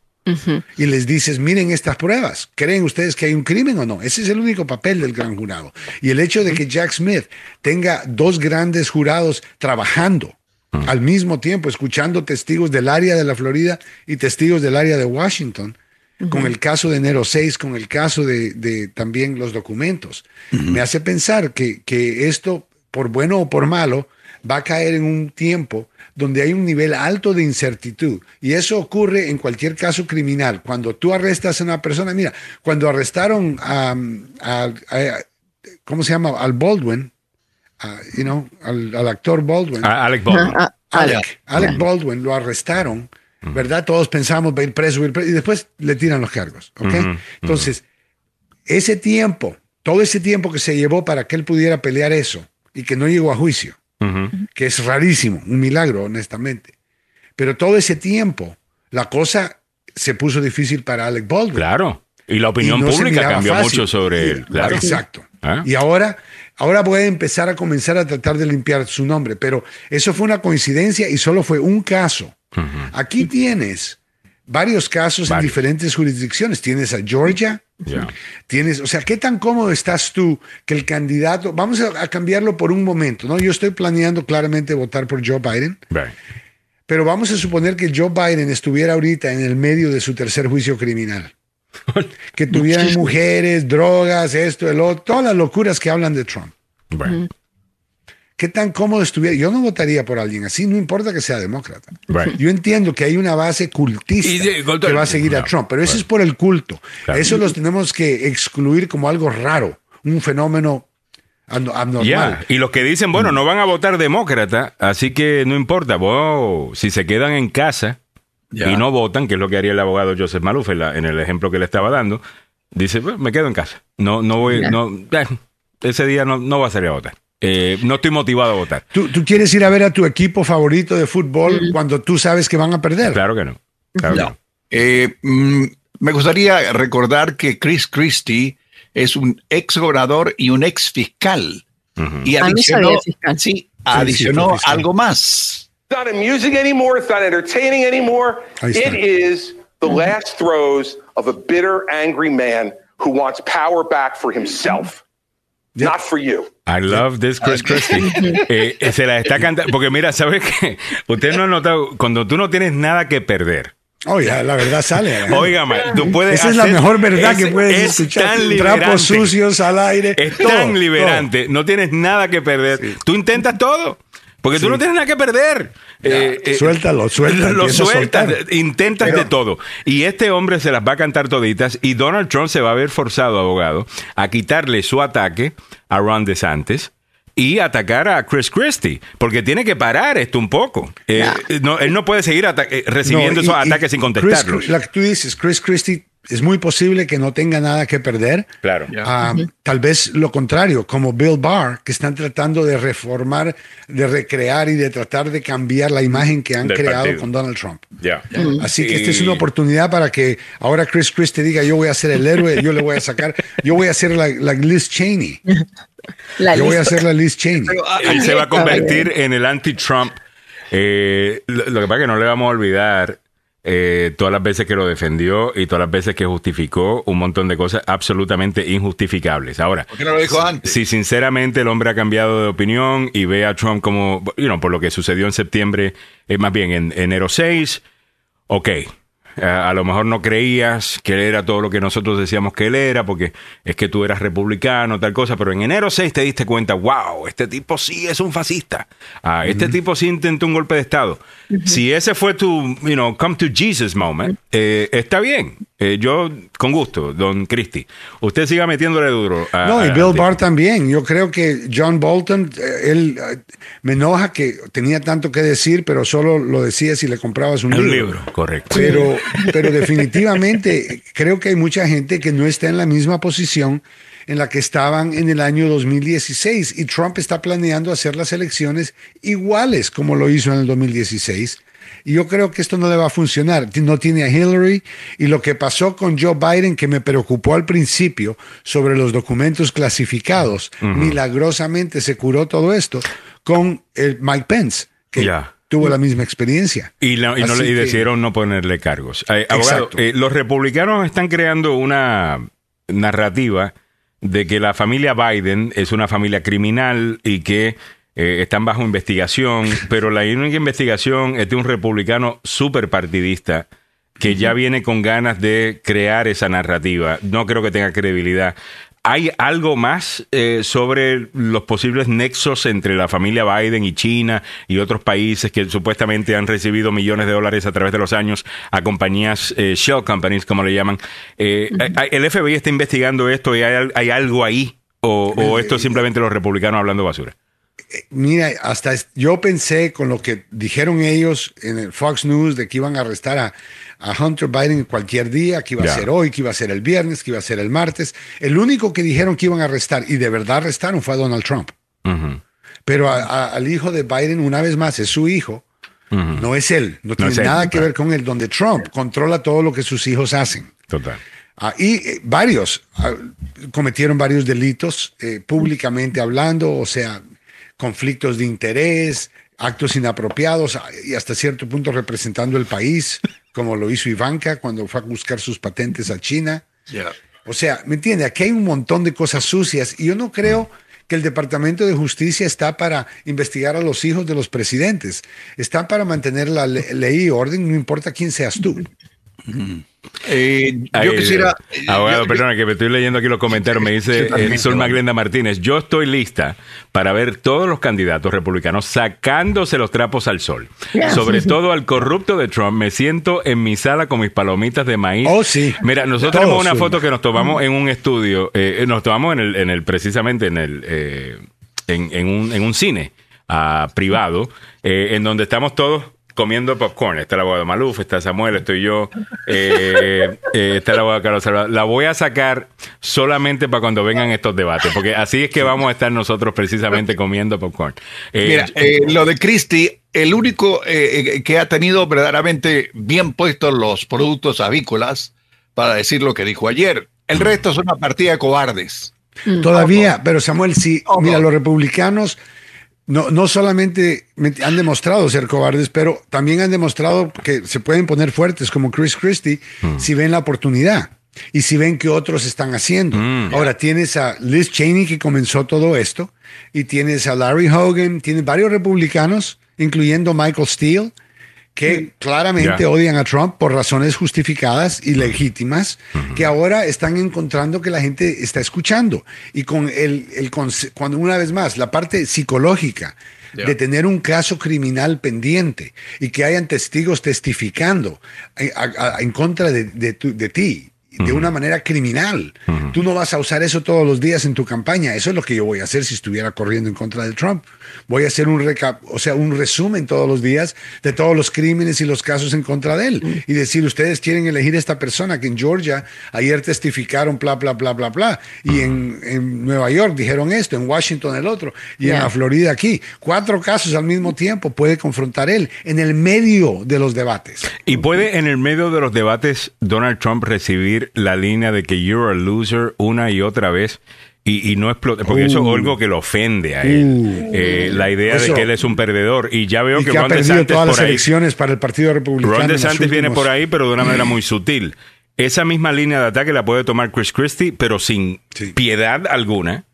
S9: y les dices, miren estas pruebas. ¿Creen ustedes que hay un crimen o no? Ese es el único papel del gran jurado. Y el hecho de que Jack Smith tenga dos grandes jurados trabajando al mismo tiempo, escuchando testigos del área de la Florida y testigos del área de Washington, con el caso de enero 6, con el caso de, de también los documentos, me hace pensar que, que esto, por bueno o por malo, va a caer en un tiempo donde hay un nivel alto de incertidumbre. Y eso ocurre en cualquier caso criminal. Cuando tú arrestas a una persona, mira, cuando arrestaron a, a- a- ¿cómo se llama? Al Baldwin, a, you know, al, al actor Baldwin.
S1: A- Alec Baldwin.
S2: Ah, ah,
S9: Alec, Alec Baldwin lo arrestaron, ¿verdad? Todos pensamos va a ir preso, va a ir preso, y después le tiran los cargos, ¿ok? Entonces, ese tiempo, todo ese tiempo que se llevó para que él pudiera pelear eso y que no llegó a juicio, Que es rarísimo, un milagro, honestamente. Pero todo ese tiempo, la cosa se puso difícil para Alec Baldwin.
S1: Claro. Y la opinión
S9: Y no se
S1: pública cambió
S9: fácil.
S1: mucho sobre él. Claro.
S9: Exacto.
S1: ¿Ah?
S9: Y ahora, ahora voy a empezar a comenzar a tratar de limpiar su nombre, pero eso fue una coincidencia y solo fue un caso. Aquí tienes varios casos en diferentes jurisdicciones. Tienes a Georgia, Tienes, o sea, ¿qué tan cómodo estás tú que el candidato, vamos a, a cambiarlo por un momento, ¿no? Yo estoy planeando claramente votar por Joe Biden,
S1: Right.
S9: pero vamos a suponer que Joe Biden estuviera ahorita en el medio de su tercer juicio criminal. que tuvieran mujeres, drogas, esto, el otro, todas las locuras que hablan de Trump.
S1: Right.
S9: ¿Qué tan cómodo estuviera? Yo no votaría por alguien así, no importa que sea demócrata.
S1: Right.
S9: Yo entiendo que hay una base cultista
S1: Y de-
S9: que va a seguir a Trump, pero eso es por el culto.
S1: Claro.
S9: Eso los tenemos que excluir como algo raro, un fenómeno abno- abnormal.
S1: Y los que dicen, bueno, no van a votar demócrata, así que no importa, vos, si se quedan en casa y no votan, que es lo que haría el abogado Joseph Maluf en, la- en el ejemplo que le estaba dando, dice, "Bueno, me quedo en casa. No, no voy, no, eh, ese día no, no va a salir a votar. Eh, no estoy motivado a votar.
S9: ¿Tú, tú quieres ir a ver a tu equipo favorito de fútbol cuando tú sabes que van a perder?
S1: Claro que no. Claro que no.
S3: Eh, mm, me gustaría recordar que Chris Christie es un ex gobernador y un ex fiscal. Y
S2: Ah, no
S3: adicionó,
S2: fiscal.
S3: sí, adicionó
S9: fue fiscal.
S3: algo más.
S10: It's not amusing anymore. It's not entertaining anymore. It is the last throes of a bitter, angry man who wants power back for himself. Not for you.
S1: I love this Chris Christie. Eh, eh, se la está cantando. Porque mira, ¿sabes qué? Usted no ha notado, cuando tú no tienes nada que perder.
S9: Oh, ya, la verdad sale. ¿eh?
S1: Óigame, tú puedes
S9: Esa es la
S1: hacer-
S9: mejor verdad que
S1: es-
S9: puedes
S1: es
S9: escuchar.
S1: tan.
S9: Trapos sucios al aire.
S1: Es
S9: todo,
S1: tan
S9: todo.
S1: liberante, no tienes nada que perder. Tú intentas todo, porque tú no tienes nada que perder. Eh, eh,
S9: Suéltalo, suéltalo,
S1: Lo sueltas, intentas de todo. Y este hombre se las va a cantar toditas y Donald Trump se va a ver forzado, abogado, a quitarle su ataque a Ron DeSantis y atacar a Chris Christie, porque tiene que parar esto un poco. Eh, no, él no puede seguir eh, recibiendo
S9: No, y-
S1: esos
S9: y
S1: ataques sin
S9: Chris-
S1: contestarlos.
S9: la que tú dices, Chris Christie, es muy posible que no tenga nada que perder.
S1: Claro.
S9: Ah, Tal vez lo contrario, como Bill Barr, que están tratando de reformar, de recrear y de tratar de cambiar la imagen que han
S1: Del
S9: creado
S1: partido.
S9: con Donald Trump.
S1: Ya.
S9: Así que
S1: Y-
S9: esta es una oportunidad para que ahora Chris Christie diga, yo voy a ser el héroe, yo le voy a sacar, yo voy a ser la, la Liz Cheney.
S2: La
S9: Yo voy a ser la Liz Cheney.
S1: Él se va a convertir en el anti-Trump. Eh, lo, lo que pasa es que no le vamos a olvidar eh, todas las veces que lo defendió y todas las veces que justificó un montón de cosas absolutamente injustificables. Ahora,
S3: ¿Por qué no lo dijo antes?
S1: si sinceramente el hombre ha cambiado de opinión y ve a Trump como, you know, por lo que sucedió en septiembre, eh, más bien en enero 6, ok. A, a lo mejor no creías que él era todo lo que nosotros decíamos que él era, porque es que tú eras republicano, tal cosa, pero en enero 6 te diste cuenta, wow, este tipo sí es un fascista. Ah, este tipo sí intentó un golpe de Estado. Si ese fue tu, you know, come to Jesus moment, eh, está bien. Eh, yo, con gusto, don Christie. Usted siga metiéndole duro. a-
S9: No, y Bill. Barr también. Yo creo que John Bolton, eh, él eh, me enoja que tenía tanto que decir, pero solo lo decía si le comprabas un,
S1: Un
S9: libro.
S1: libro, correcto.
S9: Pero, pero definitivamente creo que hay mucha gente que no está en la misma posición en la que estaban en el año 2016 y Trump está planeando hacer las elecciones iguales como lo hizo en el 2016 Y yo creo que esto no le va a funcionar. No tiene a Hillary. Y lo que pasó con Joe Biden, que me preocupó al principio sobre los documentos clasificados, milagrosamente se curó todo esto con el Mike Pence, que. Tuvo la misma experiencia.
S1: Y, la- y no le y
S9: que-
S1: decidieron no ponerle cargos. Eh, abogado, eh, los republicanos están creando una narrativa de que la familia Biden es una familia criminal y que eh, están bajo investigación, pero la única investigación es de un republicano súper partidista que ya viene con ganas de crear esa narrativa. No creo que tenga credibilidad. ¿Hay algo más eh, sobre los posibles nexos entre la familia Biden y China y otros países que supuestamente han recibido millones de dólares a través de los años a compañías, eh, shell companies, como le llaman? Eh, ¿El FBI está investigando esto y hay, al- hay algo ahí? ¿O, o esto es simplemente los republicanos hablando basura?
S9: Mira, hasta yo pensé con lo que dijeron ellos en el Fox News de que iban a arrestar a, a Hunter Biden cualquier día, que iba a ser hoy, que iba a ser el viernes, que iba a ser el martes. El único que dijeron que iban a arrestar y de verdad arrestaron fue a Donald Trump. Pero a- a- al hijo de Biden, una vez más, es su hijo, no es él, no tiene
S1: él,
S9: nada que ver con él, donde Trump controla todo lo que sus hijos hacen.
S1: Total.
S9: Ah, y eh, varios ah, cometieron varios delitos eh, públicamente hablando, o sea, conflictos de interés, actos inapropiados ah, y hasta cierto punto representando el país, como lo hizo Ivanka cuando fue a buscar sus patentes a China. O sea, ¿me entiende? Aquí hay un montón de cosas sucias y yo no creo que el Departamento de Justicia está para investigar a los hijos de los presidentes. Está para mantener la le- ley y orden, no importa quién seas tú.
S3: Eh,
S1: Ay,
S3: yo quisiera.
S1: eh, Abogado,
S3: yo-
S1: perdona que me estoy leyendo aquí los comentarios. Me dice eh, Zulma. Glenda Martínez. Yo estoy lista para ver todos los candidatos republicanos sacándose los trapos al sol. Sobre todo al corrupto de Trump. Me siento en mi sala con mis palomitas de maíz.
S9: Oh, sí.
S1: Mira, nosotros
S9: Todos,
S1: tenemos una foto que nos tomamos en un estudio. eh, nos tomamos en el, en el precisamente en el eh, en, en un, en un cine ah, privado, eh, en donde estamos todos comiendo popcorn. Está el abogado Maluf, está Samuel, estoy yo, eh, eh, está el abogado Carlos Salvador. La voy a sacar solamente para cuando vengan estos debates, porque así es que vamos a estar nosotros precisamente comiendo popcorn. Eh,
S3: Mira, eh, lo de Christie, el único que ha tenido verdaderamente bien puestos los productos avícolas, para decir lo que dijo ayer. El resto es una partida de cobardes.
S9: Todavía, pero Samuel, sí, mira, los republicanos no, no solamente me- han demostrado ser cobardes, pero también han demostrado que se pueden poner fuertes como Chris Christie si ven la oportunidad y si ven que otros están haciendo. Ahora tienes a Liz Cheney que comenzó todo esto y tienes a Larry Hogan, tienes varios republicanos, incluyendo Michael Steele, que claramente odian a Trump por razones justificadas y legítimas, que ahora están encontrando que la gente está escuchando. Y con el, el cuando una vez más, la parte psicológica de tener un caso criminal pendiente y que hayan testigos testificando eh, a- a- en contra de, de tu- de ti. De una manera criminal. Tú no vas a usar eso todos los días en tu campaña. Eso es lo que yo voy a hacer si estuviera corriendo en contra de Trump. Voy a hacer un recap, o sea, un resumen todos los días de todos los crímenes y los casos en contra de él. Y decir, ustedes quieren elegir esta persona que en Georgia ayer testificaron, bla, bla, bla, bla, bla. Y en, en Nueva York dijeron esto, en Washington el otro, y en la Florida aquí. Cuatro casos al mismo tiempo puede confrontar él en el medio de los debates.
S1: Y puede en el medio de los debates Donald Trump recibir la línea de que you're a loser una y otra vez y, y no explote, porque eso es
S9: Uh.
S1: algo que lo ofende a él.
S9: Uh.
S1: Eh, la idea de que él es un perdedor. Y ya veo
S9: Y
S1: que,
S9: que ha
S1: Ron
S9: perdido
S1: DeSantis
S9: todas las
S1: por ahí,
S9: elecciones para el Partido Republicano.
S1: Ron DeSantis viene por ahí, pero de una manera muy sutil. Esa misma línea de ataque la puede tomar Chris Christie, pero sin
S9: Sí.
S1: piedad alguna.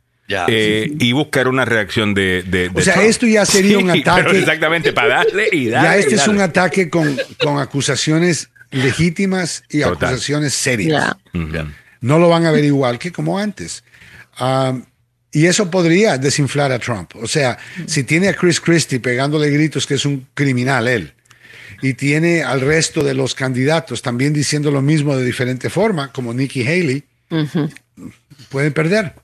S1: Eh, y buscar una reacción de, de- de
S9: O sea,
S1: Trump.
S9: esto ya sería un
S1: Sí,
S9: ataque-
S1: pero exactamente, para darle y darle.
S9: Ya este
S1: y
S9: es un
S1: darle.
S9: ataque con, con acusaciones legítimas y
S1: Total.
S9: acusaciones serias. No lo van a ver igual que como antes. Um, y eso podría desinflar a Trump. O sea, si tiene a Chris Christie pegándole gritos que es un criminal él, y tiene al resto de los candidatos también diciendo lo mismo de diferente forma, como Nikki Haley, pueden perder.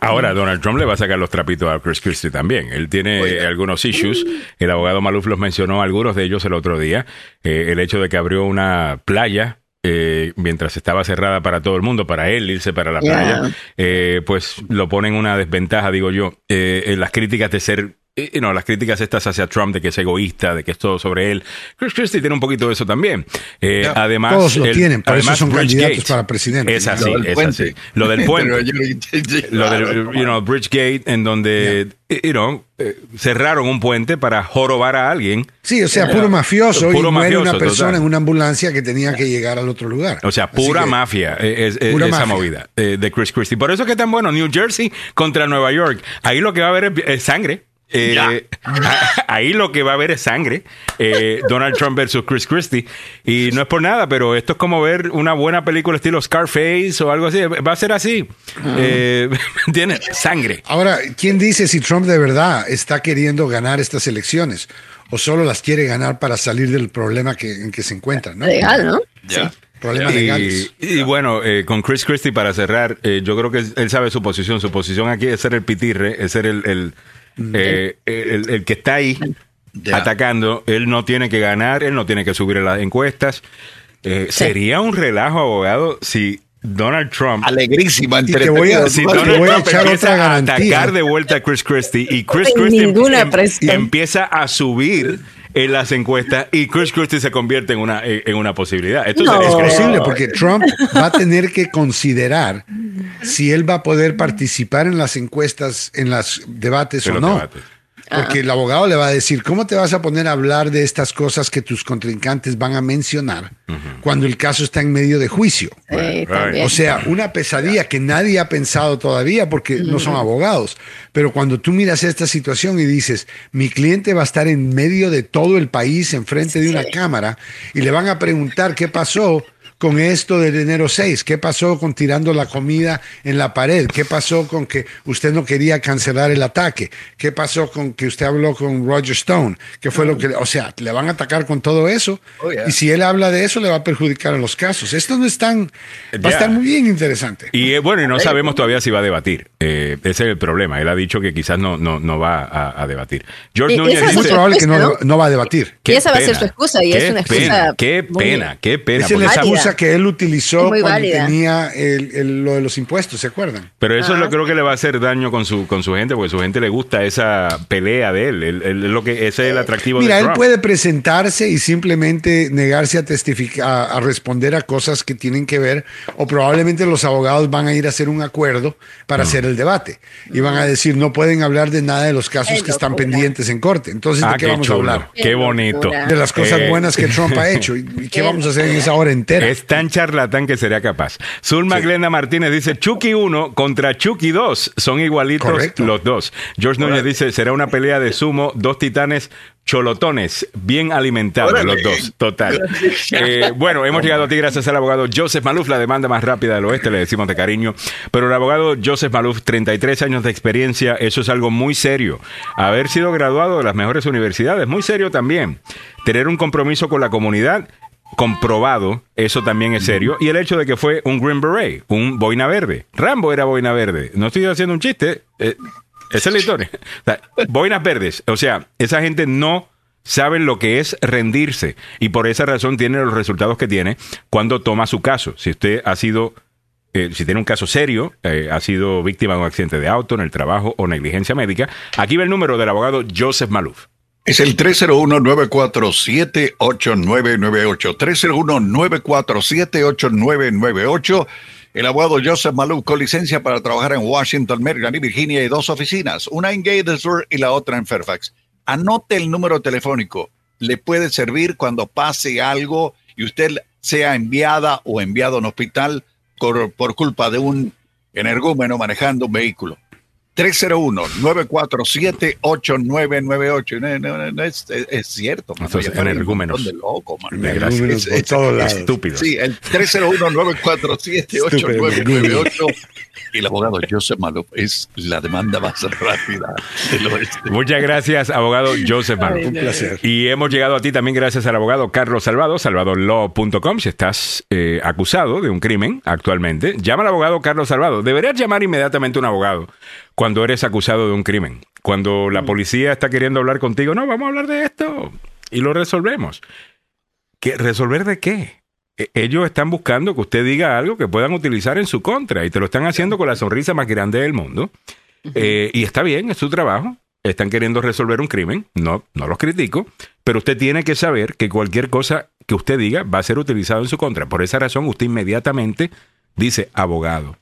S1: Ahora, Donald Trump le va a sacar los trapitos a Chris Christie también. Él tiene eh, algunos issues. El abogado Maluf los mencionó, algunos de ellos el otro día. Eh, el hecho de que abrió una playa eh, mientras estaba cerrada para todo el mundo, para él irse para la
S2: Yeah.
S1: playa, eh, pues lo pone en una desventaja, digo yo. Eh, en las críticas de ser y no, las críticas estas hacia Trump de que es egoísta, de que es todo sobre él. Chris Christie tiene un poquito de eso también. Eh,
S9: Ya,
S1: además,
S9: todos lo
S1: el-
S9: tienen, por eso
S1: además,
S9: son
S1: Bridgegate.
S9: candidatos para presidente.
S1: Es así,
S3: Lo del
S1: es
S3: puente.
S1: así. Lo del puente. lo del,
S3: claro,
S1: you know, Bridgegate, en donde, you know, eh, cerraron un puente para jorobar a alguien.
S9: Sí, o sea, puro mafioso
S1: Puro
S9: y
S1: mafioso,
S9: una persona
S1: total.
S9: en una ambulancia que tenía que llegar al otro lugar.
S1: O sea, pura
S9: que-
S1: mafia eh, es, es-
S9: Pura
S1: esa
S9: mafia.
S1: movida eh, de Chris Christie. Por eso es que es tan bueno New Jersey contra Nueva York. Ahí lo que va a haber es sangre. Eh, ahí lo que va a haber es sangre. Eh, Donald Trump versus Chris Christie. Y no es por nada, pero esto es como ver una buena película estilo Scarface o algo así. Va a ser así. Eh, ¿Entiendes? Sangre.
S9: Ahora, ¿quién dice si Trump de verdad está queriendo ganar estas elecciones o solo las quiere ganar para salir del problema que, en que se encuentra? ¿no?
S2: Legal, ¿no?
S3: Ya.
S9: Problemas legales.
S1: Y, y bueno, eh, con Chris Christie para cerrar, eh, yo creo que él sabe su posición. Su posición aquí es ser el pitirre, es ser el, el, eh, el- el que está ahí atacando. Él no tiene que ganar, él no tiene que subir en las encuestas. Eh,
S2: Sí.
S1: Sería un relajo, abogado, si Donald Trump...
S3: Alegrísima,
S9: Y te voy a-
S3: entretenido.
S1: Si
S9: Te
S1: Donald
S9: voy a
S1: Trump
S9: echar
S1: a atacar de vuelta a Chris Christie y Chris Christie em- empieza a subir en las encuestas y Chris Christie se convierte en una, en una posibilidad. Esto
S2: No.
S1: sería
S9: Es posible porque Trump va a tener que considerar si él va a poder participar en las encuestas, en los debates o
S1: los
S9: no.
S1: debates.
S9: Porque el abogado le va a decir, ¿cómo te vas a poner a hablar de estas cosas que tus contrincantes van a mencionar cuando el caso está en medio de juicio?
S2: Sí,
S1: Right.
S9: O sea, una pesadilla que nadie ha pensado todavía porque no son abogados. Pero cuando tú miras esta situación y dices, mi cliente va a estar en medio de todo el país, enfrente de una
S2: Sí.
S9: cámara, y le van a preguntar qué pasó con esto del enero 6, qué pasó con tirando la comida en la pared, qué pasó con que usted no quería cancelar el ataque, qué pasó con que usted habló con Roger Stone, qué fue lo que, o sea, le van a atacar con todo eso.
S3: Oh, yeah.
S9: Y si él habla de eso, le va a perjudicar a los casos. Esto no es tan, va a estar muy bien interesante.
S1: Y eh, bueno, y no sabemos todavía si va a debatir. Eh, ese es el problema. Él ha dicho que quizás no, no, no va a, a debatir. George Núñez
S2: esa
S9: Es muy
S2: es
S1: dice,
S9: probable que no,
S2: ¿no?
S9: no va a debatir.
S1: "Qué
S2: Y esa va a ser
S1: pena,
S2: su excusa, y es
S1: qué
S2: una excusa
S1: Pena, qué pena, qué pena.
S9: Es la. Excusa que él utilizó cuando
S2: válida.
S9: tenía el- el- lo de los impuestos, ¿se acuerdan?
S1: Pero eso es lo
S2: Ah.
S1: creo que le va a hacer daño con su, con su gente, porque su gente le gusta esa pelea de él. Él- él- es lo que, ese es el atractivo
S9: Mira,
S1: de
S9: él
S1: Trump.
S9: puede presentarse y simplemente negarse a testificar, a, a responder a cosas que tienen que ver, o probablemente los abogados van a ir a hacer un acuerdo para hacer el debate y van a decir no pueden hablar de nada de los casos que están pendientes en corte. Entonces,
S1: Ah,
S9: ¿de qué
S1: qué
S9: vamos
S1: chulo,
S9: a hablar?
S1: Qué bonito.
S9: De las cosas
S1: Eh,
S9: buenas que Trump ha hecho. ¿Y y qué vamos a hacer en esa hora entera?
S1: Es tan charlatán que sería capaz. Zulma Glenda Martínez dice Chucky 1 contra Chucky 2. Son igualitos
S9: Correcto.
S1: los dos. George Núñez dice, será una pelea de sumo, dos titanes cholotones, bien alimentados
S3: Órale.
S1: los dos. Total. Eh, bueno, hemos llegado a ti gracias al abogado Joseph Maluf, la demanda más rápida del oeste, le decimos de cariño. Pero el abogado Joseph Maluf, 33 años de experiencia, eso es algo muy serio. Haber sido graduado de las mejores universidades, muy serio también. Tener un compromiso con la comunidad comprobado, eso también es serio. Y el hecho de que fue un Green Beret, un boina verde. Rambo era boina verde. No estoy haciendo un chiste. eh, esa es la historia. Boinas verdes. O sea, esa gente no sabe lo que es rendirse. Y por esa razón tiene los resultados que tiene cuando toma su caso. Si usted ha sido eh, si tiene un caso serio, eh, ha sido víctima de un accidente de auto en el trabajo o negligencia médica, aquí ve el número del abogado Joseph Maluf.
S3: Es el 301-947-8998. 301-947-8998. El abogado Joseph Maluf con licencia para trabajar en Washington, Maryland y Virginia y dos oficinas, una en Gaithersburg y la otra en Fairfax. Anote el número telefónico. Le puede servir cuando pase algo y usted sea enviada o enviado a un hospital por, por culpa de un energúmeno manejando un vehículo. 301-947-8998. No, no, no, no, es, es- es cierto. hay un
S1: energúmenos.
S3: de mano.
S9: Energúmenos
S3: Es- es-
S9: todos lados.
S1: Estúpido.
S3: Sí, el 301-947-8998. Y el abogado Joseph Maluf es la demanda más rápida del oeste.
S1: Muchas gracias, abogado Joseph Maluf.
S9: Un placer.
S1: Y hemos llegado a ti también gracias al abogado Carlos Salvado, salvadorlaw.com. Si estás eh, acusado de un crimen actualmente, llama al abogado Carlos Salvado. Deberías llamar inmediatamente a un abogado cuando eres acusado de un crimen. Cuando la policía está queriendo hablar contigo, no, vamos a hablar de esto y lo resolvemos. ¿Qué, ¿Resolver de qué? E- Ellos están buscando que usted diga algo que puedan utilizar en su contra y te lo están haciendo con la sonrisa más grande del mundo. Eh, y está bien, es su trabajo. están queriendo resolver un crimen, no, no los critico, pero usted tiene que saber que cualquier cosa que usted diga va a ser utilizado en su contra. Por esa razón, usted inmediatamente dice abogado.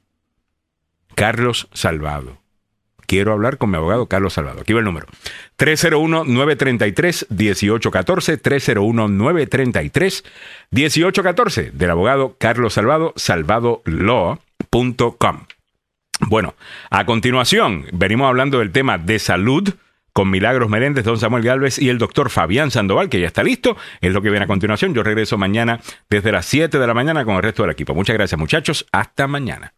S1: Carlos Salvado. Quiero hablar con mi abogado Carlos Salvado. Aquí va el número. 301-933-1814. 301-933-1814 del abogado Carlos Salvado, salvadolaw.com. Bueno, a continuación, venimos hablando del tema de salud con Milagros Meléndez, don Samuel Galvez y el doctor Fabián Sandoval, que ya está listo. Es lo que viene a continuación. Yo regreso mañana desde las 7 de la mañana con el resto del equipo. Muchas gracias, muchachos. Hasta mañana.